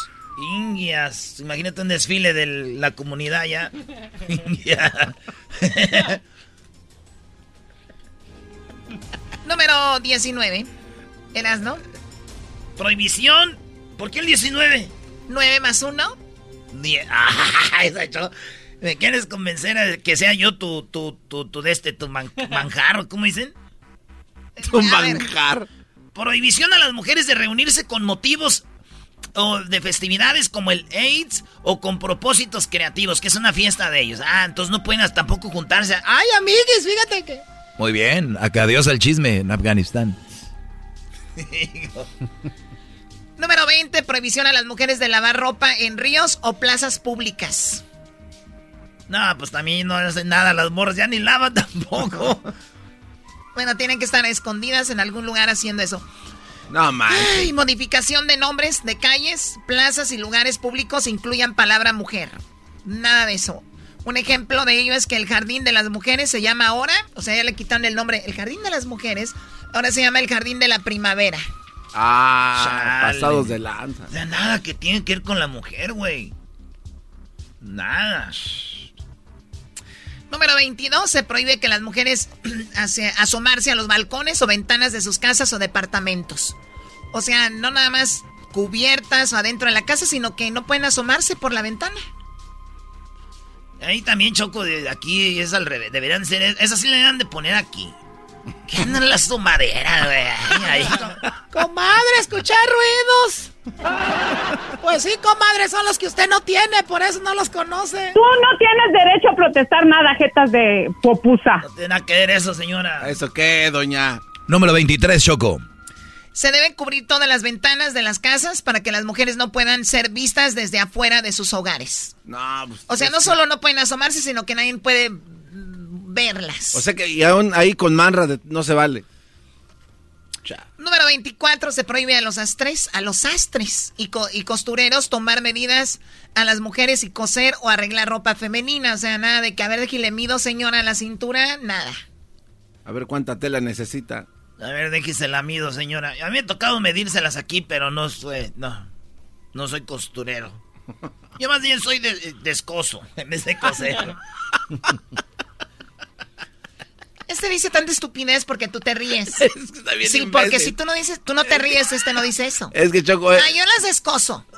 Indias. Imagínate un desfile de la comunidad ya. India. Número 19. ¿Eras, no? Prohibición. ¿Por qué el 19? 9 más 1. Die- Ah, esa cho- ¿Me quieres convencer a que sea yo tu, tu, tu, tu de este, tu man- manjar, cómo dicen? Tu manjar. Prohibición a las mujeres de reunirse con motivos o de festividades como el AIDS o con propósitos creativos, que es una fiesta de ellos. Ah, entonces no pueden hasta tampoco juntarse. Ay, amigues, fíjate que... Muy bien, acá adiós al chisme en Afganistán. Número 20. Prohibición a las mujeres de lavar ropa en ríos o plazas públicas. No, pues también no hacen nada, las morras ya ni lavan tampoco. Bueno, tienen que estar escondidas en algún lugar haciendo eso. No, man. Ay, modificación de nombres de calles, plazas y lugares públicos incluyan palabra mujer. Nada de eso. Un ejemplo de ello es que el jardín de las mujeres se llama ahora, o sea, ya le quitaron el nombre, el jardín de las mujeres, ahora se llama el jardín de la primavera. Ah, Chale. pasados de lanza. O sea, nada que tiene que ver con la mujer, güey. Nada. Número 22, se prohíbe que las mujeres asomarse a los balcones o ventanas de sus casas o departamentos. O sea, no nada más cubiertas o adentro de la casa, sino que no pueden asomarse por la ventana. Ahí también Choco, de aquí es al revés. Deberían ser, esas sí le deberían de poner aquí. ¿Qué andan las tomaderas, güey? Comadre, escuchar ruidos. Pues sí, comadre, son los que usted no tiene, por eso no los conoce. Tú no tienes derecho a protestar nada, jetas de popusa. No tiene nada que ver eso, señora. ¿Eso qué, doña? Número 23, Choco. Se deben cubrir todas las ventanas de las casas para que las mujeres no puedan ser vistas desde afuera de sus hogares. No, pues, O sea, no solo no pueden asomarse, sino que nadie puede verlas. O sea que y aún ahí con manra de- no se vale. Número 24, se prohíbe a los astres, a los astres y, co- y costureros tomar medidas a las mujeres y coser o arreglar ropa femenina. O sea, nada de que, a ver, déjale mido, señora, a la cintura, nada. A ver cuánta tela necesita. A ver, déjese la mido, señora. A mí me ha tocado medírselas aquí, pero no soy, no, no soy costurero. Yo más bien soy de- descoso, en vez de coser. Este dice tanta estupidez porque tú te ríes. está bien sí, imbécil. porque si tú no dices, tú no te ríes, este no dice eso. Es que Choco... eh, Ah, yo las descoso.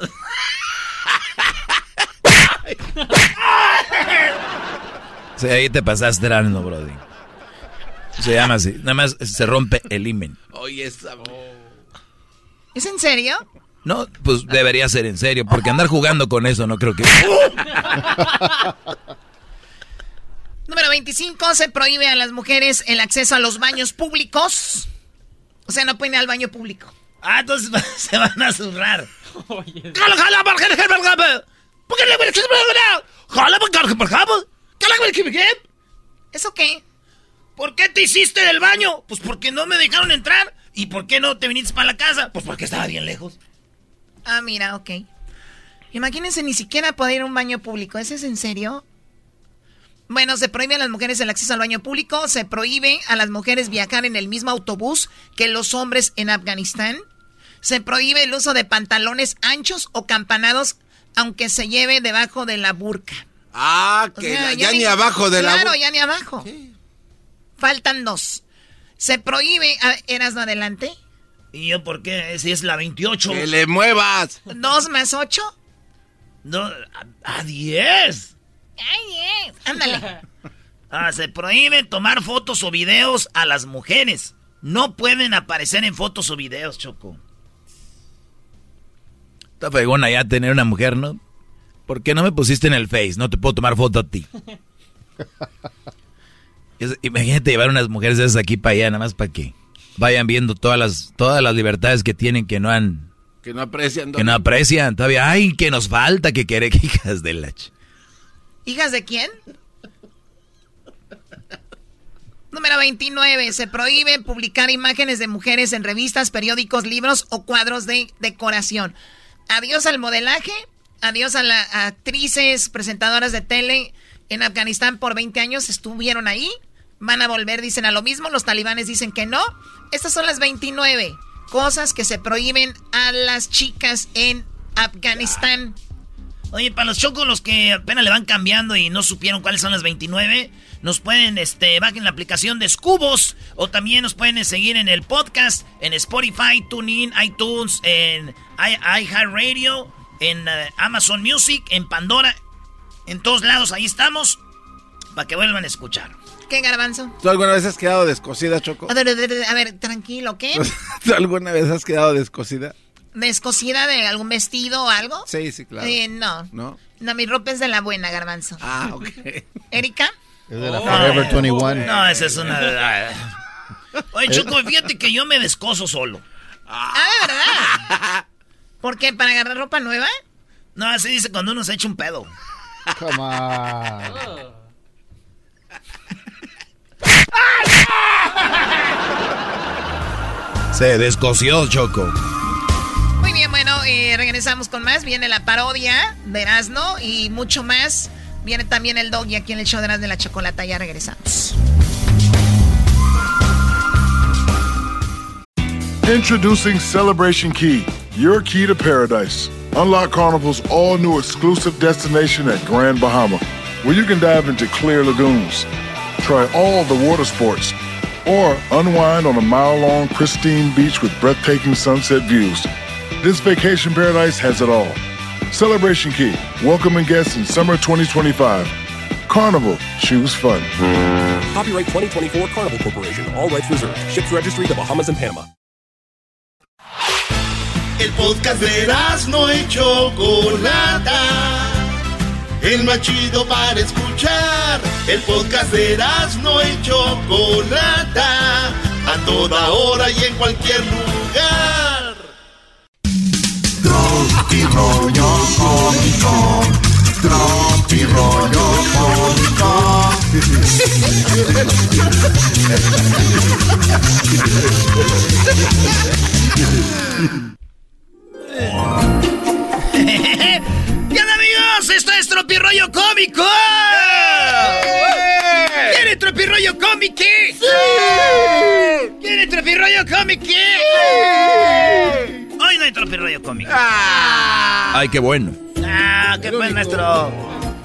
Sí, ahí te pasaste no, Brody. Se llama así. Nada más se rompe el imen. Oye, esa... ¿Es en serio? No, pues debería ser en serio, porque andar jugando con eso no creo que... Número 25, se prohíbe a las mujeres el acceso a los baños públicos. O sea, no pueden ir al baño público. Ah, entonces se van a zurrar. ¿Eso qué? ¿Por qué te hiciste del baño? Pues porque no me dejaron entrar. ¿Y por qué no te viniste para la casa? Pues porque estaba bien lejos. Ah, mira, ok. Imagínense ni siquiera poder ir a un baño público. ¿Ese es en serio? Bueno, se prohíbe a las mujeres el acceso al baño público, se prohíbe a las mujeres viajar en el mismo autobús que los hombres en Afganistán, se prohíbe el uso de pantalones anchos o campanados aunque se lleve debajo de la burca. Ah, que ya, ni, abajo de la burca. Claro, ya ni abajo. Faltan dos. Se prohíbe... ¿Eras no adelante? ¿Y yo por qué? Si es la 28. ¡Que le muevas! ¿Dos más ocho? No, a 10. ¡Ay, Ándale. Ah, se prohíbe tomar fotos o videos a las mujeres. No pueden aparecer en fotos o videos, Choco. Está fregona ya tener una mujer, ¿no? ¿Por qué no me pusiste en el Face? No te puedo tomar foto a ti. imagínate llevar unas mujeres esas aquí para allá, nada más para que vayan viendo todas las, todas las libertades que tienen que no han... Que no aprecian. Que no aprecian. Todavía, ay, que nos falta que querer hijas de la... ¿Hijas de quién? Número 29. Se prohíbe publicar imágenes de mujeres en revistas, periódicos, libros o cuadros de decoración. Adiós al modelaje. Adiós a las actrices, presentadoras de tele en Afganistán por 20 años estuvieron ahí. Van a volver, dicen a lo mismo. Los talibanes dicen que no. Estas son las 29 cosas que se prohíben a las chicas en Afganistán. Oye, para los chocos, los que apenas le van cambiando y no supieron cuáles son las 29, nos pueden, este, bajen la aplicación de Scubos o también nos pueden seguir en el podcast, en Spotify, TuneIn, iTunes, en iHeartRadio, en eh, Amazon Music, en Pandora, en todos lados, ahí estamos, para que vuelvan a escuchar. ¿Qué, Garbanzo? ¿Tú alguna vez has quedado descosida, Choco? A ver, a ver, tranquilo, ¿qué? ¿Tú alguna vez has quedado descosida? ¿Descosida de algún vestido o algo? Sí, sí, claro. Eh, no. ¿No? No, mi ropa es de la buena, garbanzo. Ah, ok. ¿Erika? Es de la Forever 21. No, esa es una... Oye, Choco, fíjate que yo me descoso solo. Ah, ¿verdad? ¿Por qué? ¿Para agarrar ropa nueva? No, así dice cuando uno se echa un pedo. Come on. Se descoció, Choco. Muy bien, bueno, eh, regresamos con más. Viene la parodia de Erasmo y mucho más. Viene también el doggy aquí en el show de Erasmo de la Chocolata. Ya regresamos. Introducing Celebration Key, your key to paradise. Unlock Carnival's all new exclusive destination at Grand Bahama, where you can dive into clear lagoons, try all the water sports, or unwind on a mile long, pristine beach with breathtaking sunset views. This vacation paradise has it all. Celebration Key, welcoming guests in summer 2025. Carnival, choose fun. Copyright 2024 Carnival Corporation, all rights reserved. Ships registry the Bahamas and Panama. El podcast de no y Chocolata. El más chido para escuchar. El podcast de no y Chocolata. A toda hora y en cualquier lugar. Tropi rollo cómico. Tropi rollo cómico. ¿Qué amigos? Esto es Tropirollo Cómico. ¿Quiere Tropirollo Cómico? ¡Sí! ¿Quiere Tropirollo Cómico? ¡Sí! Cómico. Ah. Ay, qué bueno. Ah, qué buen nuestro.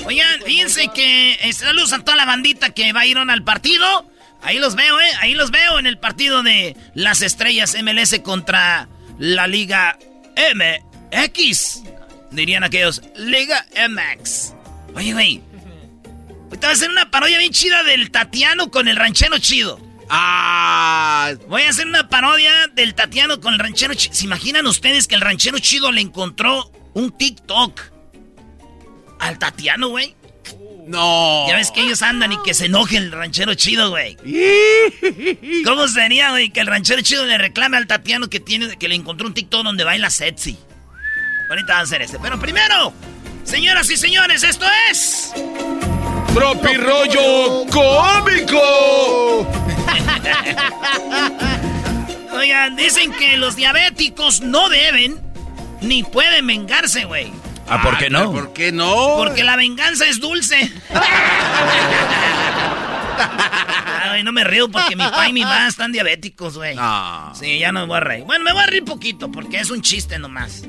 Oigan, fíjense que eh, saludos a toda la bandita que va a ir al partido. Ahí los veo, ¿eh? Ahí los veo en el partido de las estrellas MLS contra la Liga MX. Dirían aquellos, Liga MX. Oye, güey. Ahorita voy a hacer una parodia bien chida del Tatiano con el ranchero chido. Ah. Voy a hacer una parodia del Tatiano con el ranchero chido. ¿Se imaginan ustedes que el ranchero chido le encontró un TikTok al Tatiano, güey? No. Ya ves que ellos andan y que se enoje el ranchero chido, güey. ¿Cómo sería, güey, que el ranchero chido le reclame al Tatiano que tiene que le encontró un TikTok donde baila sexy? Ahorita va a hacer este. Pero primero, señoras y señores, esto es. Tropi rollo cómico. Oigan, dicen que los diabéticos no deben ni pueden vengarse, güey. ¿Ah, por qué no? ¿Por qué no? Porque la venganza es dulce. Ay, no me río porque mi papá y mi mamá están diabéticos, güey. No. Sí, ya no me voy a reír. Bueno, me voy a reír poquito porque es un chiste nomás.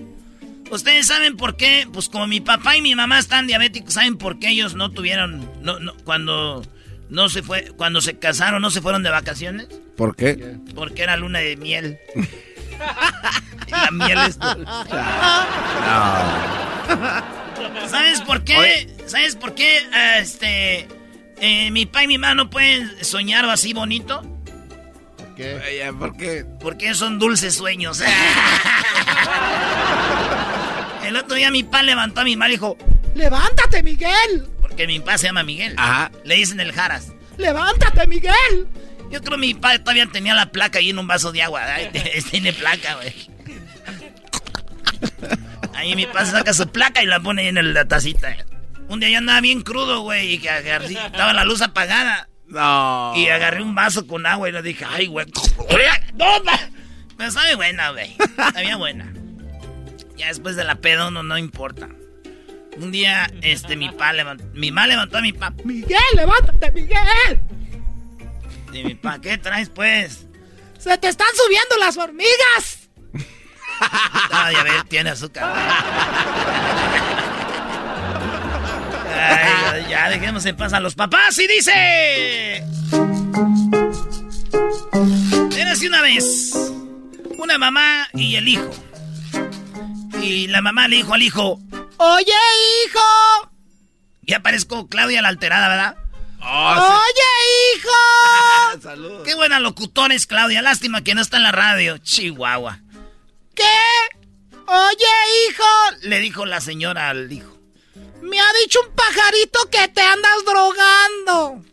Ustedes saben por qué, pues como mi papá y mi mamá están diabéticos, ¿saben por qué ellos no tuvieron, no, no, cuando no se fue, cuando se casaron, no se fueron de vacaciones? ¿Por qué? Porque era luna de miel. la miel es dulce. ¿Sabes por qué? ¿Sabes por qué? eh, Este, eh, mi papá y mi mamá no pueden soñar así bonito. ¿Por qué? ¿Por qué? Porque son dulces sueños. El otro día mi papá levantó a mi mamá y dijo, ¡Levántate, Miguel! Porque mi papá se llama Miguel. Ajá. Le dicen el Jaras. ¡Levántate, Miguel! Yo creo que mi padre todavía tenía la placa ahí en un vaso de agua. Ay, Tiene placa, güey. Ahí mi padre saca su placa y la pone ahí en la tacita. Un día yo andaba bien crudo, güey, y que agarré, estaba la luz apagada. No. Y agarré un vaso con agua y le dije, ay, güey. ¡No! Pero sabe buena, güey. Sabía buena. Ya después de la pedo no, no importa. Un día, este, mi pa levantó, mi mamá levantó a mi pa. ¡Miguel, levántate, Miguel! Y mi pa, ¿qué traes, pues? ¡Se te están subiendo las hormigas! Ah, ya ves, tiene azúcar. Ay, ya dejemos en paz a los papás y dice... Érase una vez una mamá y el hijo. Y la mamá le dijo al hijo, Oye, hijo. Ya parezco Claudia la alterada, ¿verdad? Oye, hijo. Saludos. Qué buena locutora es Claudia. Lástima que no está en la radio. Chihuahua. ¿Qué? Oye, hijo. Le dijo la señora al hijo. Me ha dicho un pajarito que te andas drogando.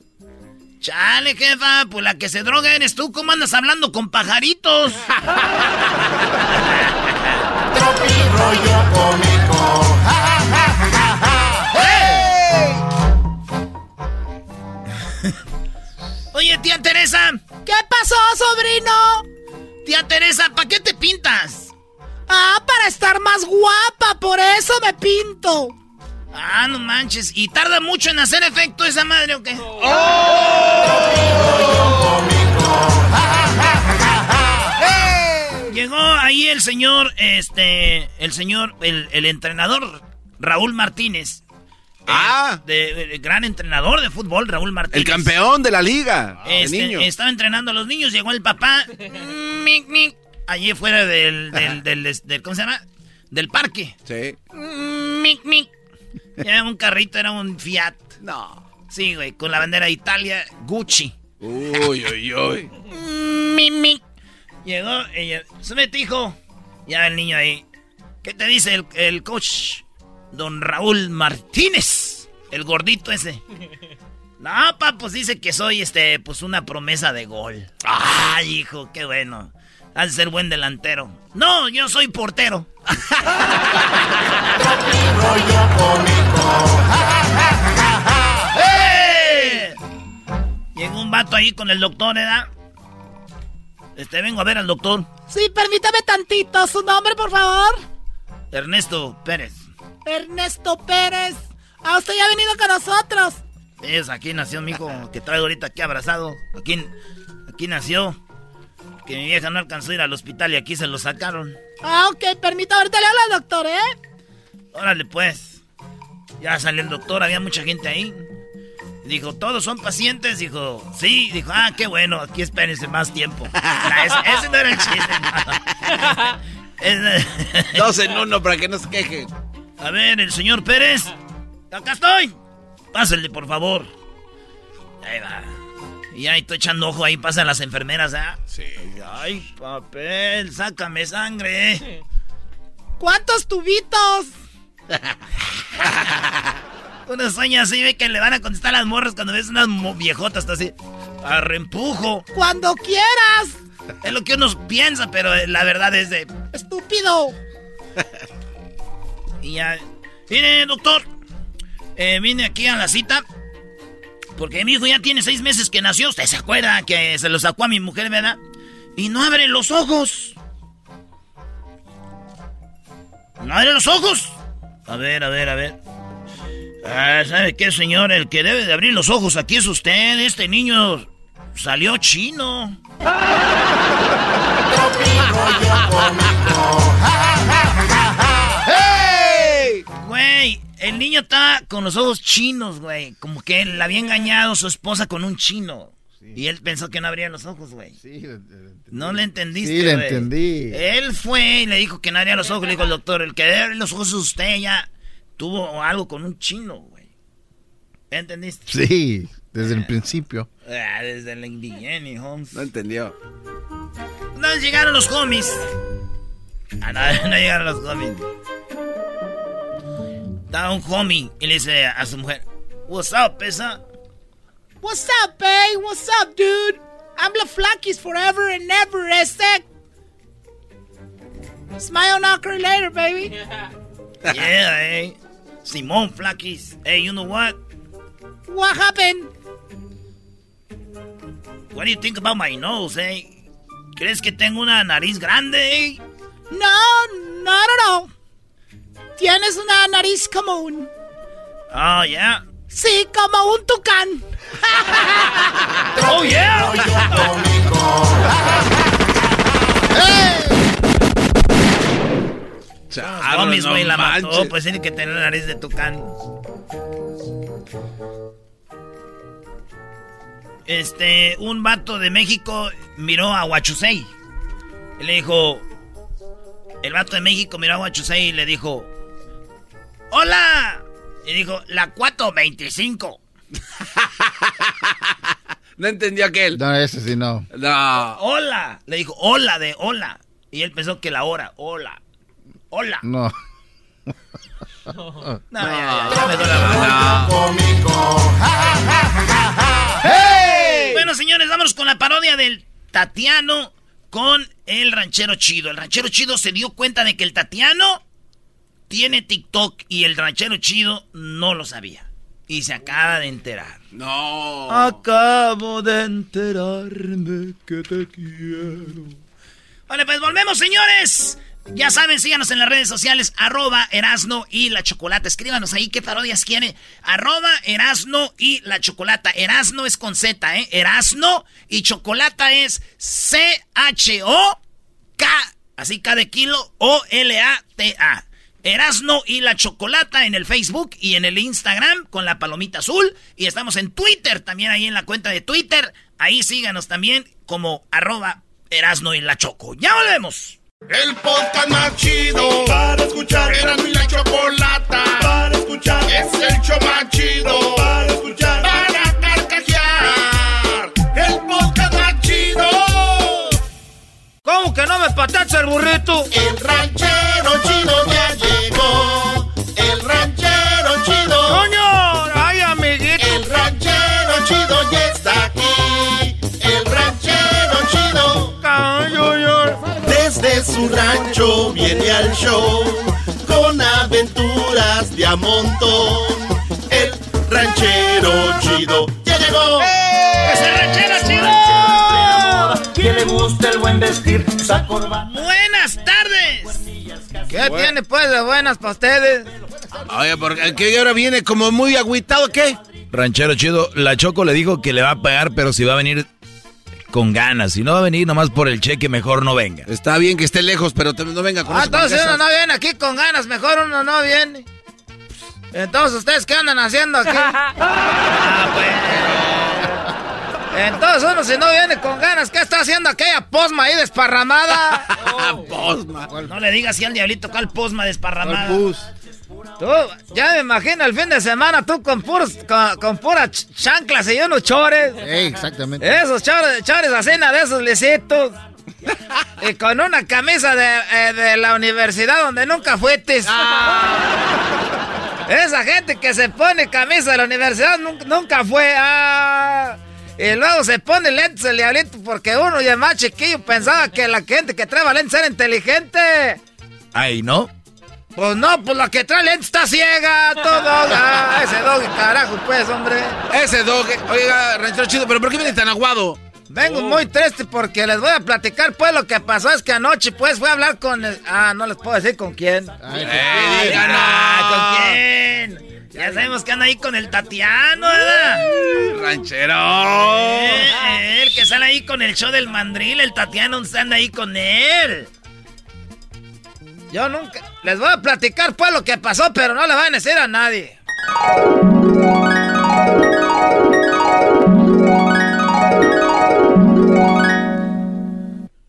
Chale, jefa, pues la que se droga eres tú. ¿Cómo andas hablando con pajaritos? rollo cómico. Oye, tía Teresa. ¿Qué pasó, sobrino? Tía Teresa, ¿para qué te pintas? Ah, para estar más guapa, por eso me pinto. Ah, no manches. ¿Y tarda mucho en hacer efecto esa madre o qué? Llegó ahí el señor, este, el señor, el, el entrenador Raúl Martínez. Ah. De, de- gran entrenador de fútbol, Raúl Martínez. El campeón de la liga. Este, niños. estaba entrenando a los niños, llegó el papá. mic, mic, allí fuera del, del, del- del- ¿cómo se llama? Del parque. Sí. Mic, mic. Era un carrito, era un Fiat. No. Sí, güey, con la bandera de Italia, Gucci. Uy, uy, uy. Mic, mic. Llegó, ella, súbete, hijo. Ya el niño ahí. ¿Qué te dice el, el coach? Don Raúl Martínez. El gordito ese. No, pa, pues dice que soy, este, pues una promesa de gol. Ay, hijo, qué bueno. Has de ser buen delantero. No, yo soy portero. ¡Eh! Llegó un vato ahí con el doctor, ¿verdad? Este, vengo a ver al doctor. Sí, permítame tantito. ¿Su nombre, por favor? Ernesto Pérez. Ernesto Pérez. Ah, usted ya ha venido con nosotros. Es aquí nació mi hijo que traigo ahorita aquí abrazado. Aquí, aquí nació. Que mi vieja no alcanzó a ir al hospital y aquí se lo sacaron. Ah, ok, permítame. Ahorita le hablo al doctor, ¿eh? Órale pues. Ya salió el doctor, había mucha gente ahí. Dijo, ¿todos son pacientes? Dijo, sí. Dijo, ah, qué bueno, aquí espérense más tiempo. Ese, ese no era el chiste. no. Dos en uno para que no se quejen. A ver, el señor Pérez. Acá estoy. Pásenle, por favor. Ahí va. Y ahí estoy echando ojo, ahí pasan las enfermeras, ¿ah? Sí. Ay, papel, sácame sangre. ¿Cuántos tubitos? Uno sueña así, ve que le van a contestar las morras cuando ves unas viejotas, está así. A reempujo. Cuando quieras. Es lo que uno piensa, pero eh, la verdad es de. Estúpido. Y ya. Mire, doctor. eh, vine aquí a la cita. Porque mi hijo ya tiene seis meses que nació. ¿Usted se acuerda que se lo sacó a mi mujer, verdad? Y no abre los ojos. No abre los ojos. A ver, a ver, a ver. Ah, ¿Sabe qué, señor? El que debe de abrir los ojos aquí es usted. Este niño salió chino. ¡Hey! Güey, el niño está con los ojos chinos, güey. Como que él la había engañado su esposa con un chino. Y él pensó que no abría los ojos, güey. Sí, No le entendiste, Sí, le güey. entendí. Él fue y le dijo que no abría los ojos. Le dijo el doctor, el que debe abrir los ojos es usted. Ya tuvo algo con un chino, güey. ¿Entendiste? Sí, desde el principio. Ah, desde el beginning, Holmes. No entendió. No llegaron los homies. Ah, no, no llegaron los homies. Estaba un homie y le dice a su mujer, What's up, pesa? What's up, babe? What's up, dude? I'm La Flakis forever and never, este. Smile knocker later, baby. yeah, eh. Simón Flaquis. Hey, you know what? What happened? What do you think about my nose, eh? ¿Crees que tengo una nariz grande, eh? No, at all. Tienes una nariz común. Oh, yeah. Sí, como un tucán. Oh, yeah. Chale, homies, no güey, la mató. manches. Pues tiene que tener nariz de tucán. Este, un vato de México miró a Huachusei. Y le dijo. El vato de México miró a Huachusei y le dijo. ¡Hola! Y dijo, la 425. No entendió aquel. No, ese sí no. No. ¡Hola! Le dijo, hola de hola. Y él pensó que la hora, hola. Hola. No. No, ya, ya, ya me duele la ¡Hey! Bueno, señores, vámonos con la parodia del Tatiano con el ranchero chido. El ranchero chido se dio cuenta de que el Tatiano tiene TikTok y el ranchero chido no lo sabía. Y se acaba de enterar. No. Acabo de enterarme que te quiero. Vale, pues volvemos, señores. Ya saben, síganos en las redes sociales, arroba Erasno y la Chocolata. Escríbanos ahí qué parodias quieren. Arroba Erasno y la Chocolata. Erasno es con Z, ¿eh? Erasno y Chocolata es C-H-O-K, así K de kilo, O-L-A-T-A. Erasno y la Chocolata en el Facebook y en el Instagram con la palomita azul. Y estamos en Twitter también ahí en la cuenta de Twitter. Ahí síganos también como arroba Erasno y la Choco. Ya volvemos. El podcast más chido para escuchar. Era mi la chocolata para escuchar. Es el show más chido para escuchar. Para carcajear. El podcast más chido. ¿Cómo que no me patacha el burrito? El ranchero chido ya llegó. El ranchero chido. ¡Coño! ¡Ay, amiguito! El ranchero chido ya su rancho viene al show con aventuras de a montón. El ranchero chido ya llegó. ¡Es el ranchero chido! Que le gusta el buen vestir. Buenas tardes. ¿Qué tiene pues de buenas para ustedes? Oye, porque que ahora viene como muy agüitado, ¿qué? Ranchero chido, la Choco le dijo que le va a pagar, pero si va a venir con ganas. Si no va a venir nomás por el cheque, mejor no venga. Está bien que esté lejos, pero no venga con Ah, eso, con entonces uno no viene aquí con ganas, mejor uno no viene. Entonces, ¿ustedes qué andan haciendo aquí? ah, pues. Entonces uno si no viene con ganas, ¿qué está haciendo aquella posma ahí desparramada? posma. No le digas así al diablito, ¿cuál posma desparramada? ¿Cuál pus? Tú, ya me imagino el fin de semana tú con puros, con, con puras ch- chanclas y unos chores. Ey, exactamente. Esos chores, chores así, de esos lisitos. y con una camisa de, eh, de la universidad donde nunca fuiste. Esa gente que se pone camisa de la universidad nun- nunca fue. ah. Y luego se pone lentes el diablito porque uno ya más chiquillo pensaba que la gente que trae lentes era inteligente. Ay, ¿no? Pues no, pues la que trae lente está ciega, todo. Ah, ese doggy, carajo, pues, hombre. Ese doggy. Oiga, ranchero chido, pero ¿por qué viene tan aguado? Vengo muy triste porque les voy a platicar, pues, lo que pasó es que anoche, pues, fui a hablar con el... Ah, no les puedo decir con quién. Ay, Ay, diga, no, ¿con quién? Ya sabemos que anda ahí con el Tatiano, ¿verdad? Ranchero. Eh, el que sale ahí con el show del mandril, el Tatiano anda ahí con él. Yo nunca... Les voy a platicar, pues, lo que pasó, pero no le van a decir a nadie.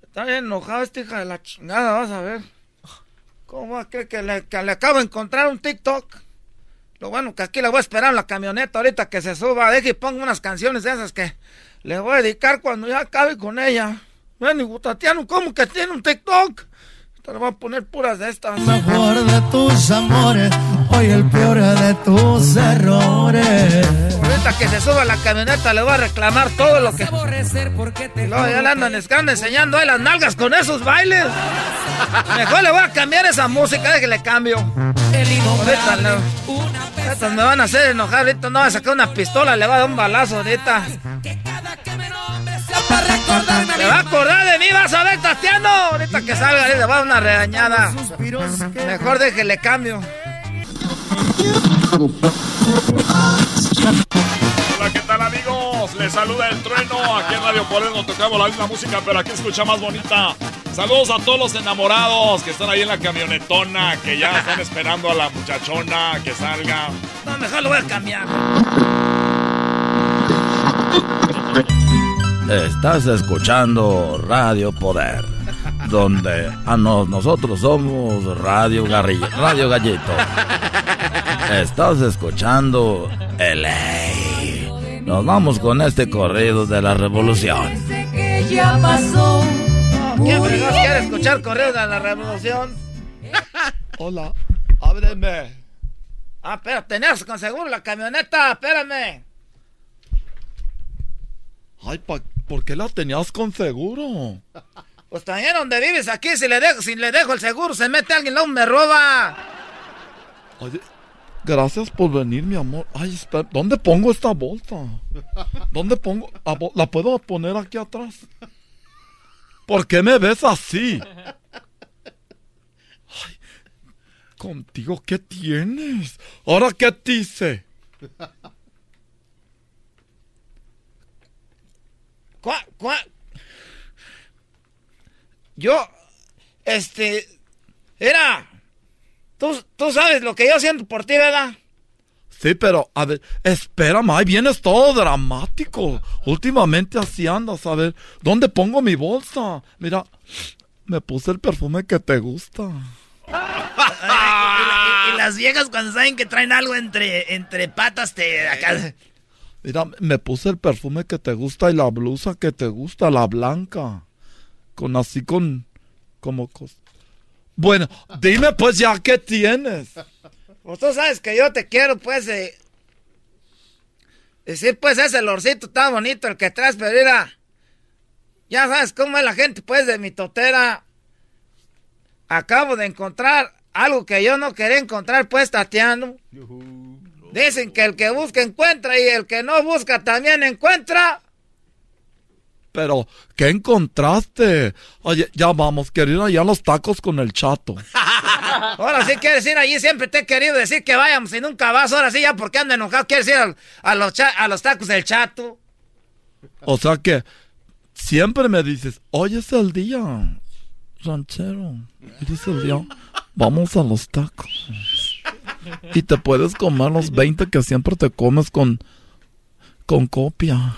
Está bien enojado este hija de la chingada, vas a ver. ¿Cómo va a creer que le, que le acabo de encontrar un TikTok? Lo bueno que aquí le voy a esperar en la camioneta ahorita que se suba. Deje y ponga unas canciones de esas que le voy a dedicar cuando ya acabe con ella. Ven, y Tatiano, ¿cómo que tiene un TikTok? Te le voy a poner puras de estas. mejor de tus amores, hoy el peor de tus errores. Ahorita que se suba a la camioneta le voy a reclamar todo lo que... Luego ya le andan escando enseñando ahí las nalgas con esos bailes. Mejor le voy a cambiar esa música, que le cambio. Ahorita le- Estas me van a hacer enojar, ahorita no va a sacar una pistola, le va a dar un balazo ahorita. Me va a acordar de mí, vas a ver, Tatiano. Ahorita que salga, le va a dar una regañada. Mejor déjele cambio. Hola, ¿qué tal amigos? Les saluda el trueno. Aquí en Radio Poder no tocamos la misma música, pero aquí escucha más bonita. Saludos a todos los enamorados que están ahí en la camionetona, que ya están esperando a la muchachona que salga. No, mejor lo voy a cambiar. Estás escuchando Radio Poder, donde ah, no, nosotros somos Radio Garrillo, Radio Gallito. Estás escuchando LA. Nos vamos con este corrido de la revolución. Que ya pasó. ¿Quién quiere escuchar correos de la revolución? Hola, ábreme. Ah, espera, tenías con seguro la camioneta, espérame. Ay, pa- ¿por qué la tenías con seguro? Pues también donde vives aquí, si le dejo, si le dejo el seguro, se mete alguien, luego me roba. Oye, gracias por venir, mi amor. Ay, espera, ¿dónde pongo esta bolsa? ¿Dónde pongo? la bo- ¿La puedo poner aquí atrás? ¿Por qué me ves así? Ay, contigo, ¿qué tienes? ¿Ahora qué te hice? ¿Cuá, cuá? Yo, este, era, tú, tú sabes lo que yo siento por ti, ¿verdad? Sí, pero, a ver, espérame, ahí vienes todo dramático. Últimamente así andas, a ver, ¿dónde pongo mi bolsa? Mira, me puse el perfume que te gusta. y, la- y- y las viejas cuando saben que traen algo entre, entre patas te acá. Mira, me puse el perfume que te gusta y la blusa que te gusta, la blanca. Con así con, como cos- Bueno, dime pues ya qué tienes. Pues tú sabes que yo te quiero, pues, eh, decir, pues, ese lorcito tan bonito el que traes, pero mira, ya sabes cómo es la gente, pues, de mi totera. Acabo de encontrar algo que yo no quería encontrar, pues, Tatiano. Dicen que el que busca encuentra y el que no busca también encuentra. Pero, ¿qué encontraste? Oye, ya vamos, querido, allá a los tacos con el chato. Ahora sí quieres ir allí, siempre te he querido decir que vayamos y nunca vas. Ahora sí, ya porque ando enojado, quieres ir a, los cha- a los tacos del chato. O sea que siempre me dices, hoy es el día, ranchero. Hoy es el día. Vamos a los tacos. Y te puedes comer los 20 que siempre te comes con, con copia.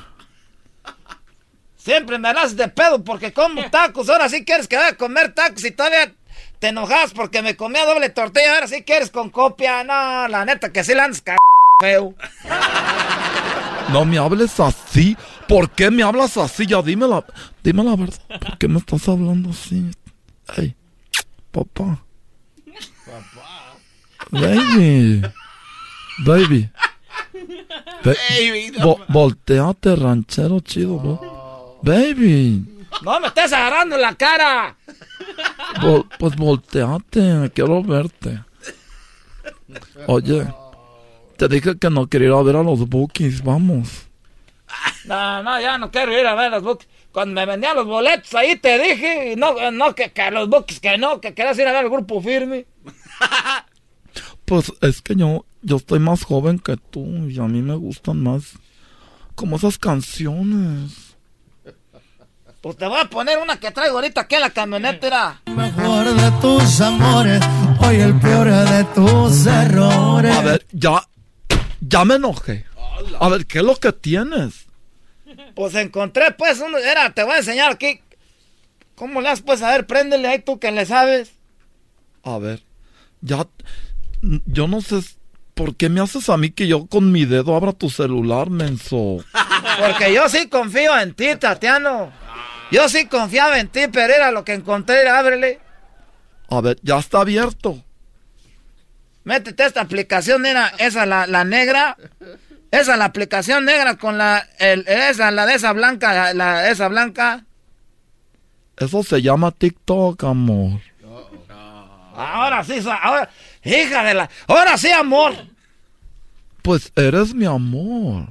Siempre me das de pedo porque como tacos. Ahora sí quieres que vaya a comer tacos y todavía te enojas porque me comía doble tortilla. Ahora sí quieres con copia. No, la neta que sí la andas c feo. No me hables así. ¿Por qué me hablas así? Ya dime la, dime la verdad. ¿Por qué me estás hablando así? Ay, papá. Baby. Baby. Ba- Baby, no. Vo- volteate, ranchero chido. vo- Baby. No me estés agarrando la cara. Vol- pues volteate, quiero verte. Oye, te dije que no quería ir a ver a los bookies, vamos. No, no, ya no quiero ir a ver los bookies. Cuando me vendían los boletos ahí te dije, no, no, que, que los bookies, que no, que querías ir a ver el grupo firme. Pues es que yo, yo estoy más joven que tú y a mí me gustan más como esas canciones. Pues te voy a poner una que traigo ahorita aquí en la camioneta. Era. Mejor de tus amores, hoy el peor de tus errores. A ver, ya, ya me enojé. A ver, ¿qué es lo que tienes? Pues encontré, pues, uno, era, te voy a enseñar aquí. ¿Cómo le has, pues, a ver, préndele ahí tú que le sabes. A ver, ya, yo no sé por qué me haces a mí que yo con mi dedo abra tu celular, menso. Porque yo sí confío en ti, Tatiano. Yo sí confiaba en ti, pero era lo que encontré, ábrele. A ver, ya está abierto. Métete esta aplicación, mira, esa la, la negra. Esa la aplicación negra con la, el, esa, la de esa blanca, la esa blanca. Eso se llama TikTok, amor. Ahora sí, ahora, hija de la, ahora sí, amor. Pues eres mi amor.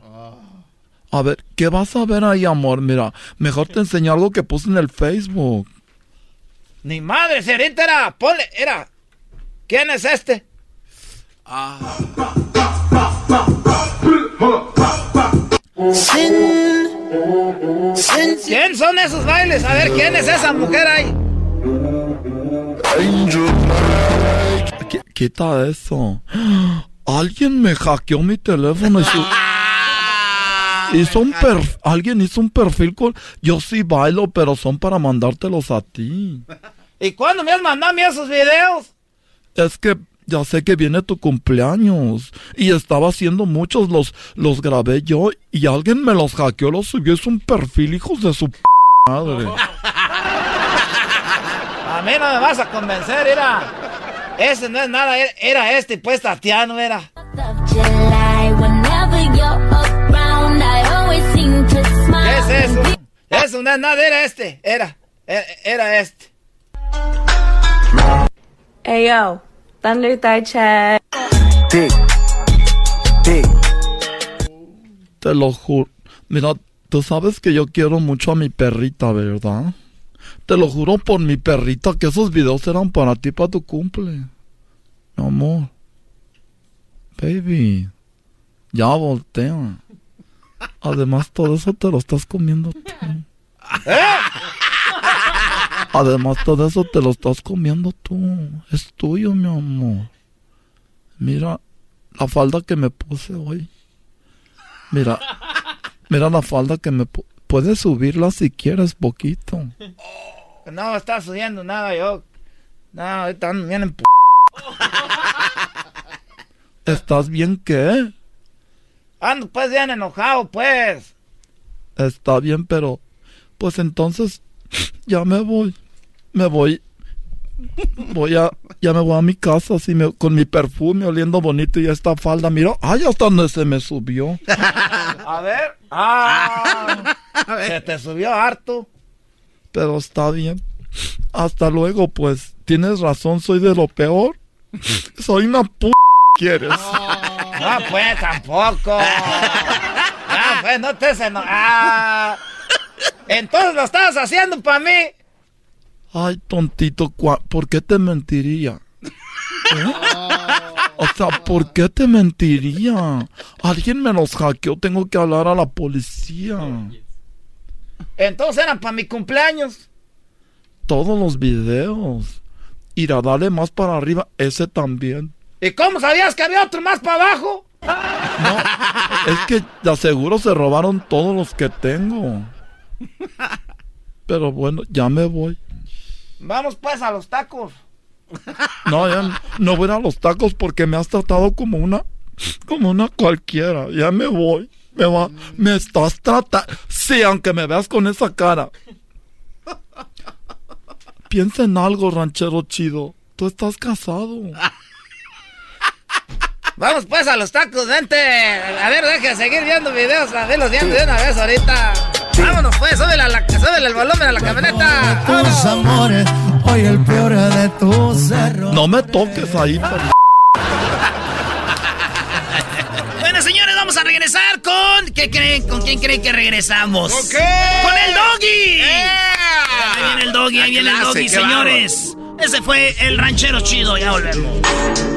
A ver, ¿qué vas a ver ahí, amor? Mira, mejor te enseño algo que puse en el Facebook. Ni madre, serita era, ponle, era. ¿Quién es este? ¿Quién son esos bailes? A ver, ¿quién es esa mujer ahí? Qu- Quita eso. Alguien me hackeó mi teléfono y su... Hizo un perf- alguien hizo un perfil con... Yo sí bailo, pero son para mandártelos a ti. ¿Y cuándo me has mandado a mí esos videos? Es que ya sé que viene tu cumpleaños y estaba haciendo muchos, los, los grabé yo y alguien me los hackeó, los subió, es un perfil, hijos de su p madre. A mí no me vas a convencer, era. Ese no es nada, era- era este, pues Tatiano era. ¿Qué es eso? Eso no es nada, era este, era, era, era este. Hey yo, Thunder Thigh Chat. Te lo juro. Mira, tú sabes que yo quiero mucho a mi perrita, ¿verdad? Te lo juro por mi perrita que esos videos eran para ti, para tu cumple. Mi amor. Baby. Ya voltea. Además, todo eso te lo estás comiendo tú. Además, todo eso te lo estás comiendo tú. Es tuyo, mi amor. Mira la falda que me puse hoy. Mira, mira la falda que me pu- puedes subirla si quieres poquito. No está subiendo nada yo. No, ahorita bien en p... ¿Estás bien qué? Ando pues bien enojado, pues. Está bien, pero pues entonces ya me voy. Me voy. Voy a ya me voy a mi casa así me- con mi perfume oliendo bonito y esta falda, mira, ay, hasta donde se me subió. A ver. Ah, se te subió harto. Pero está bien. Hasta luego, pues. Tienes razón, soy de lo peor. Soy una p quieres. No, pues tampoco. No, pues no te eno- Ah. Entonces lo estabas haciendo para mí. Ay, tontito, ¿por qué te mentiría? ¿Eh? O sea, ¿por qué te mentiría? Alguien me los hackeó, tengo que hablar a la policía. Entonces eran para mi cumpleaños. Todos los videos. Ir a darle más para arriba, ese también. ¿Y cómo sabías que había otro más para abajo? Es que de aseguro se robaron todos los que tengo. Pero bueno, ya me voy. Vamos pues a los tacos. No, ya no voy a los tacos porque me has tratado como una, como una cualquiera. Ya me voy. Me va, me estás tratando. Sí, aunque me veas con esa cara. Piensa en algo, ranchero chido. Tú estás casado. Vamos pues a los tacos, vente. A ver, deja seguir viendo videos, a ver los viendo de una vez ahorita. Vámonos pues, súbele, la, súbele el volumen a la camioneta. Tus amores, hoy el peor de tus errores. No me toques ahí, Bueno, señores, vamos a regresar con... ¿Qué creen? ¿Con quién creen que regresamos? ¿Con qué? ¡Con el Doggy! Yeah. Ahí viene el Doggy, ahí viene el Doggy, señores. Ese fue el ranchero chido, ya volvemos.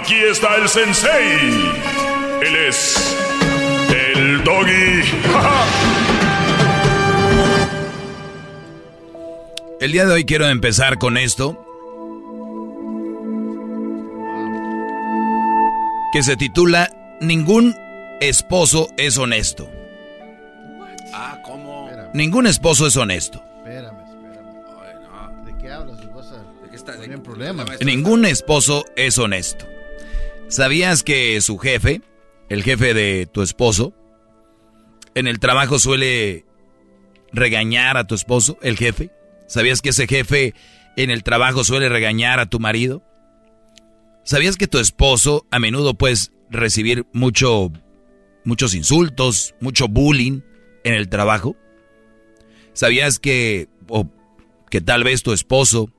Aquí está el sensei. Él es el doggy. El día de hoy quiero empezar con esto. Que se titula Ningún esposo es honesto. Ah, ¿cómo? Ningún esposo es honesto. Espérame, espérame. ¿De qué hablas? A- ¿De qué está? poner en problemas. Ningún esposo es honesto. ¿Sabías que su jefe, el jefe de tu esposo, en el trabajo suele regañar a tu esposo, el jefe? ¿Sabías que ese jefe en el trabajo suele regañar a tu marido? ¿Sabías que tu esposo a menudo puedes recibir mucho, muchos insultos, mucho bullying en el trabajo? ¿Sabías que, o que tal vez tu esposo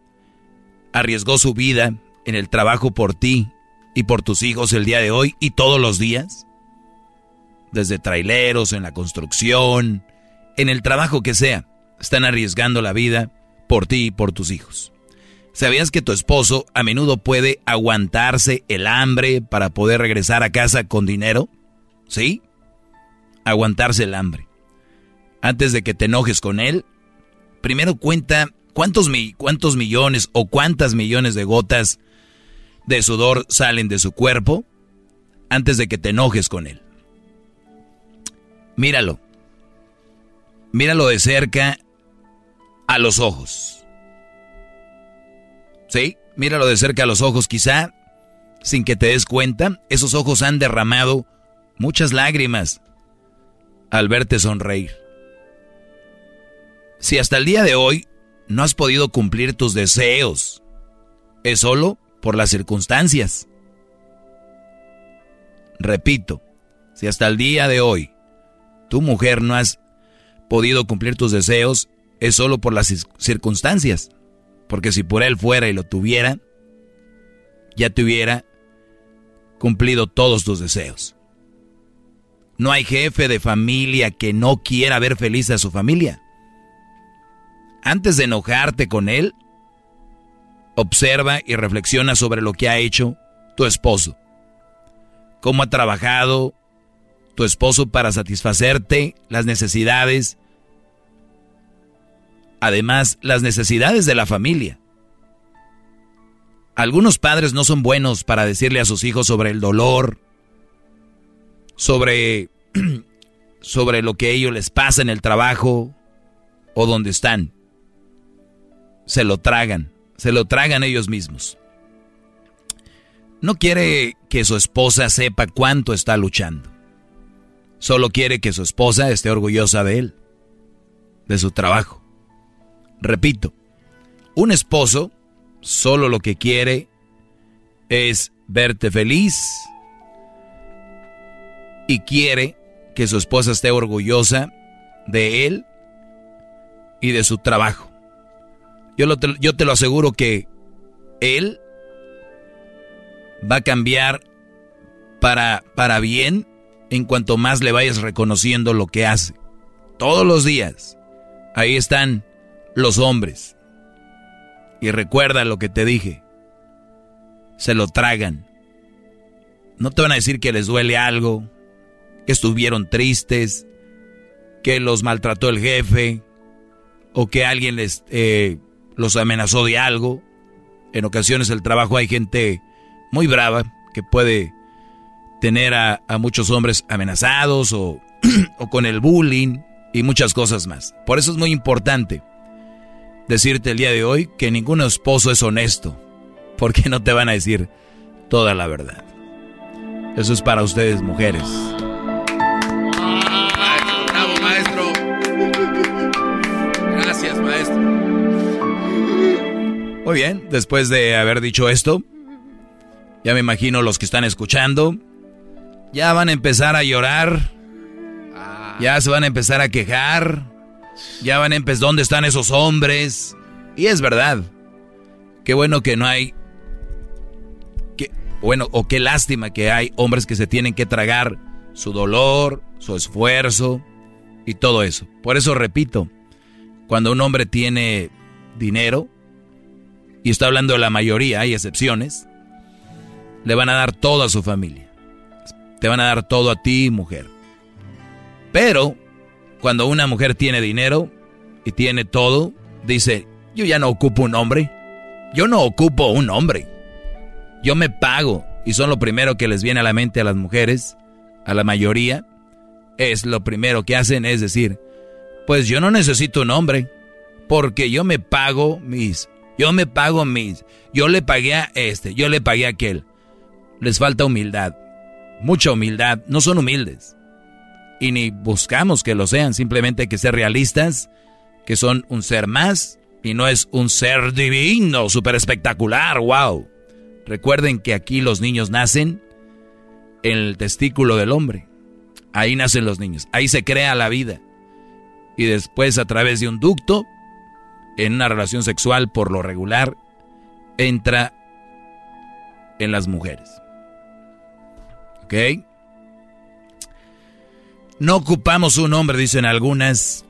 arriesgó su vida en el trabajo por ti y por tus hijos el día de hoy y todos los días? Desde traileros, en la construcción, en el trabajo que sea, están arriesgando la vida por ti y por tus hijos. ¿Sabías que tu esposo a menudo puede aguantarse el hambre para poder regresar a casa con dinero? ¿Sí? Aguantarse el hambre. Antes de que te enojes con él, primero cuenta cuántos, cuántos millones o cuántas millones de gotas de sudor salen de su cuerpo antes de que te enojes con él. Míralo. Míralo de cerca a los ojos. ¿Sí? Míralo de cerca a los ojos, quizá sin que te des cuenta, esos ojos han derramado muchas lágrimas al verte sonreír. Si hasta el día de hoy no has podido cumplir tus deseos, es solo por las circunstancias. Repito, si hasta el día de hoy tu mujer no has podido cumplir tus deseos, es solo por las circunstancias. Porque si por él fuera y lo tuviera, ya te hubiera cumplido todos tus deseos. No hay jefe de familia que no quiera ver feliz a su familia. Antes de enojarte con él, observa y reflexiona sobre lo que ha hecho tu esposo. Cómo ha trabajado tu esposo para satisfacerte las necesidades, además las necesidades de la familia. Algunos padres no son buenos para decirle a sus hijos sobre el dolor, sobre, sobre lo que a ellos les pasa en el trabajo o donde están. Se lo tragan, se lo tragan ellos mismos. No quiere que su esposa sepa cuánto está luchando. Solo quiere que su esposa esté orgullosa de él, de su trabajo. Repito, un esposo solo lo que quiere es verte feliz y quiere que su esposa esté orgullosa de él y de su trabajo. Yo, lo- te- yo te lo aseguro que él va a cambiar para, para bien en cuanto más le vayas reconociendo lo que hace. Todos los días. Ahí están los hombres. Y recuerda lo que te dije. Se lo tragan. No te van a decir que les duele algo, que estuvieron tristes, que los maltrató el jefe, o que alguien les eh, los amenazó de algo. En ocasiones el trabajo hay gente muy brava que puede tener a, a muchos hombres amenazados o, o con el bullying y muchas cosas más. Por eso es muy importante decirte el día de hoy que ningún esposo es honesto, porque no te van a decir toda la verdad. Eso es para ustedes, mujeres. Muy bien, después de haber dicho esto, ya me imagino los que están escuchando, ya van a empezar a llorar, ya se van a empezar a quejar, ya van a empezar, ¿dónde están esos hombres? Y es verdad, qué bueno que no hay, que, bueno, o qué lástima que hay hombres que se tienen que tragar su dolor, su esfuerzo y todo eso. Por eso repito, cuando un hombre tiene dinero, y está hablando de la mayoría, hay excepciones, le van a dar todo a su familia. Te van a dar todo a ti, mujer. Pero cuando una mujer tiene dinero y tiene todo, dice, yo ya no ocupo un hombre. Yo no ocupo un hombre. Yo me pago. Y son lo primero que les viene a la mente a las mujeres, a la mayoría. Es lo primero que hacen, es decir, pues yo no necesito un hombre. Porque yo me pago mis yo me pago mis. Yo le pagué a este, yo le pagué a aquel. Les falta humildad. Mucha humildad. No son humildes. Y ni buscamos que lo sean. Simplemente hay que ser realistas. Que son un ser más. Y no es un ser divino, súper espectacular. ¡Wow! Recuerden que aquí los niños nacen en el testículo del hombre. Ahí nacen los niños. Ahí se crea la vida. Y después a través de un ducto en una relación sexual por lo regular entra en las mujeres. ¿Ok? No ocupamos un hombre, dicen algunas,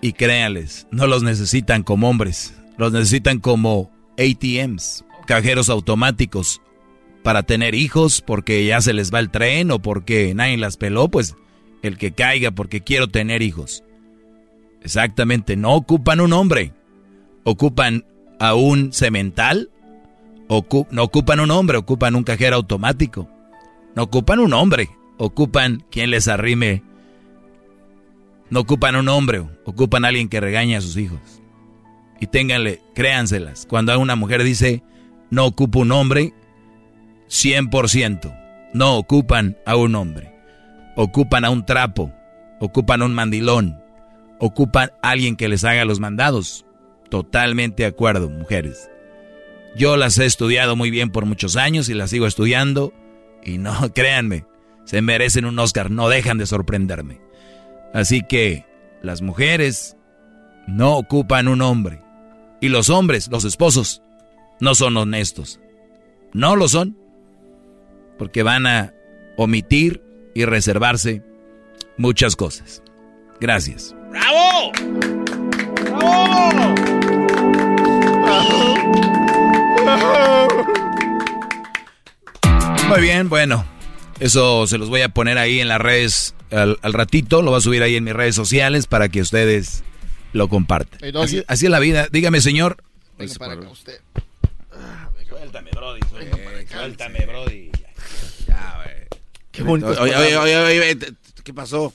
y créanles, no los necesitan como hombres, los necesitan como ATMs, cajeros automáticos, para tener hijos porque ya se les va el tren o porque nadie las peló, pues el que caiga porque quiero tener hijos. Exactamente, no ocupan un hombre ocupan a un cemental, no ocupan un hombre, ocupan un cajero automático. No ocupan un hombre, ocupan quien les arrime. No ocupan un hombre, ocupan a alguien que regañe a sus hijos. Y ténganle, créanselas. Cuando una mujer dice, no ocupo un hombre, 100%. No ocupan a un hombre. Ocupan a un trapo, ocupan a un mandilón, ocupan a alguien que les haga los mandados. Totalmente de acuerdo, mujeres. Yo las he estudiado muy bien por muchos años y las sigo estudiando. Y no, créanme, se merecen un Oscar, no dejan de sorprenderme. Así que las mujeres no ocupan un hombre. Y los hombres, los esposos, no son honestos. No lo son. Porque van a omitir y reservarse muchas cosas. Gracias. ¡Bravo! ¡Bravo! Muy bien, bueno. Eso se los voy a poner ahí en las redes al, ratito. Lo voy a subir ahí en mis redes sociales para que ustedes lo compartan. así, es la vida. Dígame, señor. usted. Suéltame, Brody. Suéltame, Brody. Ya, güey. Qué bonito. Oye, oye, oye, ¿qué pasó?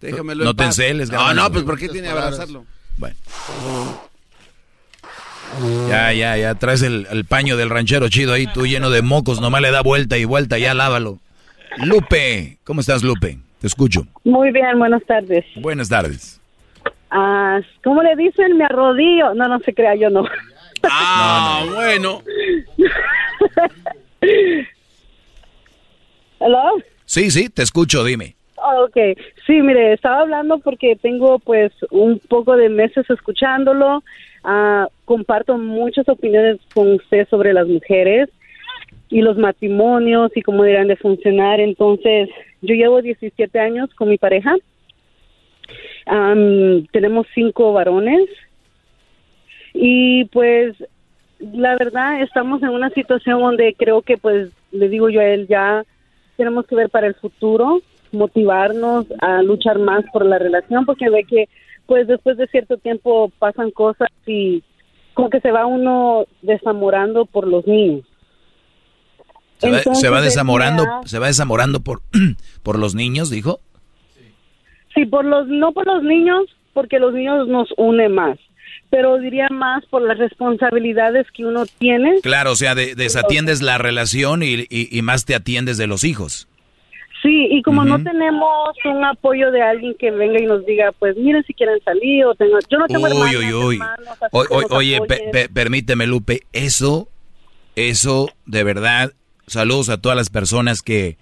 Déjamelo No te enceles, No, no, pues ¿por qué tiene que abrazarlo? Bueno. Ya, ya, ya, traes el, paño del ranchero chido ahí, tú lleno de mocos, nomás le da vuelta y vuelta, ya lávalo. Lupe, ¿cómo estás, Lupe? Te escucho. Muy bien, buenas tardes. Buenas tardes. Ah, ¿Cómo le dicen? Me arrodillo. No, no se crea, yo no. Ah, bueno. ¿Hello? Sí, sí, te escucho, dime. Ok, sí, mire, estaba hablando porque tengo pues un poco de meses escuchándolo Ah, comparto muchas opiniones con usted sobre las mujeres y los matrimonios y cómo deberían de funcionar. Entonces, yo llevo 17 años con mi pareja. tenemos cinco varones y pues la verdad estamos en una situación donde creo que pues le digo yo a él ya tenemos que ver para el futuro, motivarnos a luchar más por la relación porque ve que pues después de cierto tiempo pasan cosas y como que se va uno desamorando por los niños. Se va, se va desamorando, se va desamorando por, por los niños, dijo. Sí, por los, no por los niños, porque los niños nos une más, pero diría más por las responsabilidades que uno tiene. Claro, o sea, desatiendes la relación y, y, más te atiendes de los hijos. Sí, y como no tenemos un apoyo de alguien que venga y nos diga, pues miren si quieren salir o tengo, yo no tengo Uy, hermanas, uy, uy. hermanos, O- o- oye, permíteme, Lupe, eso, eso, de verdad, saludos a todas las personas que,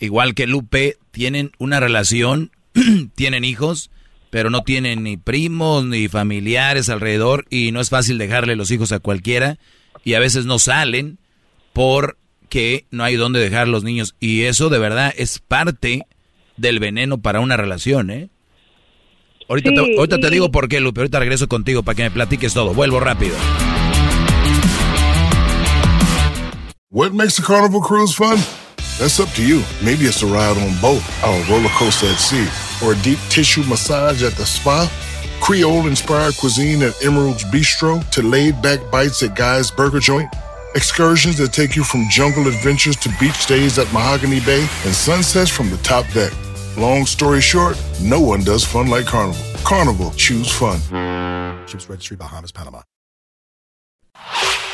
igual que Lupe, tienen una relación, tienen hijos, pero no tienen ni primos ni familiares alrededor y no es fácil dejarle los hijos a cualquiera y a veces no salen porque no hay dónde dejar los niños y eso de verdad es parte del veneno para una relación, ¿eh? Ahorita, Sí, te, ahorita te y- digo por qué, Lupe. Ahorita regreso contigo para que me platiques todo. Vuelvo rápido. What makes a carnival cruise fun? That's up to you. Maybe it's a ride on boat, or a roller coaster at sea, or a deep tissue massage at the spa. Creole inspired cuisine at Emerald's Bistro to laid back bites at Guy's Burger Joint. Excursions that take you from jungle adventures to beach stays at Mahogany Bay and sunsets from the top deck. Long story short, no one does fun like Carnival. Carnival, choose fun. Ships Registry, Bahamas, Panama.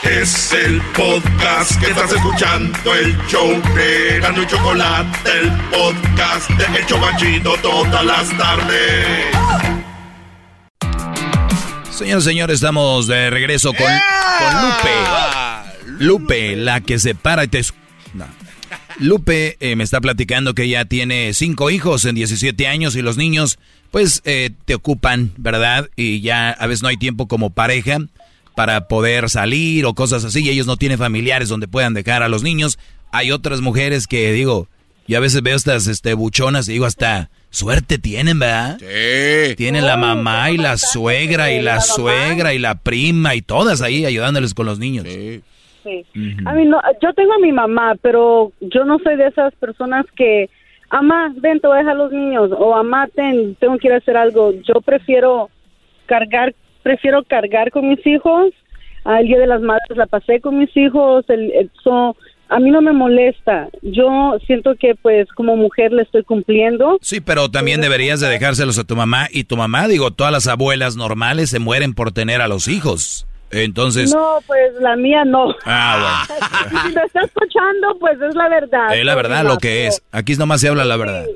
Es el podcast que estás escuchando, el show de Gano y Chocolate, el podcast de El Chocachito todas las tardes. Señores, señores, estamos de regreso con, con Lupe. Lupe, la que se para y te... no. Lupe eh, me está platicando que ella tiene cinco hijos en 17 años y los niños pues eh, te ocupan, ¿verdad? Y ya a veces no hay tiempo como pareja para poder salir o cosas así y ellos no tienen familiares donde puedan dejar a los niños. Hay otras mujeres que digo, yo a veces veo estas este, buchonas y digo hasta suerte tienen, ¿verdad? Sí. Tienen la mamá y la suegra y la suegra y la prima y todas ahí ayudándoles con los niños. Sí. A mí no, yo tengo a mi mamá, pero yo no soy de esas personas que, mamá, ven, te voy a dejar los niños, o mamá, ten, tengo que ir a hacer algo. Yo prefiero cargar, prefiero cargar con mis hijos. Al día de las madres la pasé con mis hijos. El, el- so, a mí no me molesta. Yo siento que, pues, como mujer le estoy cumpliendo. Sí, pero también deberías de dejárselos a tu mamá y tu mamá, digo, todas las abuelas normales se mueren por tener a los hijos. Entonces, No, pues la mía no. ah, si lo está escuchando, pues es la verdad. bueno, es la verdad lo que es. Aquí nomás se habla la verdad.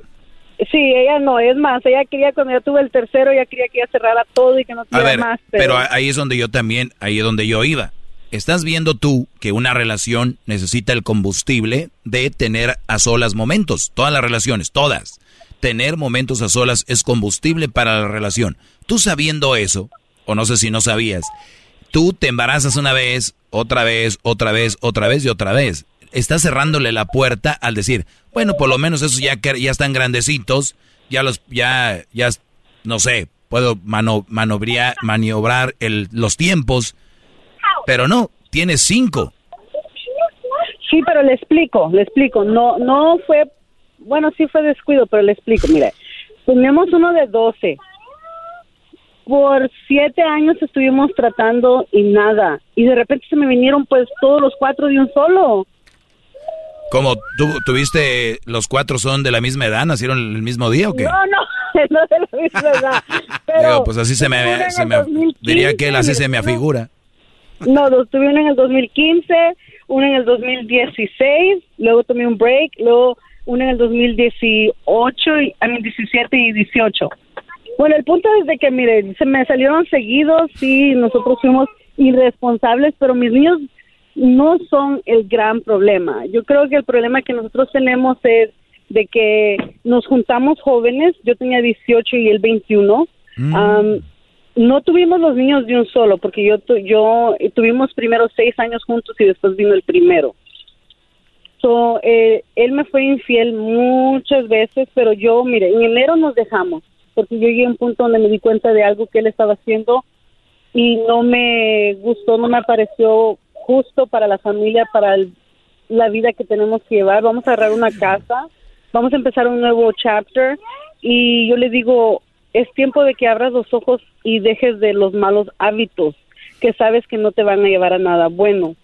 Sí, ella no, es más, ella quería cuando yo tuve el tercero, ella quería que ella cerrara todo y que no A tuviera ver, más. pero ahí es donde yo también, ahí es donde yo iba. Estás viendo tú que una relación necesita el combustible de tener a solas momentos. Todas las relaciones, todas. Tener momentos a solas es combustible para la relación. Tú sabiendo eso, o no sé si no sabías, tú te embarazas una vez, otra vez, otra vez, otra vez y otra vez. Estás cerrándole la puerta al decir, bueno, por lo menos esos ya, ya están grandecitos, ya los, ya, ya, no sé, puedo mano, manobria- maniobrar el, los tiempos, pero no, tienes cinco. Sí, pero le explico, le explico. No, no fue, bueno, sí fue descuido, pero le explico. Mire, tenemos uno de 12. Por siete años estuvimos tratando y nada. Y de repente se me vinieron pues todos los cuatro de un solo. Como tú tuviste, los cuatro son de la misma edad, nacieron el mismo día o qué? No, no, no de la misma edad. Pero Digo, pues así se me, se me 2015, diría que él así se me afigura. No, dos tuve uno en el 2015, uno en el 2016, luego tomé un break, luego uno en el 2018, y, a mí 17 y 18. Bueno, el punto es de que, mire, se me salieron seguidos, sí, nosotros fuimos irresponsables, pero mis niños no son el gran problema. Yo creo que el problema que nosotros tenemos es de que nos juntamos jóvenes, yo tenía 18 y él 21, Am, no tuvimos los niños de un solo, porque yo, tu- yo eh, tuvimos primero seis años juntos y después vino el primero. So, eh, él me fue infiel muchas veces, pero yo, mire, en enero nos dejamos, porque yo llegué a un punto donde me di cuenta de algo que él estaba haciendo y no me gustó, no me pareció justo para la familia, para la vida que tenemos que llevar. Vamos a agarrar una casa, vamos a empezar un nuevo chapter y yo le digo, es tiempo de que abras los ojos y dejes de los malos hábitos que sabes que no te van a llevar a nada bueno.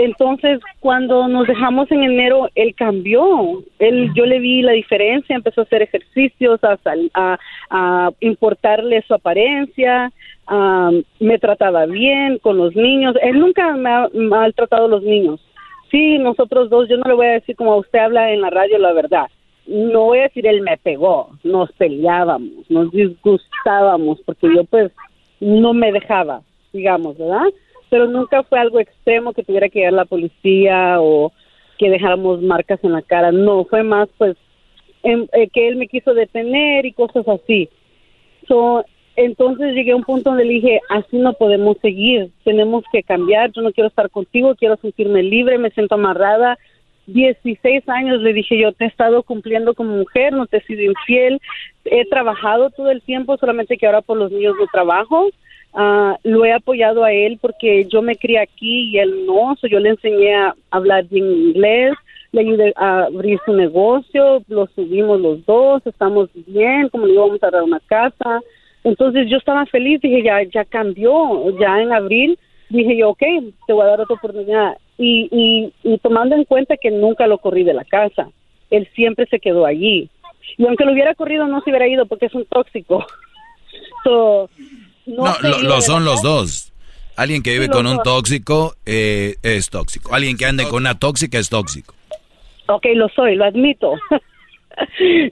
Entonces, cuando nos dejamos en enero, él cambió. Él, yo le vi la diferencia, empezó a hacer ejercicios, a, sal- a, importarle su apariencia, a- me trataba bien con los niños. Él nunca me ha maltratado a los niños. Sí, nosotros dos, yo no le voy a decir como usted habla en la radio la verdad. no voy a decir él me pegó, nos peleábamos, nos disgustábamos, porque yo pues no me dejaba, digamos, ¿verdad? Pero nunca fue algo extremo que tuviera que llegar la policía o que dejáramos marcas en la cara, no, fue más pues em, eh, que él me quiso detener y cosas así. So, entonces llegué a un punto donde le dije, así no podemos seguir, tenemos que cambiar, yo no quiero estar contigo, quiero sentirme libre, me siento amarrada. 16 años le dije yo, te he estado cumpliendo como mujer, no te he sido infiel, he trabajado todo el tiempo, solamente que ahora por los niños no trabajo. Ah, lo he apoyado a él porque yo me crié aquí y él no, yo le enseñé a hablar bien inglés, le ayudé a abrir su negocio, lo subimos los dos, estamos bien, como le digo, vamos a dar una casa. Entonces yo estaba feliz, dije, ya, ya cambió, ya en abril, dije yo, ok, te voy a dar otra oportunidad. Y, y, y tomando en cuenta que nunca lo corrí de la casa, él siempre se quedó allí. Y aunque lo hubiera corrido, no se hubiera ido porque es un tóxico. no, lo, son los dos. Alguien que vive con un tóxico eh, es tóxico. Alguien que ande con una tóxica es tóxico. Ok, lo soy, lo admito.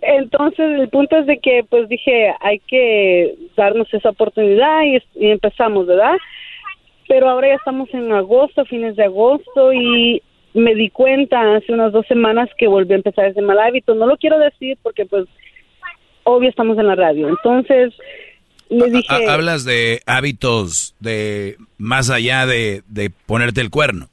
Entonces, el punto es de que, pues dije, hay que darnos esa oportunidad y, empezamos, ¿verdad? Pero ahora ya estamos en agosto, fines de agosto, y me di cuenta hace unas dos semanas que volví a empezar ese mal hábito. No lo quiero decir porque, pues, obvio estamos en la radio. Entonces, dije... Hablas de hábitos de más allá de, de ponerte el cuerno.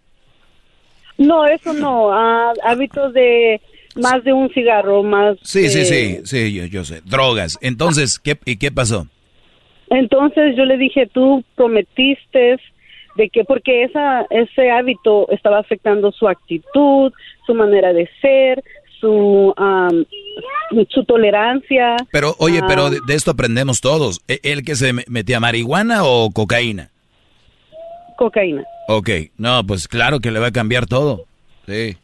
No, eso no. Ah, hábitos de más de un cigarro, más. Sí, sí, sí, sí, yo, yo sé. Drogas. Entonces, ¿qué, ¿y qué pasó? Entonces yo le dije, tú prometiste de que porque esa ese hábito estaba afectando su actitud, su manera de ser, su su tolerancia. Pero oye, pero de, esto aprendemos todos. ¿E, ¿El que se metía marihuana o cocaína? Cocaína. Ok, no, pues claro que le va a cambiar todo. Sí.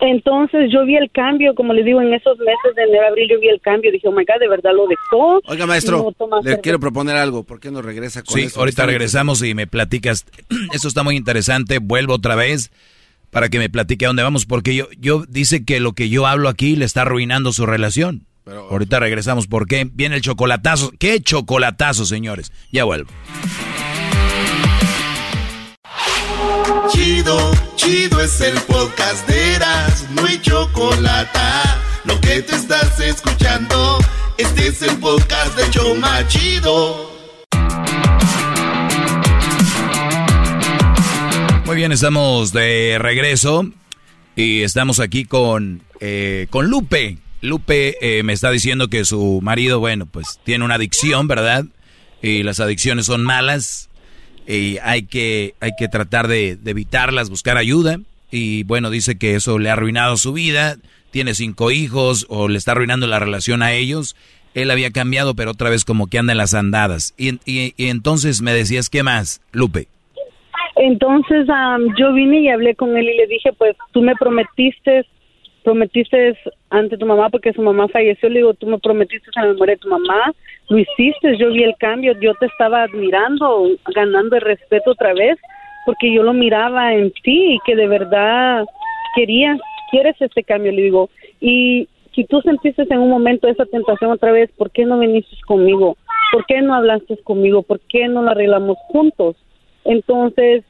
Entonces yo vi el cambio, como le digo, en esos meses de enero, abril yo vi el cambio. Dije, oh my God, de verdad lo dejó. Oiga, maestro, le quiero proponer algo. ¿Por qué no regresa con Sí, ahorita regresamos y me platicas. Esto está muy interesante. Vuelvo otra vez para que me platique a dónde vamos, porque yo, yo dice que lo que yo hablo aquí le está arruinando su relación. Pero, ahorita regresamos. ¿Por qué? Viene el chocolatazo. ¿Qué chocolatazo, señores? Ya vuelvo. Chido, chido es el podcast de Eras, no hay chocolate. Lo que te estás escuchando, este es el podcast de Choma Chido. Muy bien, estamos de regreso y estamos aquí con, eh, con Lupe. Lupe eh, me está diciendo que su marido, bueno, pues tiene una adicción, ¿verdad? Y las adicciones son malas y hay que, hay que tratar de, evitarlas, buscar ayuda. Y bueno, dice que eso le ha arruinado su vida, tiene cinco hijos o le está arruinando la relación a ellos. Él había cambiado, pero otra vez como que anda en las andadas. Y, y, entonces me decías, ¿qué más, Lupe? Entonces yo vine y hablé con él y le dije, pues tú me prometiste prometiste ante tu mamá porque su mamá falleció, le digo, tú me prometiste en la memoria de tu mamá, lo hiciste, yo vi el cambio, yo te estaba admirando, ganando el respeto otra vez, porque yo lo miraba en ti y que de verdad querías, quieres este cambio, le digo, y si tú sentiste en un momento esa tentación otra vez, ¿por qué no viniste conmigo? ¿Por qué no hablaste conmigo? ¿Por qué no lo arreglamos juntos? Entonces,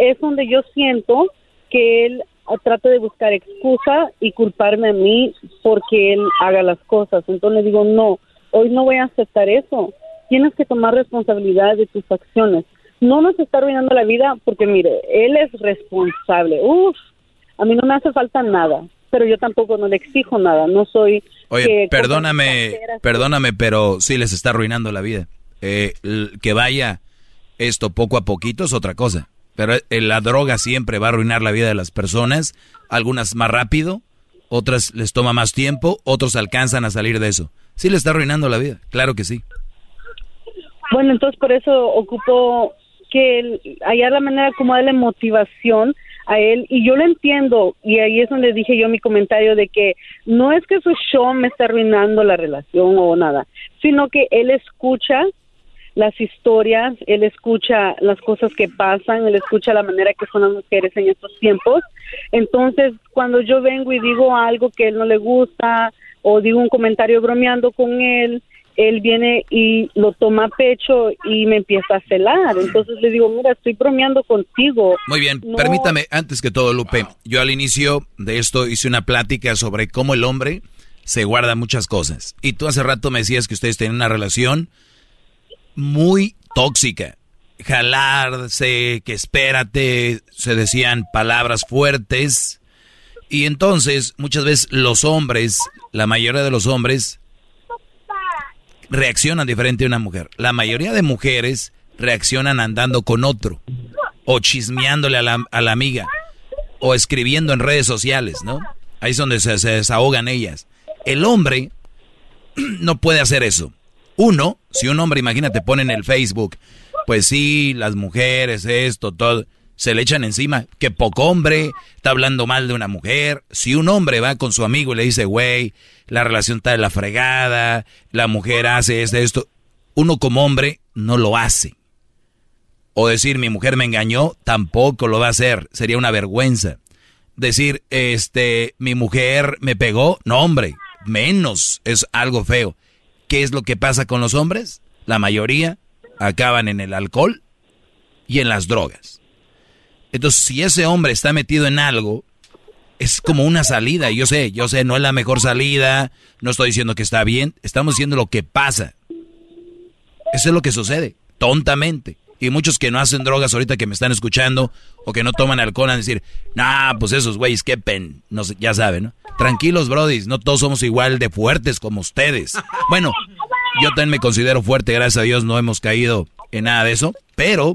es donde yo siento que él trato de buscar excusa y culparme a mí porque él haga las cosas. Entonces le digo, no, hoy no voy a aceptar eso. Tienes que tomar responsabilidad de tus acciones. No nos está arruinando la vida porque, mire, él es responsable. Uf, a mí no me hace falta nada, pero yo tampoco no le exijo nada. No soy... Oye, perdóname, perdóname, pero sí les está arruinando la vida. Eh, que vaya esto poco a poquito es otra cosa. Pero eh, la droga siempre va a arruinar la vida de las personas, algunas más rápido, otras les toma más tiempo, otros alcanzan a salir de eso. Sí le está arruinando la vida, claro que sí. Bueno, entonces por eso ocupo que hallar la manera como darle motivación a él y yo lo entiendo y ahí es donde dije yo mi comentario de que no es que su show me está arruinando la relación o nada, sino que él escucha las historias, él escucha las cosas que pasan, él escucha la manera que son las mujeres en estos tiempos. Entonces, cuando yo vengo y digo algo que él no le gusta o digo un comentario bromeando con él, él viene y lo toma a pecho y me empieza a celar. Entonces le digo, mira, estoy bromeando contigo. Muy bien, permítame, antes que todo, Lupe, yo al inicio de esto hice una plática sobre cómo el hombre se guarda muchas cosas. Y tú hace rato me decías que ustedes tienen una relación muy tóxica. Jalarse, que espérate, se decían palabras fuertes. Y entonces, muchas veces los hombres, la mayoría de los hombres, reaccionan diferente a una mujer. La mayoría de mujeres reaccionan andando con otro, o chismeándole a la, a la amiga, o escribiendo en redes sociales, ¿no? Ahí es donde se, se desahogan ellas. El hombre no puede hacer eso. Uno, si un hombre, imagínate, pone en el Facebook, pues sí, las mujeres, esto, todo, se le echan encima, que poco hombre, está hablando mal de una mujer. Si un hombre va con su amigo y le dice, güey, la relación está de la fregada, la mujer hace esto, esto, uno como hombre no lo hace. O decir, mi mujer me engañó, tampoco lo va a hacer, sería una vergüenza. Decir, este, mi mujer me pegó, no hombre, menos es algo feo. ¿Qué es lo que pasa con los hombres? La mayoría acaban en el alcohol y en las drogas. Entonces, si ese hombre está metido en algo, es como una salida. Yo sé, yo sé, no es la mejor salida, no estoy diciendo que está bien, estamos diciendo lo que pasa. Eso es lo que sucede, tontamente. Y muchos que no hacen drogas ahorita que me están escuchando o que no toman alcohol a decir, nah, pues esos güeyes, qué pen, no ya saben, ¿no? Tranquilos, brodis, no todos somos igual de fuertes como ustedes. Bueno, yo también me considero fuerte, gracias a Dios no hemos caído en nada de eso, pero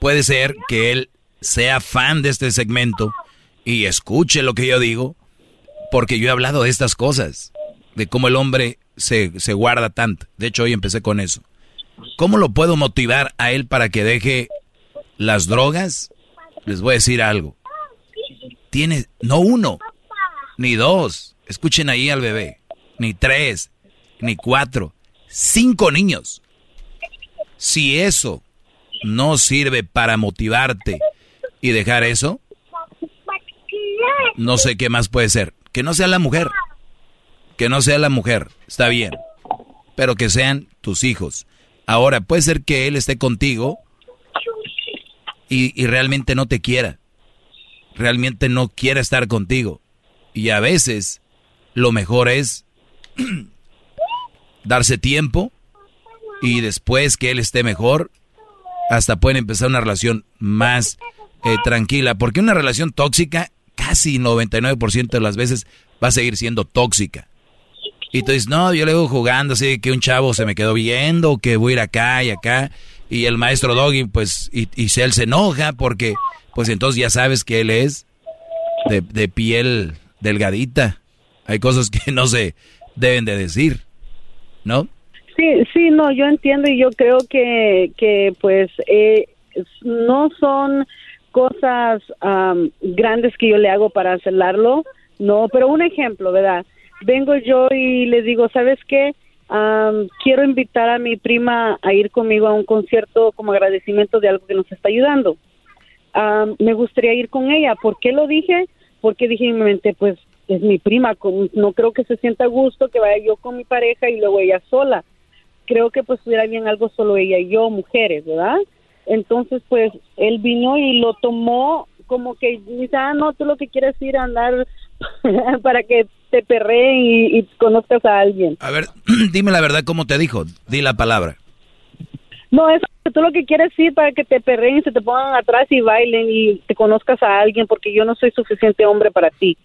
puede ser que él sea fan de este segmento y escuche lo que yo digo, porque yo he hablado de estas cosas, de cómo el hombre se, se guarda tanto. De hecho, hoy empecé con eso. ¿Cómo lo puedo motivar a él para que deje las drogas? Les voy a decir algo. Tiene, no uno, ni dos, escuchen ahí al bebé, ni tres, ni cuatro, cinco niños. Si eso no sirve para motivarte y dejar eso, no sé qué más puede ser. Que no sea la mujer. Que no sea la mujer. Está bien. Pero que sean tus hijos. Ahora, puede ser que él esté contigo y, y realmente no te quiera. Realmente no quiera estar contigo. Y a veces lo mejor es darse tiempo y después que él esté mejor, hasta pueden empezar una relación más eh, tranquila. Porque una relación tóxica, casi 99% de las veces, va a seguir siendo tóxica. Y tú dices, no, yo le voy jugando así que un chavo se me quedó viendo, que voy a ir acá y acá. Y el maestro Doggy, pues, y, y él se enoja porque, pues entonces ya sabes que él es de, de piel delgadita. Hay cosas que no se deben de decir, ¿no? Sí, sí, no, yo entiendo y yo creo que, que pues, eh, no son cosas grandes que yo le hago para hacerlo, no, pero un ejemplo, ¿verdad? Vengo yo y le digo, ¿sabes qué? Quiero invitar a mi prima a ir conmigo a un concierto como agradecimiento de algo que nos está ayudando. Me gustaría ir con ella. ¿Por qué lo dije? Porque dije en mi mente, pues es mi prima, no creo que se sienta a gusto que vaya yo con mi pareja y luego ella sola. Creo que pues estuviera bien algo solo ella y yo, mujeres, ¿verdad? Entonces, pues él vino y lo tomó como que dice, ah, no, tú lo que quieres ir a andar para que te perreen y, y conozcas a alguien. A ver, dime la verdad cómo te dijo. Di la palabra. No, es que tú lo que quieres ir para que te perreen y se te pongan atrás y bailen y te conozcas a alguien porque yo no soy suficiente hombre para ti.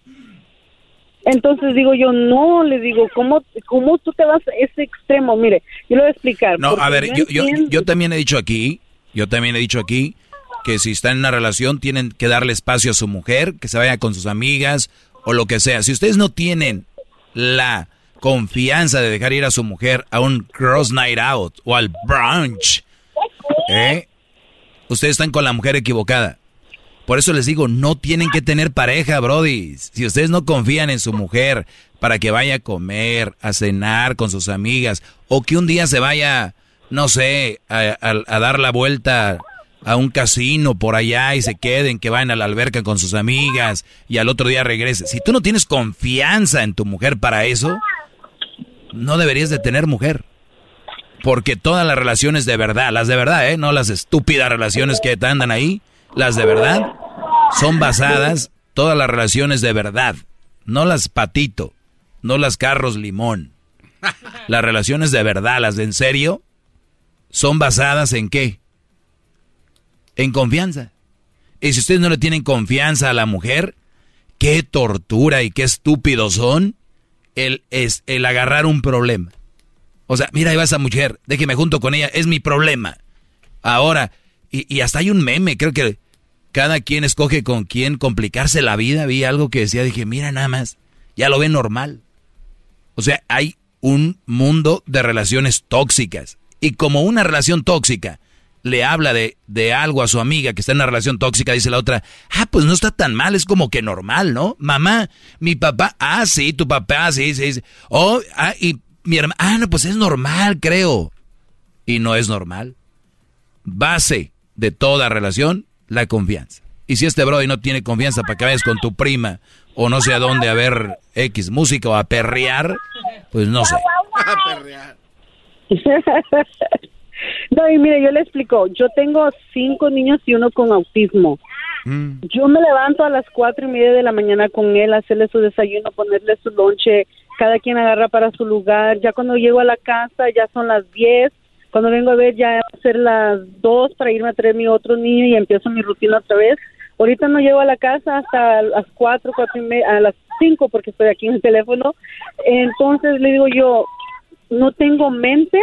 Entonces digo yo, no, le digo, ¿cómo, cómo tú te vas a ese extremo? Mire, yo le voy a explicar. No, a ver, yo, yo, yo también he dicho aquí, yo también he dicho aquí que si están en una relación tienen que darle espacio a su mujer, que se vaya con sus amigas o lo que sea. Si ustedes no tienen la confianza de dejar ir a su mujer a un cross night out o al brunch, ¿eh? ustedes están con la mujer equivocada. Por eso les digo, no tienen que tener pareja, Brody. Si ustedes no confían en su mujer para que vaya a comer, a cenar con sus amigas, o que un día se vaya no sé, a, a dar la vuelta a un casino por allá y se queden, que vayan a la alberca con sus amigas y al otro día regresen. Si tú no tienes confianza en tu mujer para eso, no deberías de tener mujer. Porque todas las relaciones de verdad, las de verdad, ¿eh? no las estúpidas relaciones que te andan ahí, las de verdad, son basadas, todas las relaciones de verdad, no las patito, no las carros limón. Las relaciones de verdad, las de en serio, son basadas en qué? En confianza. Y si ustedes no le tienen confianza a la mujer, qué tortura y qué estúpidos son el, es, el agarrar un problema. O sea, mira, ahí va esa mujer, déjeme junto con ella, es mi problema. Ahora, y, y, hasta hay un meme, creo que cada quien escoge con quién complicarse la vida. Vi algo que decía, dije, mira nada más, ya lo ve normal. O sea, hay un mundo de relaciones tóxicas. Y como una relación tóxica le habla de, de, algo a su amiga que está en una relación tóxica, dice la otra, ah, pues no está tan mal, es como que normal, ¿no? Mamá, mi papá, ah, sí, tu papá, sí, sí, sí. Oh, ah, y mi hermana, ah, no, pues es normal, creo. Y no es normal. Base de toda relación, la confianza. Y si este brody no tiene confianza para que vayas con tu prima o no sé a dónde a ver X música o a perrear, pues no sé. A perrear. No, y mire, yo le explico, yo tengo cinco niños y uno con autismo. Mm. Yo me levanto a las cuatro y media de la mañana con él, hacerle su desayuno, ponerle su lonche, cada quien agarra para su lugar. Ya cuando llego a la casa ya son las diez, cuando vengo a ver ya va a ser las dos para irme a traer mi otro niño y empiezo mi rutina otra vez. Ahorita no llego a la casa hasta las cuatro, cuatro y media, a las cinco porque estoy aquí en el teléfono. Entonces le digo yo, no tengo mente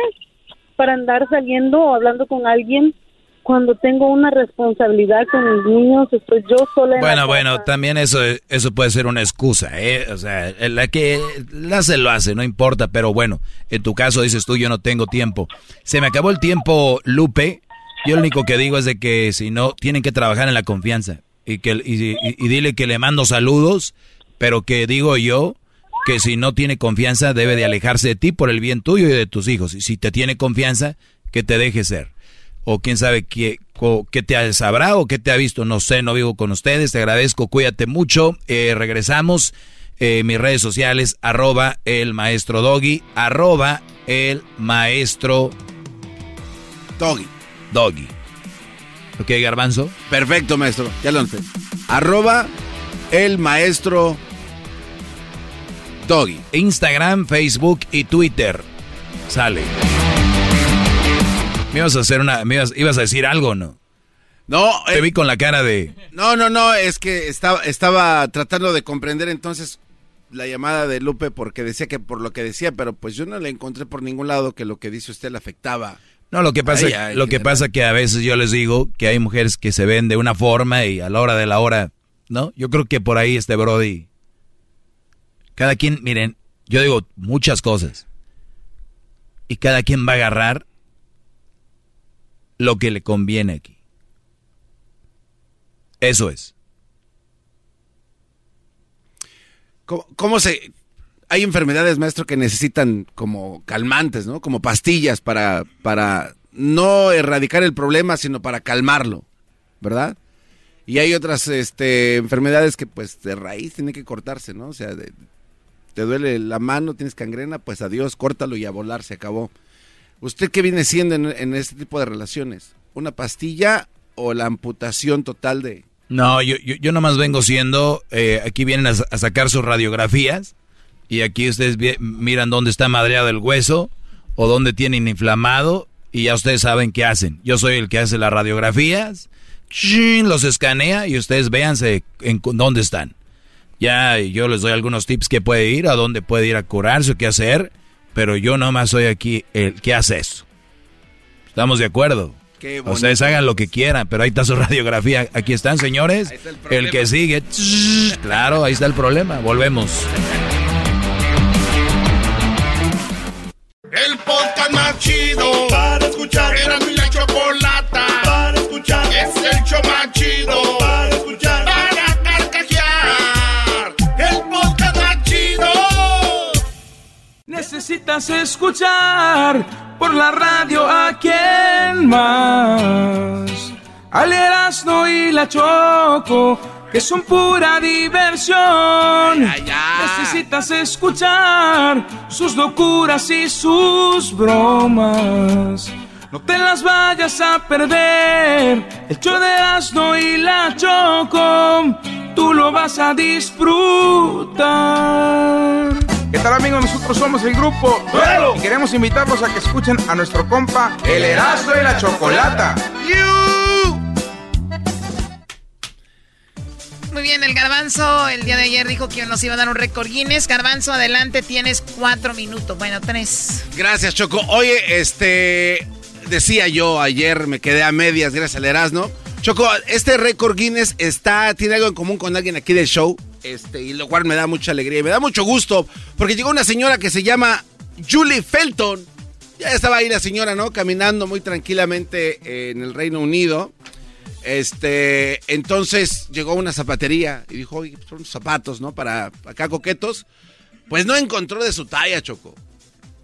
para andar saliendo o hablando con alguien cuando tengo una responsabilidad con mis niños, estoy yo sola. bueno, bueno, también eso, eso puede ser una excusa, ¿eh? O sea, la que la hace lo hace, no importa, pero bueno, en tu caso dices tú, yo no tengo tiempo. Se me acabó el tiempo, Lupe. Yo lo único que digo es de que si no, tienen que trabajar en la confianza. Y, que, y, y dile que le mando saludos, pero que digo yo, que si no tiene confianza debe de alejarse de ti por el bien tuyo y de tus hijos. Y si te tiene confianza, que te deje ser. O quién sabe qué, qué te sabrá o qué te ha visto. No sé, no vivo con ustedes. Te agradezco, cuídate mucho. Eh, regresamos. Eh, mis redes sociales, arroba el maestro doggy, arroba el maestro doggy. Doggy. ¿Ok, garbanzo? Perfecto, maestro. Ya lo. Arroba el maestro Instagram, Facebook y Twitter. Sale. Me ibas a hacer una. ibas, a decir algo, ¿no? No. Te eh, vi con la cara de. No, no, no. Es que estaba, estaba tratando de comprender entonces la llamada de Lupe porque decía que por lo que decía, pero pues yo no le encontré por ningún lado que lo que dice usted le afectaba. No, lo que pasa, lo que pasa que a veces yo les digo que hay mujeres que se ven de una forma y a la hora de la hora, ¿no? Yo creo que por ahí este Brody cada quien, miren, yo digo muchas cosas. Y cada quien va a agarrar lo que le conviene aquí. Eso es. ¿Cómo, se...? Hay enfermedades, maestro, que necesitan como calmantes, ¿no? Como pastillas para, para no erradicar el problema, sino para calmarlo, ¿verdad? Y hay otras este, enfermedades que pues de raíz tienen que cortarse, ¿no? O sea, de, te duele la mano, tienes cangrena, pues adiós, córtalo y a volar, se acabó. ¿Usted qué viene siendo en, este tipo de relaciones? ¿Una pastilla o la amputación total de...? No, yo, yo, yo nomás vengo siendo, eh, aquí vienen a, sacar sus radiografías y aquí ustedes miran dónde está madreado el hueso o dónde tienen inflamado y ya ustedes saben qué hacen. Yo soy el que hace las radiografías, los escanea y ustedes véanse en dónde están. Ya yo les doy algunos tips que puede ir, a dónde puede ir a curarse, qué hacer, pero yo nomás soy aquí el que hace eso. ¿Estamos de acuerdo? Ustedes hagan lo que quieran, pero ahí está su radiografía. Aquí están, señores. el, que sigue. claro, ahí está el problema. Volvemos. El podcast más chido para escuchar. Era mi necesitas escuchar. por la radio a quién más. Al Erasmo y la Choco, que son pura diversión. Necesitas escuchar sus locuras y sus bromas. No te las vayas a perder. El show de Erasmo y la Choco, tú lo vas a disfrutar. ¿Qué tal amigos? Nosotros somos el grupo Duelo y queremos invitarlos a que escuchen a nuestro compa El Erasmo y la Chocolata. Muy bien, el garbanzo el día de ayer dijo que nos iba a dar un récord Guinness. Garbanzo, adelante, tienes cuatro minutos. Bueno, tres. Gracias, Choco. Oye, este. Decía yo ayer, me quedé a medias, gracias al Erasmo. Choco, este récord Guinness está, tiene algo en común con alguien aquí del show. Este, y lo cual me da mucha alegría y me da mucho gusto. Porque llegó una señora que se llama Julie Felton. Ya estaba ahí la señora, ¿no? Caminando muy tranquilamente en el Reino Unido. Este, entonces llegó una zapatería y dijo, oye, son zapatos, ¿no? Para acá coquetos. Pues no encontró de su talla, Choco.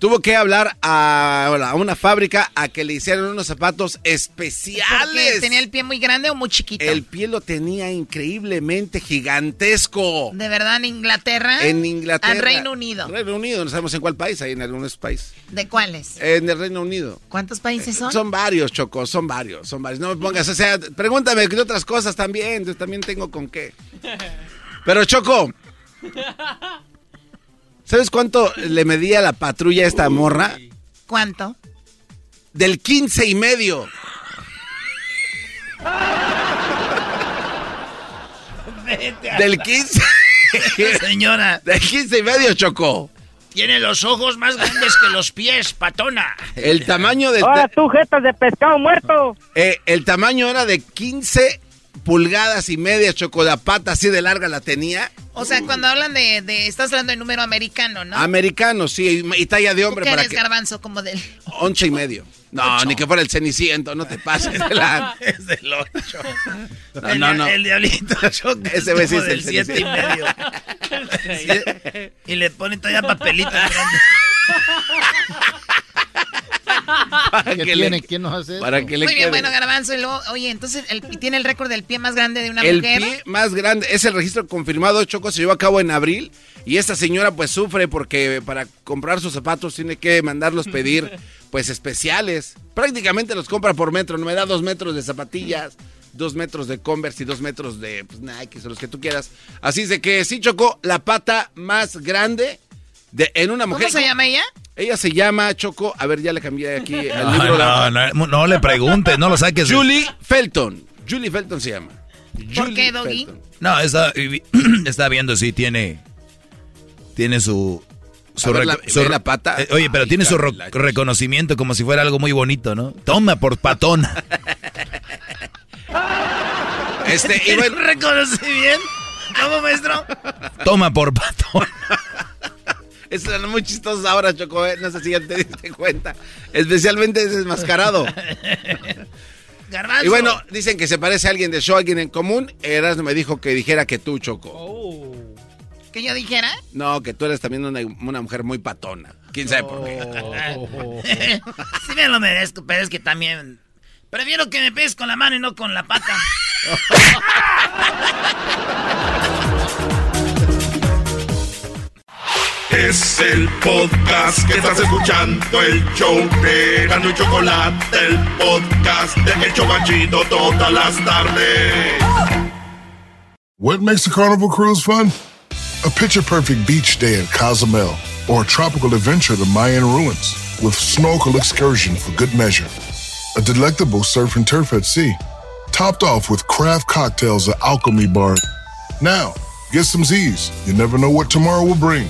Tuvo que hablar a, a una fábrica a que le hicieran unos zapatos especiales. ¿Porque ¿Tenía el pie muy grande o muy chiquito? El pie lo tenía increíblemente gigantesco. ¿De verdad en Inglaterra? En Inglaterra. Al Reino Unido. Reino Unido, no sabemos en cuál país, ahí en algunos países. ¿De cuáles? En el Reino Unido. ¿Cuántos países son? Son varios, Choco, son varios, son varios. No me pongas, o sea, pregúntame de otras cosas también, yo también tengo con qué. Pero Choco, ¿sabes cuánto le medía la patrulla a esta morra? ¿Cuánto? Del 15 y medio. Del 15. Señora. Del 15 y medio, Choco. Tiene los ojos más grandes que los pies, patona. El tamaño de... Ahora tú, jetas de pescado muerto. Eh, el tamaño era de 15 pulgadas y media, Choco. La pata así de larga la tenía. O sea, cuando hablan de, de estás hablando de número americano, ¿no? Americano, sí, y talla de hombre ¿Tú qué para eres que... garbanzo como del... Once y medio. No, ni que fuera el ceniciento, no te pases de la... Es del 8. No, no, no. El diablito Choco es Ese es del el 7 y medio. Sí, y le ponen todavía papelito. Para ¿Qué que tiene? le- ¿Quién nos hace Para eso? que le Muy bien, quede. bueno, garbanzo. Y luego, oye, entonces, el, tiene el récord del pie más grande de una El mujer. pie más grande, es el registro confirmado, Choco, se llevó a cabo en abril y esta señora pues sufre porque para comprar sus zapatos tiene que mandarlos pedir pues especiales. Prácticamente los compra por metro, no me da dos metros de zapatillas, dos metros de Converse y dos metros de pues, Nike, o los que tú quieras. Así es de que sí, Choco, la pata más grande de, en una mujer. ¿Cómo se llama ella? Ella se llama Choco, a ver, ya le cambié aquí el libro. no, no, no le preguntes, no lo saques. Julie Felton. Julie Felton se llama. ¿Por Julie qué, Doggy? Felton. No, está, está viendo si tiene. Tiene su. Su, ver, la- su- la pata. eh, oye, pero Ay, tiene su reconocimiento como si fuera algo muy bonito, ¿no? Toma por patona. Este, y bueno, ¿Reconoce bien? ¿Cómo, maestro? Toma por patona. Eso es muy chistoso ahora, Choco. ¿eh? No sé si ya te diste cuenta. Especialmente desmascarado. Garbanzo. Y bueno, dicen que se parece a alguien de show, alguien en común. Erasmo me dijo que dijera que tú, Choco. ¿Que yo dijera? No, que tú eres también una, una mujer muy patona. ¿Quién sabe por qué? sí me lo merezco, pero es que también... Prefiero que me pegues con la mano y no con la pata. Es el podcast que estás escuchando, el show de Gano y Chocolate, el podcast de todas las tardes. What makes a carnival cruise fun? A picture perfect beach day in Cozumel or a tropical adventure to Mayan ruins with snorkel excursion for good measure. A delectable surf and turf at sea, topped off with craft cocktails at Alchemy Bar. Now, get some Z's. You never know what tomorrow will bring.